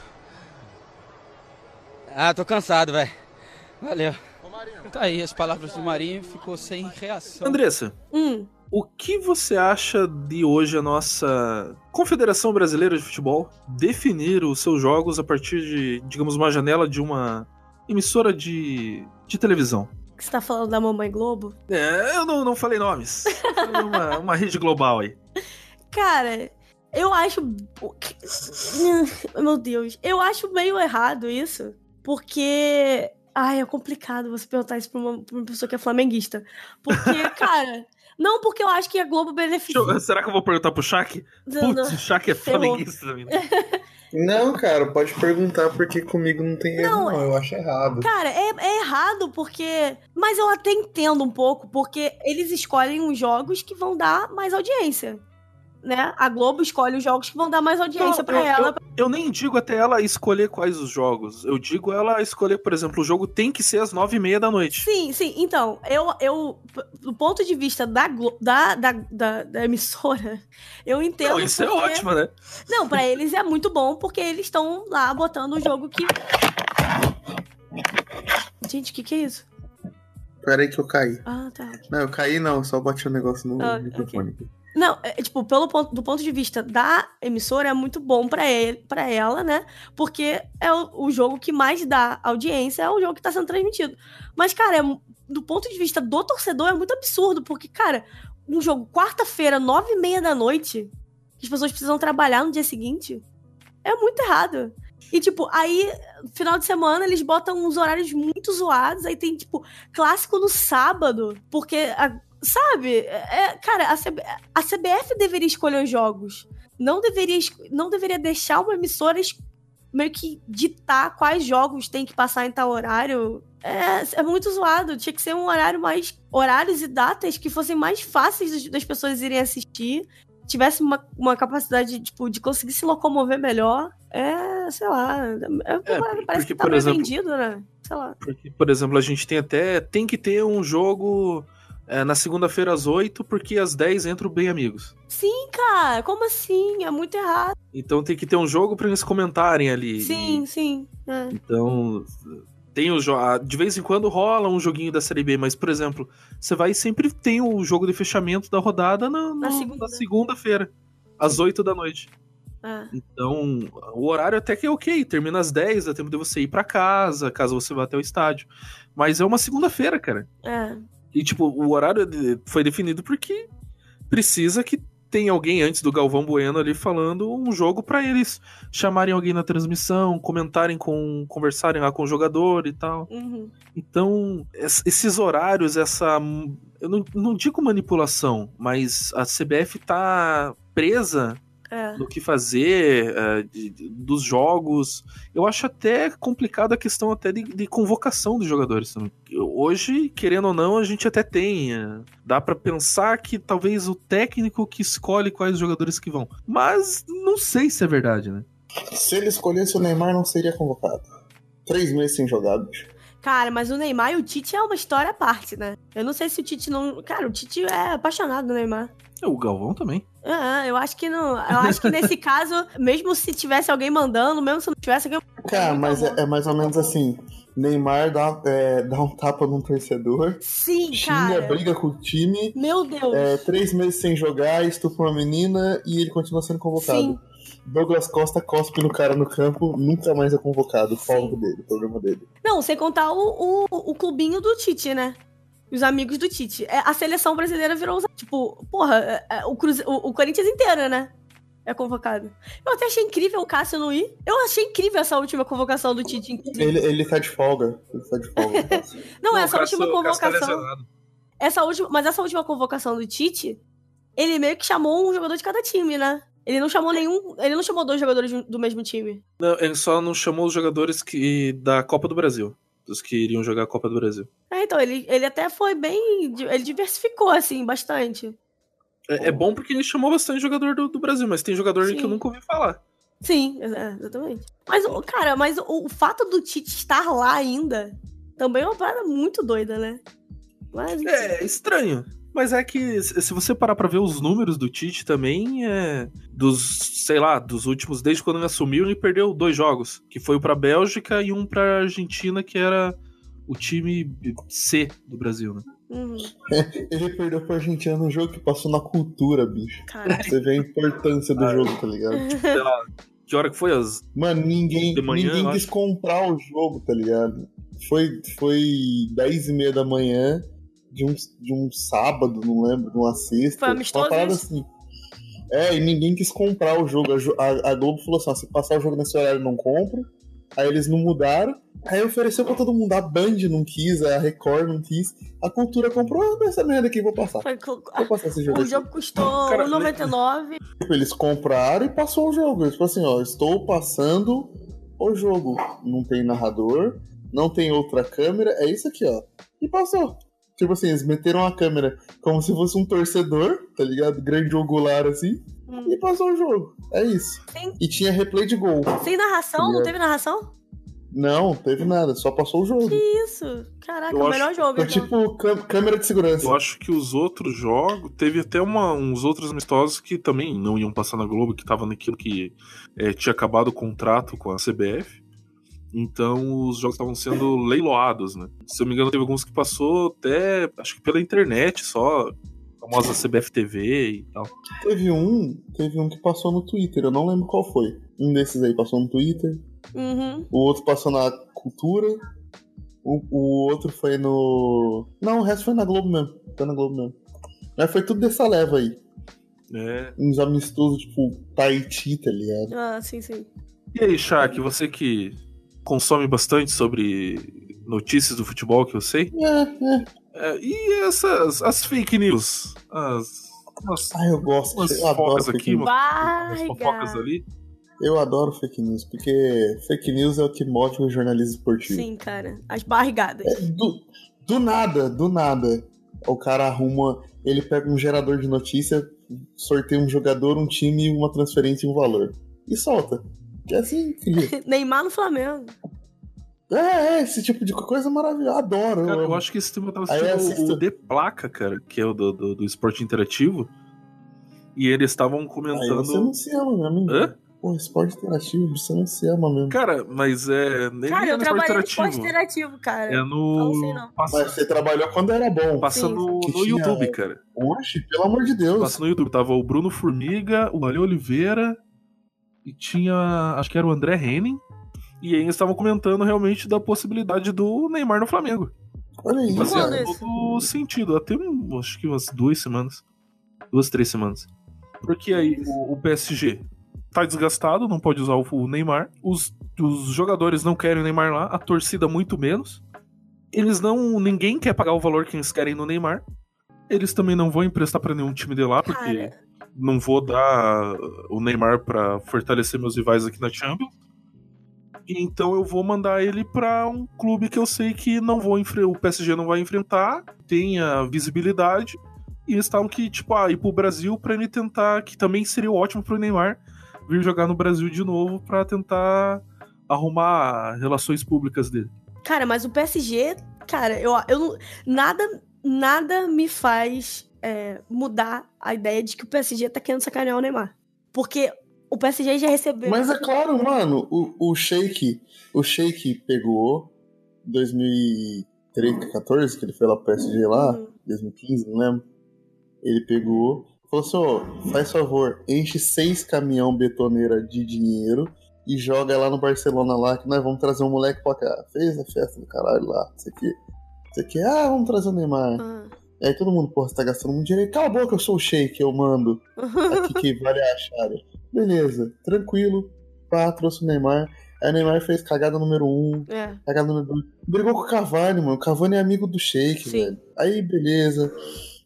Ah, tô cansado, velho. Valeu. Tá aí as palavras do Marinho, ficou sem reação. Andressa, Hum. o que você acha de hoje a nossa Confederação Brasileira de Futebol definir os seus jogos a partir de, digamos, uma janela de uma emissora de, de televisão? Você tá falando da Mamãe Globo? É, eu não, não falei nomes. Falei uma, uma rede global aí. [LAUGHS] Cara, eu acho. [SIGHS] Meu Deus. Eu acho meio errado isso. Porque. Ai, é complicado você perguntar isso pra uma, pra uma pessoa que é flamenguista. Porque, [LAUGHS] cara. Não porque eu acho que a Globo beneficia. Eu- será que eu vou perguntar pro Shaq? Não, Putz, o Shaq é [LAUGHS] flamenguista também. [LAUGHS] Não, cara, pode perguntar porque comigo não tem erro, Não, não. Eu acho errado. Cara, é, é errado porque. Mas eu até entendo um pouco, porque eles escolhem os jogos que vão dar mais audiência. Né? A Globo escolhe os jogos que vão dar mais audiência eu, ela. eu- eu nem digo até ela escolher quais os jogos. Eu digo ela escolher, por exemplo, o jogo tem que ser às nove e meia da noite. Sim, sim. Então, eu, eu do ponto de vista da, Glo- da, da, da, da emissora, [LAUGHS] eu entendo. Não, isso é porque- ótimo, né? Não, pra eles é muito bom, porque eles estão lá botando o jogo que. Gente, o que, que é isso? Pera aí que eu caí. Ah, tá. Não, eu caí não, só bati um negócio no Ah, microfone. aqui. Não, é, tipo, pelo ponto, do ponto de vista da emissora, é muito bom pra ele, para ela, né? Porque é o, o jogo que mais dá audiência, é o jogo que tá sendo transmitido. Mas, cara, é do ponto de vista do torcedor, é muito absurdo, porque, cara, um jogo quarta-feira, nove e meia da noite, que as pessoas precisam trabalhar no dia seguinte, é muito errado. E, tipo, aí, final de semana, eles botam uns horários muito zoados, aí tem, tipo, clássico no sábado, porque a- Sabe? É, cara, a, CB a CBF deveria escolher os jogos. Não deveria, não deveria deixar uma emissora meio que ditar quais jogos tem que passar em tal horário. É, é muito zoado. Tinha que ser um horário mais. Horários e datas que fossem mais fáceis das- pessoas irem assistir. Tivesse uma, uma capacidade, tipo, de conseguir se locomover melhor. É, sei lá. É, parece porque, que tá por exemplo- vendido, né? Sei lá. Porque, por exemplo, a gente tem até. Tem que ter um jogo é, na segunda-feira às 8, porque às 10 entra o Bem Amigos. Sim, cara, como assim? É muito errado. Então tem que ter um jogo pra eles comentarem ali. Sim, sim. é. Então, tem o jo- ah, de vez em quando rola um joguinho da Série B, mas, por exemplo, você vai e sempre tem o jogo de fechamento da rodada na, Na no- segunda. segunda-feira, às 8 da noite. É. Então, o horário até que é ok, termina às 10, dá tempo de você ir pra casa, caso você vá até o estádio. Mas é uma segunda-feira, cara. É. E, tipo, o horário foi definido porque precisa que tenha alguém antes do Galvão Bueno ali falando um jogo pra eles chamarem alguém na transmissão, comentarem com. conversarem lá com o jogador e tal. Uhum. Então, es- esses horários, essa. Eu não, não digo manipulação, mas a CBF tá presa É. do que fazer, eh, de- de- dos jogos. Eu acho até complicado a questão até de, de convocação dos jogadores também. Hoje, querendo ou não, a gente até tem. eh, Dá pra pensar que talvez o técnico que escolhe quais jogadores que vão. Mas não sei se é verdade, né? Se ele escolhesse o Neymar, não seria convocado. Três meses sem jogar, bicho. Cara, mas o Neymar e o Tite é uma história à parte, né? Eu não sei se o Tite não. Cara, o Tite é apaixonado no Neymar. É, O Galvão também. É, eu acho que não. Eu acho que nesse [LAUGHS] caso, mesmo se tivesse alguém mandando, mesmo se não tivesse alguém. Cara, mas é, é mais ou menos assim. Neymar dá, é, dá um tapa num torcedor. Sim, Xinga, cara. briga com o time. Meu Deus. É, três meses sem jogar, estupra uma menina e ele continua sendo convocado. Sim. Douglas Costa cospe no cara no campo, nunca mais é convocado. Folga dele, o programa dele. Não, sem contar o, o, o clubinho do Tite, né? Os amigos do Tite. É, a seleção brasileira virou. Tipo, porra, é, é, o, Cruze... o, o Corinthians inteiro, né? É convocado. Eu até achei incrível o Cássio não ir. Eu achei incrível essa última convocação do Tite. Ele, ele tá de folga. Ele tá de folga. [LAUGHS] Não, Não, essa o Cássio- última tá convocação. lesionado. essa última, mas essa última convocação do Tite, ele meio que chamou um jogador de cada time, né? Ele não chamou nenhum. Ele não chamou dois jogadores do- mesmo time. Não, ele só não chamou os jogadores que, da Copa do Brasil. Dos que iriam jogar a Copa do Brasil. É, então, ele, ele até foi bem. Ele diversificou, assim, bastante. É, é bom porque ele chamou bastante jogador do, do Brasil, mas tem jogador Sim. que eu nunca ouvi falar. Sim, é, exatamente. Mas, o- cara, mas o, o fato do Tite estar lá ainda também é uma parada muito doida, né? Mas, É, estranho. Mas é que se você parar pra ver os números do Tite também, é dos, sei lá, dos últimos, desde quando ele assumiu, ele perdeu dois jogos, que foi um pra Bélgica e um pra Argentina, que era o time C do Brasil, né? Uhum. [LAUGHS] Ele perdeu pra Argentina no jogo que passou na cultura, bicho. Caralho. Você vê a importância do jogo, tá ligado? [LAUGHS] Sei lá, que hora que foi? As Mano, ninguém, De manhã, ninguém quis acho. comprar o jogo, tá ligado? Foi, foi 10 e meia da manhã de um, de um sábado, não lembro, de uma sexta. Foi amistoso Uma parada assim. É, e ninguém quis comprar o jogo. A, a- Globo falou assim: ó, se passar o jogo nesse horário, eu não compro. Aí eles não mudaram. Aí ofereceu pra todo mundo. A Band não quis, a Record não quis. A Cultura comprou, ah, dessa merda aqui, vou passar. Foi Vou passar esse jogo O aqui. jogo custou Cara, 1,99. Tipo, Eles compraram e passou o jogo. Tipo assim, ó, estou passando o jogo. Não tem narrador, não tem outra câmera, é isso aqui, ó. E passou. Tipo assim, eles meteram a câmera como se fosse um torcedor, tá ligado? Grande angular assim. E passou o jogo. É isso. Sim. E tinha replay de gol. Sem narração? Tá Não teve narração? Não, teve nada, só passou o jogo. Que isso? Caraca, Eu o acho- melhor jogo. Foi então. tipo câmera de segurança. Eu acho que os outros jogos. Teve até uma- uns outros amistosos que também não iam passar na Globo, que tava naquilo que é, tinha acabado o contrato com a CBF. Então os jogos estavam sendo leiloados, né? Se eu me engano, teve alguns que passou até, acho que pela internet só, a famosa CBF TV e tal. Teve um, teve um que passou no Twitter, eu não lembro qual foi. Um desses aí passou no Twitter. Uhum. O outro passou na Cultura. O, o outro foi no. Não, o resto foi na Globo mesmo. Foi na Globo mesmo. Mas foi tudo dessa leva aí. É. Uns amistosos, tipo, Tahiti, tá ligado? Ah, sim, sim. E aí, Shaq, você que consome bastante sobre notícias do futebol, que eu sei. É, é. É, e essas as fake news? As. Umas, Ah, eu gosto. umas eu adoro fofocas fake aqui, news. umas, umas fofocas ali. Eu adoro fake news, porque fake news é o que move o jornalismo esportivo. Sim, cara. As barrigadas. Do, do nada, do nada. O cara arruma. Ele pega um gerador de notícia, sorteia um jogador, um time, uma transferência e um valor. E solta. Que é assim, filho. [LAUGHS] Neymar no Flamengo. É, é, esse tipo de coisa maravilhosa. Adoro. Cara, eu acho que esse tema eu tava Aí assistindo assisto- o The Placa, cara, que é o do, do, do esporte interativo. E eles estavam Aí comentando. você não se ama, meu amigo. Hã? Pô, esporte interativo, você não se ama mesmo. Cara, mas é. Nem Cara, é eu no trabalhei no esporte interativo. cara. É no. Não sei não. Passa, Mas você trabalhou quando era bom. passa no, Que no tinha- YouTube, cara. Oxe, pelo amor de Deus. Passa no YouTube. Tava o Bruno Formiga, o Ale Oliveira e tinha. Acho que era o André Henning. E aí eles estavam comentando realmente da possibilidade do Neymar no Flamengo. Olha aí. Fazia isso? todo sentido. Até acho que umas duas semanas. Duas, três semanas. Porque aí o, o PSG tá desgastado, não pode usar o, o Neymar. Os, os jogadores não querem o Neymar lá, a torcida muito menos. Eles não. Ninguém quer pagar o valor que eles querem no Neymar. Eles também não vão emprestar pra nenhum time de lá, porque Cara. Não vou dar o Neymar pra fortalecer meus rivais aqui na Champions. Então eu vou mandar ele pra um clube que eu sei que não vou o PSG não vai enfrentar, tenha visibilidade. E eles estavam que, tipo, ah, ir pro Brasil pra ele tentar, que também seria ótimo pro Neymar, vir jogar no Brasil de novo pra tentar arrumar relações públicas dele. Cara, mas o PSG, cara, eu, eu. Nada, nada me faz é, mudar a ideia de que o PSG tá querendo sacanear o Neymar. Porque o PSG já recebeu. Mas é claro, mano, o, o Sheik, o Sheik pegou 2013, 14, que ele foi lá pro PSG lá, Uhum. 2015, não lembro. Ele pegou, falou assim, ó, faz favor, enche seis caminhão betoneira de dinheiro e joga lá no Barcelona lá, que nós vamos trazer um moleque pra cá. Fez a festa do caralho lá, isso aqui. Isso aqui, ah, vamos trazer o Neymar. Ah. Aí todo mundo, porra, você tá gastando muito dinheiro. Cala a boca, eu sou o Sheik, eu mando. Aqui que vale a área. Beleza, tranquilo. Pá, trouxe o Neymar. Aí o Neymar fez cagada número um, É. cagada número dois. Brigou com o Cavani, mano. O Cavani é amigo do Sheik, Sim. velho. Aí, beleza.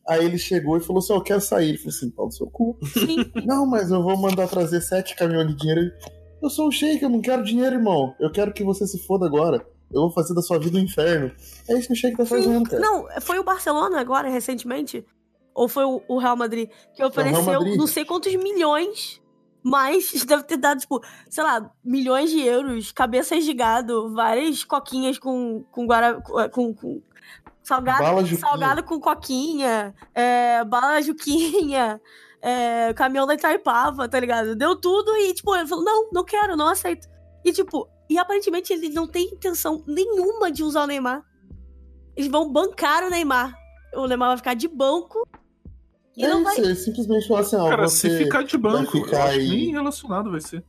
Aí ele chegou e falou assim: eu quero sair. Ele falou assim: pau no seu cu. Sim. [LAUGHS] Não, mas eu vou mandar trazer sete caminhões de dinheiro. Eu sou o Sheik, eu não quero dinheiro, irmão. Eu quero que você se foda agora. Eu vou fazer da sua vida um inferno. É isso que o Sheik tá fazendo, cara. Não, foi o Barcelona agora, recentemente? Ou foi o, Real Madrid? Que ofereceu Madrid. não sei quantos milhões. Mas [LAUGHS] deve ter dado, tipo, sei lá, milhões de euros, cabeças de gado, várias coquinhas com, com, guara, com, com salgado, salgado com coquinha, é, bala juquinha, é, caminhão da Itaipava, tá ligado? Deu tudo e, tipo, ele falou, não, não quero, não aceito. E, tipo, e aparentemente ele não tem intenção nenhuma de usar o Neymar. Eles vão bancar o Neymar. O Neymar vai ficar de banco e é não isso, vai... ele simplesmente fala assim, ó, Cara, você se ficar de vai banco, eu ficar aí. nem relacionado vai ser.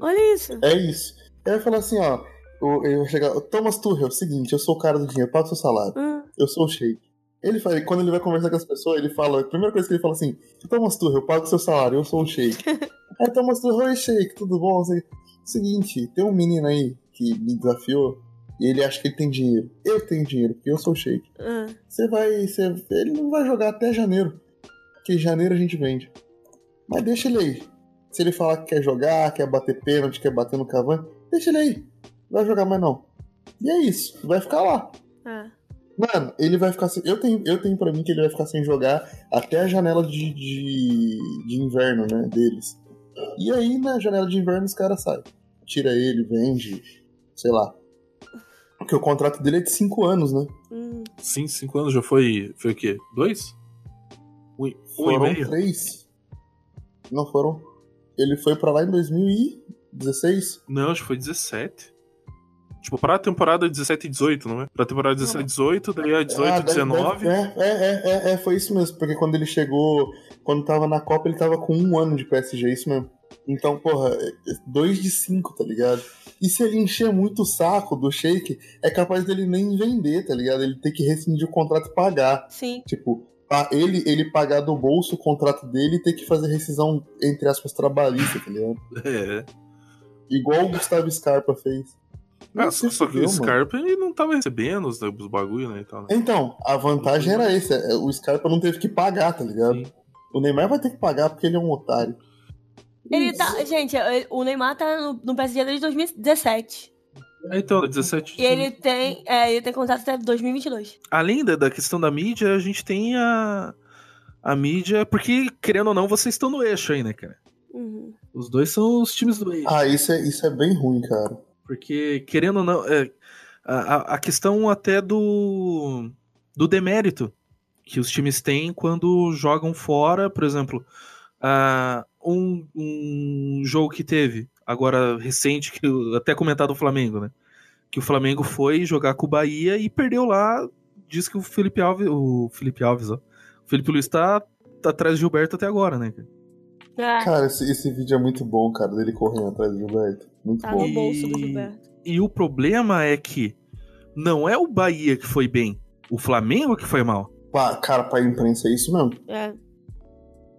Olha isso. É isso. Aí vai falar assim, ó, eu, eu vou chegar, Thomas Tuchel, é o seguinte, eu sou o cara do dinheiro, paga o seu salário. Hum. Eu sou o Sheik. Ele fala, quando ele vai conversar com as pessoas, ele fala, a primeira coisa que ele fala assim, Thomas Tuchel, eu pago o seu salário, eu sou o Sheik. [LAUGHS] aí Thomas Tuchel, oi Sheik, tudo bom? Assim, Seguinte, tem um menino aí que me desafiou e ele acha que ele tem dinheiro. Eu tenho dinheiro, porque eu sou o Sheik. Ah. Você vai. Você, ele não vai jogar até janeiro. Porque em janeiro a gente vende. Mas deixa ele aí. Se ele falar que quer jogar, quer bater pênalti, quer bater no Cavani, deixa ele aí. Não vai jogar mais não. E é isso. Vai ficar lá. Ah. Mano, ele vai ficar sem. Eu tenho, eu tenho pra mim que ele vai ficar sem jogar até a janela de, de, de inverno, né? Deles. E aí, na janela de inverno, os caras saem. Tira ele, vende, sei lá. Porque o contrato dele é de 5 anos, né? Hum. Sim, cinco anos já foi. Foi o quê? Dois? Um, um Foram meio? três. Não foram. Ele foi pra lá em 2016. Não, acho que foi 17. Tipo, pra temporada 17 e 18, não é? Pra temporada 17 e 18, daí a 18 Ah, e deve- 19. deve- É, é, é, é, foi isso mesmo. Porque quando ele chegou, quando tava na Copa, ele tava com um ano de PSG, é isso mesmo. Então, porra, é- é dois de cinco, tá ligado? E se ele encher muito o saco do Shake, é capaz dele nem vender, tá ligado? Ele tem que rescindir o contrato e pagar. Sim. Tipo, ele, ele pagar do bolso o contrato dele e ter que fazer rescisão, entre aspas, trabalhista, tá ligado? É. Igual o Gustavo Scarpa fez. Ah, Não só, se só que o mano. Scarpa ele não tava recebendo os, os bagulho, né? E tal, né? Então, a vantagem era esse. é, O Scarpa não teve que pagar, tá ligado? O Neymar vai ter que pagar porque ele é um otário. Ele tá. Gente, o Neymar tá no, no PSG desde 2017. Então, 17. E ele tem. É, ele tem contrato até 2022. Além da, da questão da mídia, a gente tem a. A mídia, porque, querendo ou não, vocês estão no eixo aí, né, cara? Uhum. Os dois são os times do eixo. Ah, isso é, isso é bem ruim, cara. Porque, querendo ou não, é, a- a questão até do, do demérito que os times têm quando jogam fora, por exemplo, ah, um, um jogo que teve, agora recente, que eu até comentado o Flamengo, né? Que o Flamengo foi jogar com o Bahia e perdeu lá. Diz que o Felipe Alves, o Felipe Alves, ó. O Felipe Luiz tá, tá atrás de Gilberto até agora, né? cara? Ah, Cara, esse, esse vídeo é muito bom, cara, dele correndo atrás do Gilberto. Muito tá bom. no bolso do Gilberto. E o problema é que não é o Bahia que foi bem, o Flamengo que foi mal. Pá, cara, pra imprensa é isso mesmo. É.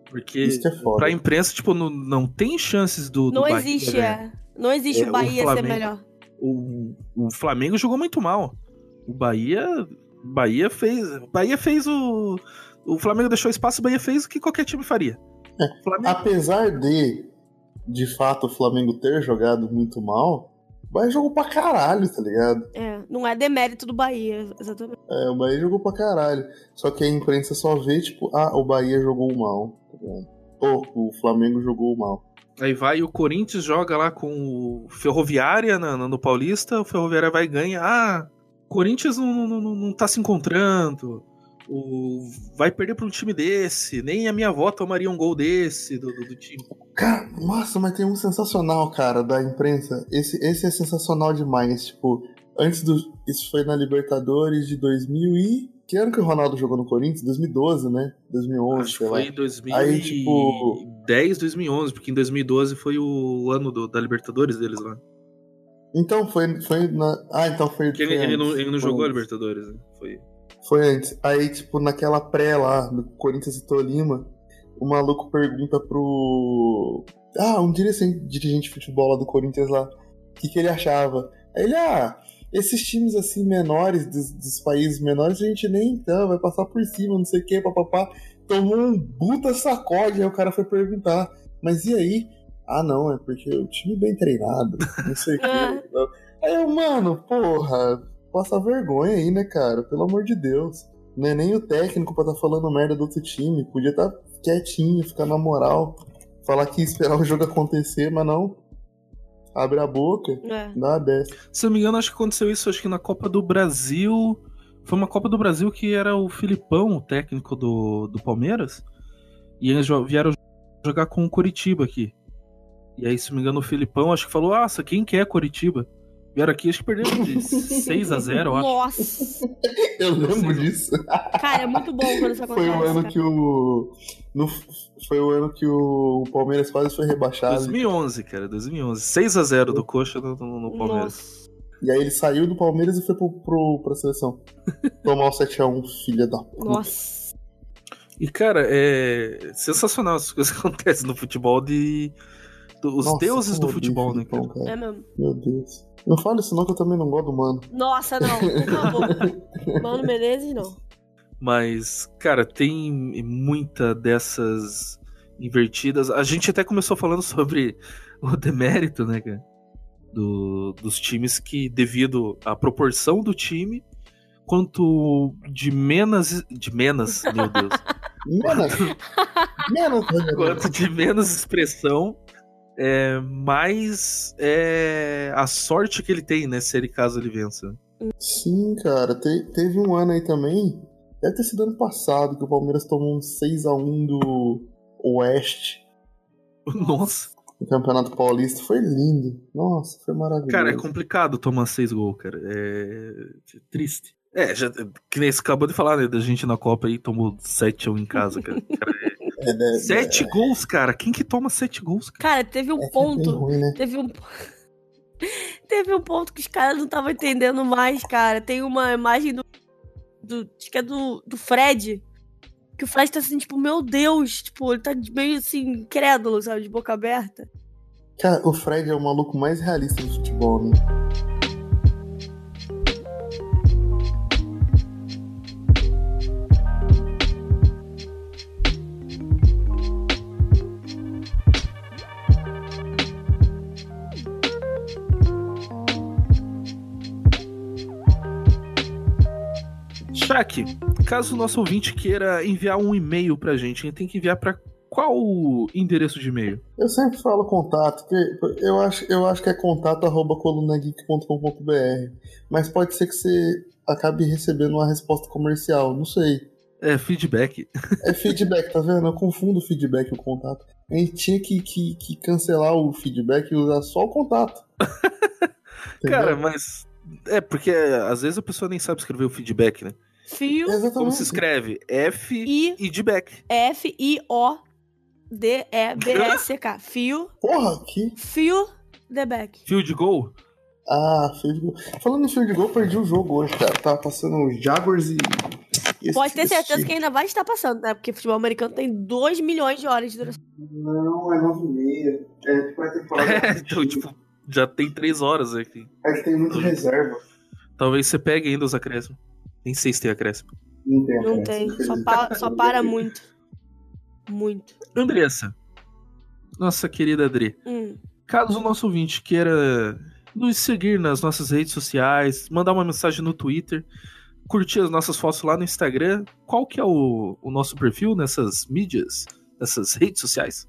Porque Isso que é foda. pra imprensa, tipo, não, não tem chances do, do Não Bahia existe, ganhar. é. Não existe É, o o Bahia ser Flamengo- melhor. O, o Flamengo jogou muito mal. O Bahia. Bahia fez. o Bahia fez o. O Flamengo deixou espaço, o Bahia fez o que qualquer time faria. Apesar de, de fato, o Flamengo ter jogado muito mal, o Bahia jogou pra caralho, tá ligado? É, não é demérito do Bahia, exatamente. É, o Bahia jogou pra caralho. Só que a imprensa só vê, tipo, ah, o Bahia jogou mal, tá ligado? Ou o Flamengo jogou mal. Aí vai o Corinthians, joga lá com o Ferroviária na- na- no, Paulista, o Ferroviária vai e ganha. Ah, Corinthians não, não, não, não tá se encontrando. O, vai perder pra um time desse. Nem a minha avó tomaria um gol desse do, do- do time. Cara, nossa, mas tem um sensacional, cara, da imprensa. Esse, esse é sensacional demais. Tipo, antes do. Isso foi na Libertadores de 2000 e. Que ano que o Ronaldo jogou no Corinthians? 2012, né? 2011, Acho sei lá. foi em 2010, Aí, tipo. 2011, porque em 2012 foi o ano do- da Libertadores deles lá. Então, foi, foi na. Ah, então foi. Ele, foi ele não, ele não foi jogou a. Libertadores, né? Foi. Foi antes. Aí, tipo, naquela pré lá, do Corinthians e Tolima, o maluco pergunta pro. Ah, um dirigente, dirigente de futebol lá do Corinthians lá, o que, que ele achava. Aí ele, ah, esses times assim menores, dos, dos países menores, a gente nem então, vai passar por cima, não sei o que, papapá. Tomou um puta sacode, aí o cara foi perguntar, mas e aí? Ah, não, é porque o time bem treinado, não sei o que. [LAUGHS] Aí eu, mano, porra, passa vergonha aí, né, cara? Pelo amor de Deus. Não é nem o técnico pra tá falando merda do outro time. Podia tá quietinho, ficar na moral. Falar que ia esperar o jogo acontecer, mas não. Abre a boca, É. dá a dessa. Se eu não me engano, acho que aconteceu isso, acho que na Copa do Brasil. Foi uma Copa do Brasil que era o Filipão, o técnico do, do Palmeiras. E eles vieram jogar com o Coritiba aqui. E aí, se não me engano, o Filipão acho que falou: Nossa, quem quer Coritiba? Vieram aqui, acho que perderam de 6 a 0 eu acho. Nossa! Eu lembro disso. Cara, é muito bom quando isso [LAUGHS] Foi acontece. o ano cara. que o. no- foi o ano que o Palmeiras quase foi rebaixado. 2011, cara, 2011. 6 a 0 do Coxa no, no- no Palmeiras. E aí ele saiu do Palmeiras e foi pro, pro, pra seleção. Tomar o 7x1, filha da puta. Nossa. E, cara, é sensacional as coisas que [LAUGHS] acontecem no futebol de. Do- os Nossa, deuses do eu odeio futebol, né, Filipão, cara? É mesmo. Meu Deus. Não fale isso não que eu também não gosto do mano. Nossa, não, por favor. [LAUGHS] Mano Menezes, não. Mas, cara, tem muita dessas invertidas. A gente até começou falando sobre o demérito, né, cara? Do, dos times que, devido à proporção do time, quanto de menos. De menos, meu Deus. [LAUGHS] Menos. menos. [LAUGHS] quanto de menos expressão, é, mais é a sorte que ele tem, né? Se ele caso ele vença. Sim, cara. Te- teve um ano aí também. Deve ter sido ano passado que o Palmeiras tomou um 6x1 do Oeste Nossa. no Campeonato Paulista. Foi lindo. Nossa, foi maravilhoso. Cara, é complicado tomar seis gols, cara. É triste. É, já, que nem você acabou de falar, né? Da gente na Copa aí tomou 7 1 em casa, cara. [LAUGHS] Cara, é- É, né, Sete gols, cara. Quem que toma sete gols, cara? Cara, teve um ponto. ruim, né? Teve um. [LAUGHS] teve um ponto que os caras não estavam entendendo mais, cara. Tem uma imagem do. do acho que é do, do Fred. Que o Fred tá assim, tipo, meu Deus. Tipo, ele tá meio assim, incrédulo, sabe? De boca aberta. Cara, o Fred é o maluco mais realista do futebol, né? Shaq, caso o nosso ouvinte queira enviar um e-mail pra gente, ele tem que enviar pra qual endereço de e-mail? Eu sempre falo contato, porque eu acho, eu acho que é contato arroba colunageek.com.br. Mas pode ser que você acabe recebendo uma resposta comercial, não sei. É feedback. É feedback, tá vendo? Eu confundo o feedback e o contato. A gente tinha que, que, que cancelar o feedback e usar só o contato. [LAUGHS] Cara, mas. É, porque às vezes a pessoa nem sabe escrever o feedback, né? Fio. Como se escreve? F I e de back. F-I-O-D-E-B-S-K. Fio. Porra, que. Fio the back. Fio de gol? Ah, fio de gol. Falando em fio de gol, perdi o jogo hoje, cara. Tava passando os Jaguars e. e esse- Pode ter certeza que ainda vai estar passando, né? Porque futebol americano tem 2 milhões de horas de duração. Não, é 9 e meia. É tipo a temporada. [LAUGHS] É, então, tipo, já tem três horas aqui. É que tem muito reserva. Talvez você pegue ainda os acréscimos. Nem sei se tem acréscimo. Não tem, Não tem. Só, pa- só para muito. Muito. Andressa, nossa querida Adri, Hum. caso o nosso ouvinte queira nos seguir nas nossas redes sociais, mandar uma mensagem no Twitter, curtir as nossas fotos lá no Instagram, qual que é o, o nosso perfil nessas mídias, nessas redes sociais?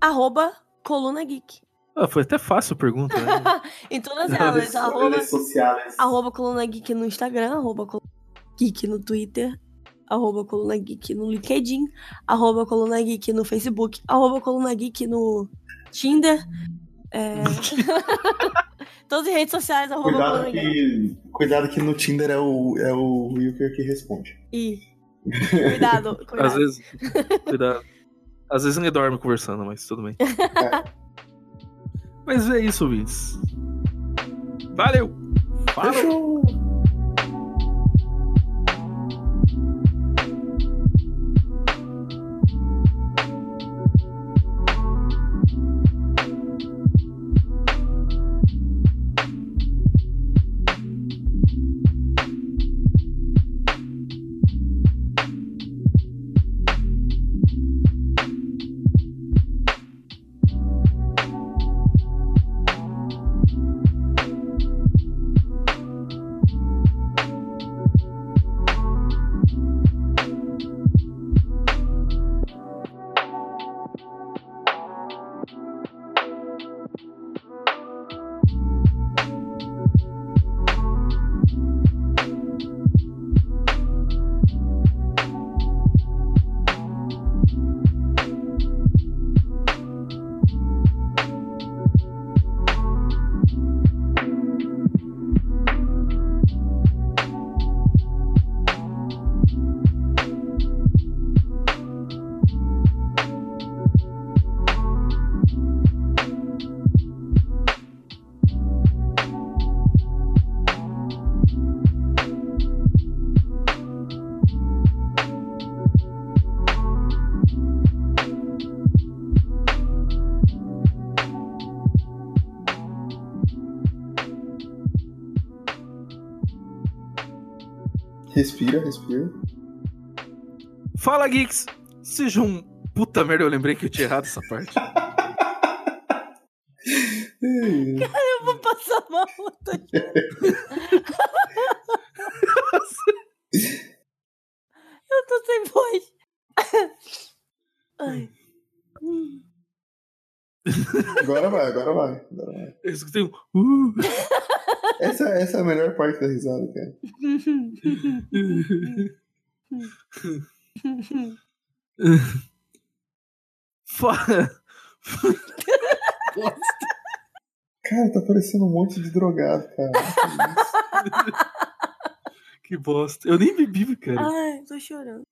Arroba Coluna Geek. Ah, foi até fácil a pergunta, né? [LAUGHS] em todas elas. arroba, Redes sociais. arroba Coluna Geek no Instagram, arroba Coluna Geek no Twitter, arroba Coluna Geek no LinkedIn, arroba Coluna Geek no Facebook, arroba Coluna Geek no Tinder. É... [LAUGHS] Todas as redes sociais, arroba Cuidado Coluna Geek. que, cuidado que no Tinder é o, é o Wilker que responde. Ih. Cuidado, cuidado. Às vezes. Cuidado. Às vezes ele dorme conversando, mas tudo bem. Mas é isso, ouvintes. Valeu! Falou! Respira, respira. Fala, Geeks! Sejam. um- Puta merda, eu lembrei que eu tinha errado essa parte. [LAUGHS] Eu vou passar mal. eu tô Eu tô sem voz. Ai. Agora vai, agora vai. Agora vai. Eu escutei um. Uh. Essa, essa é a melhor parte da risada, cara. Fa- Cara, tá parecendo um monte de drogado, cara. [LAUGHS] que bosta. Eu nem bebi, cara. Ai, tô chorando.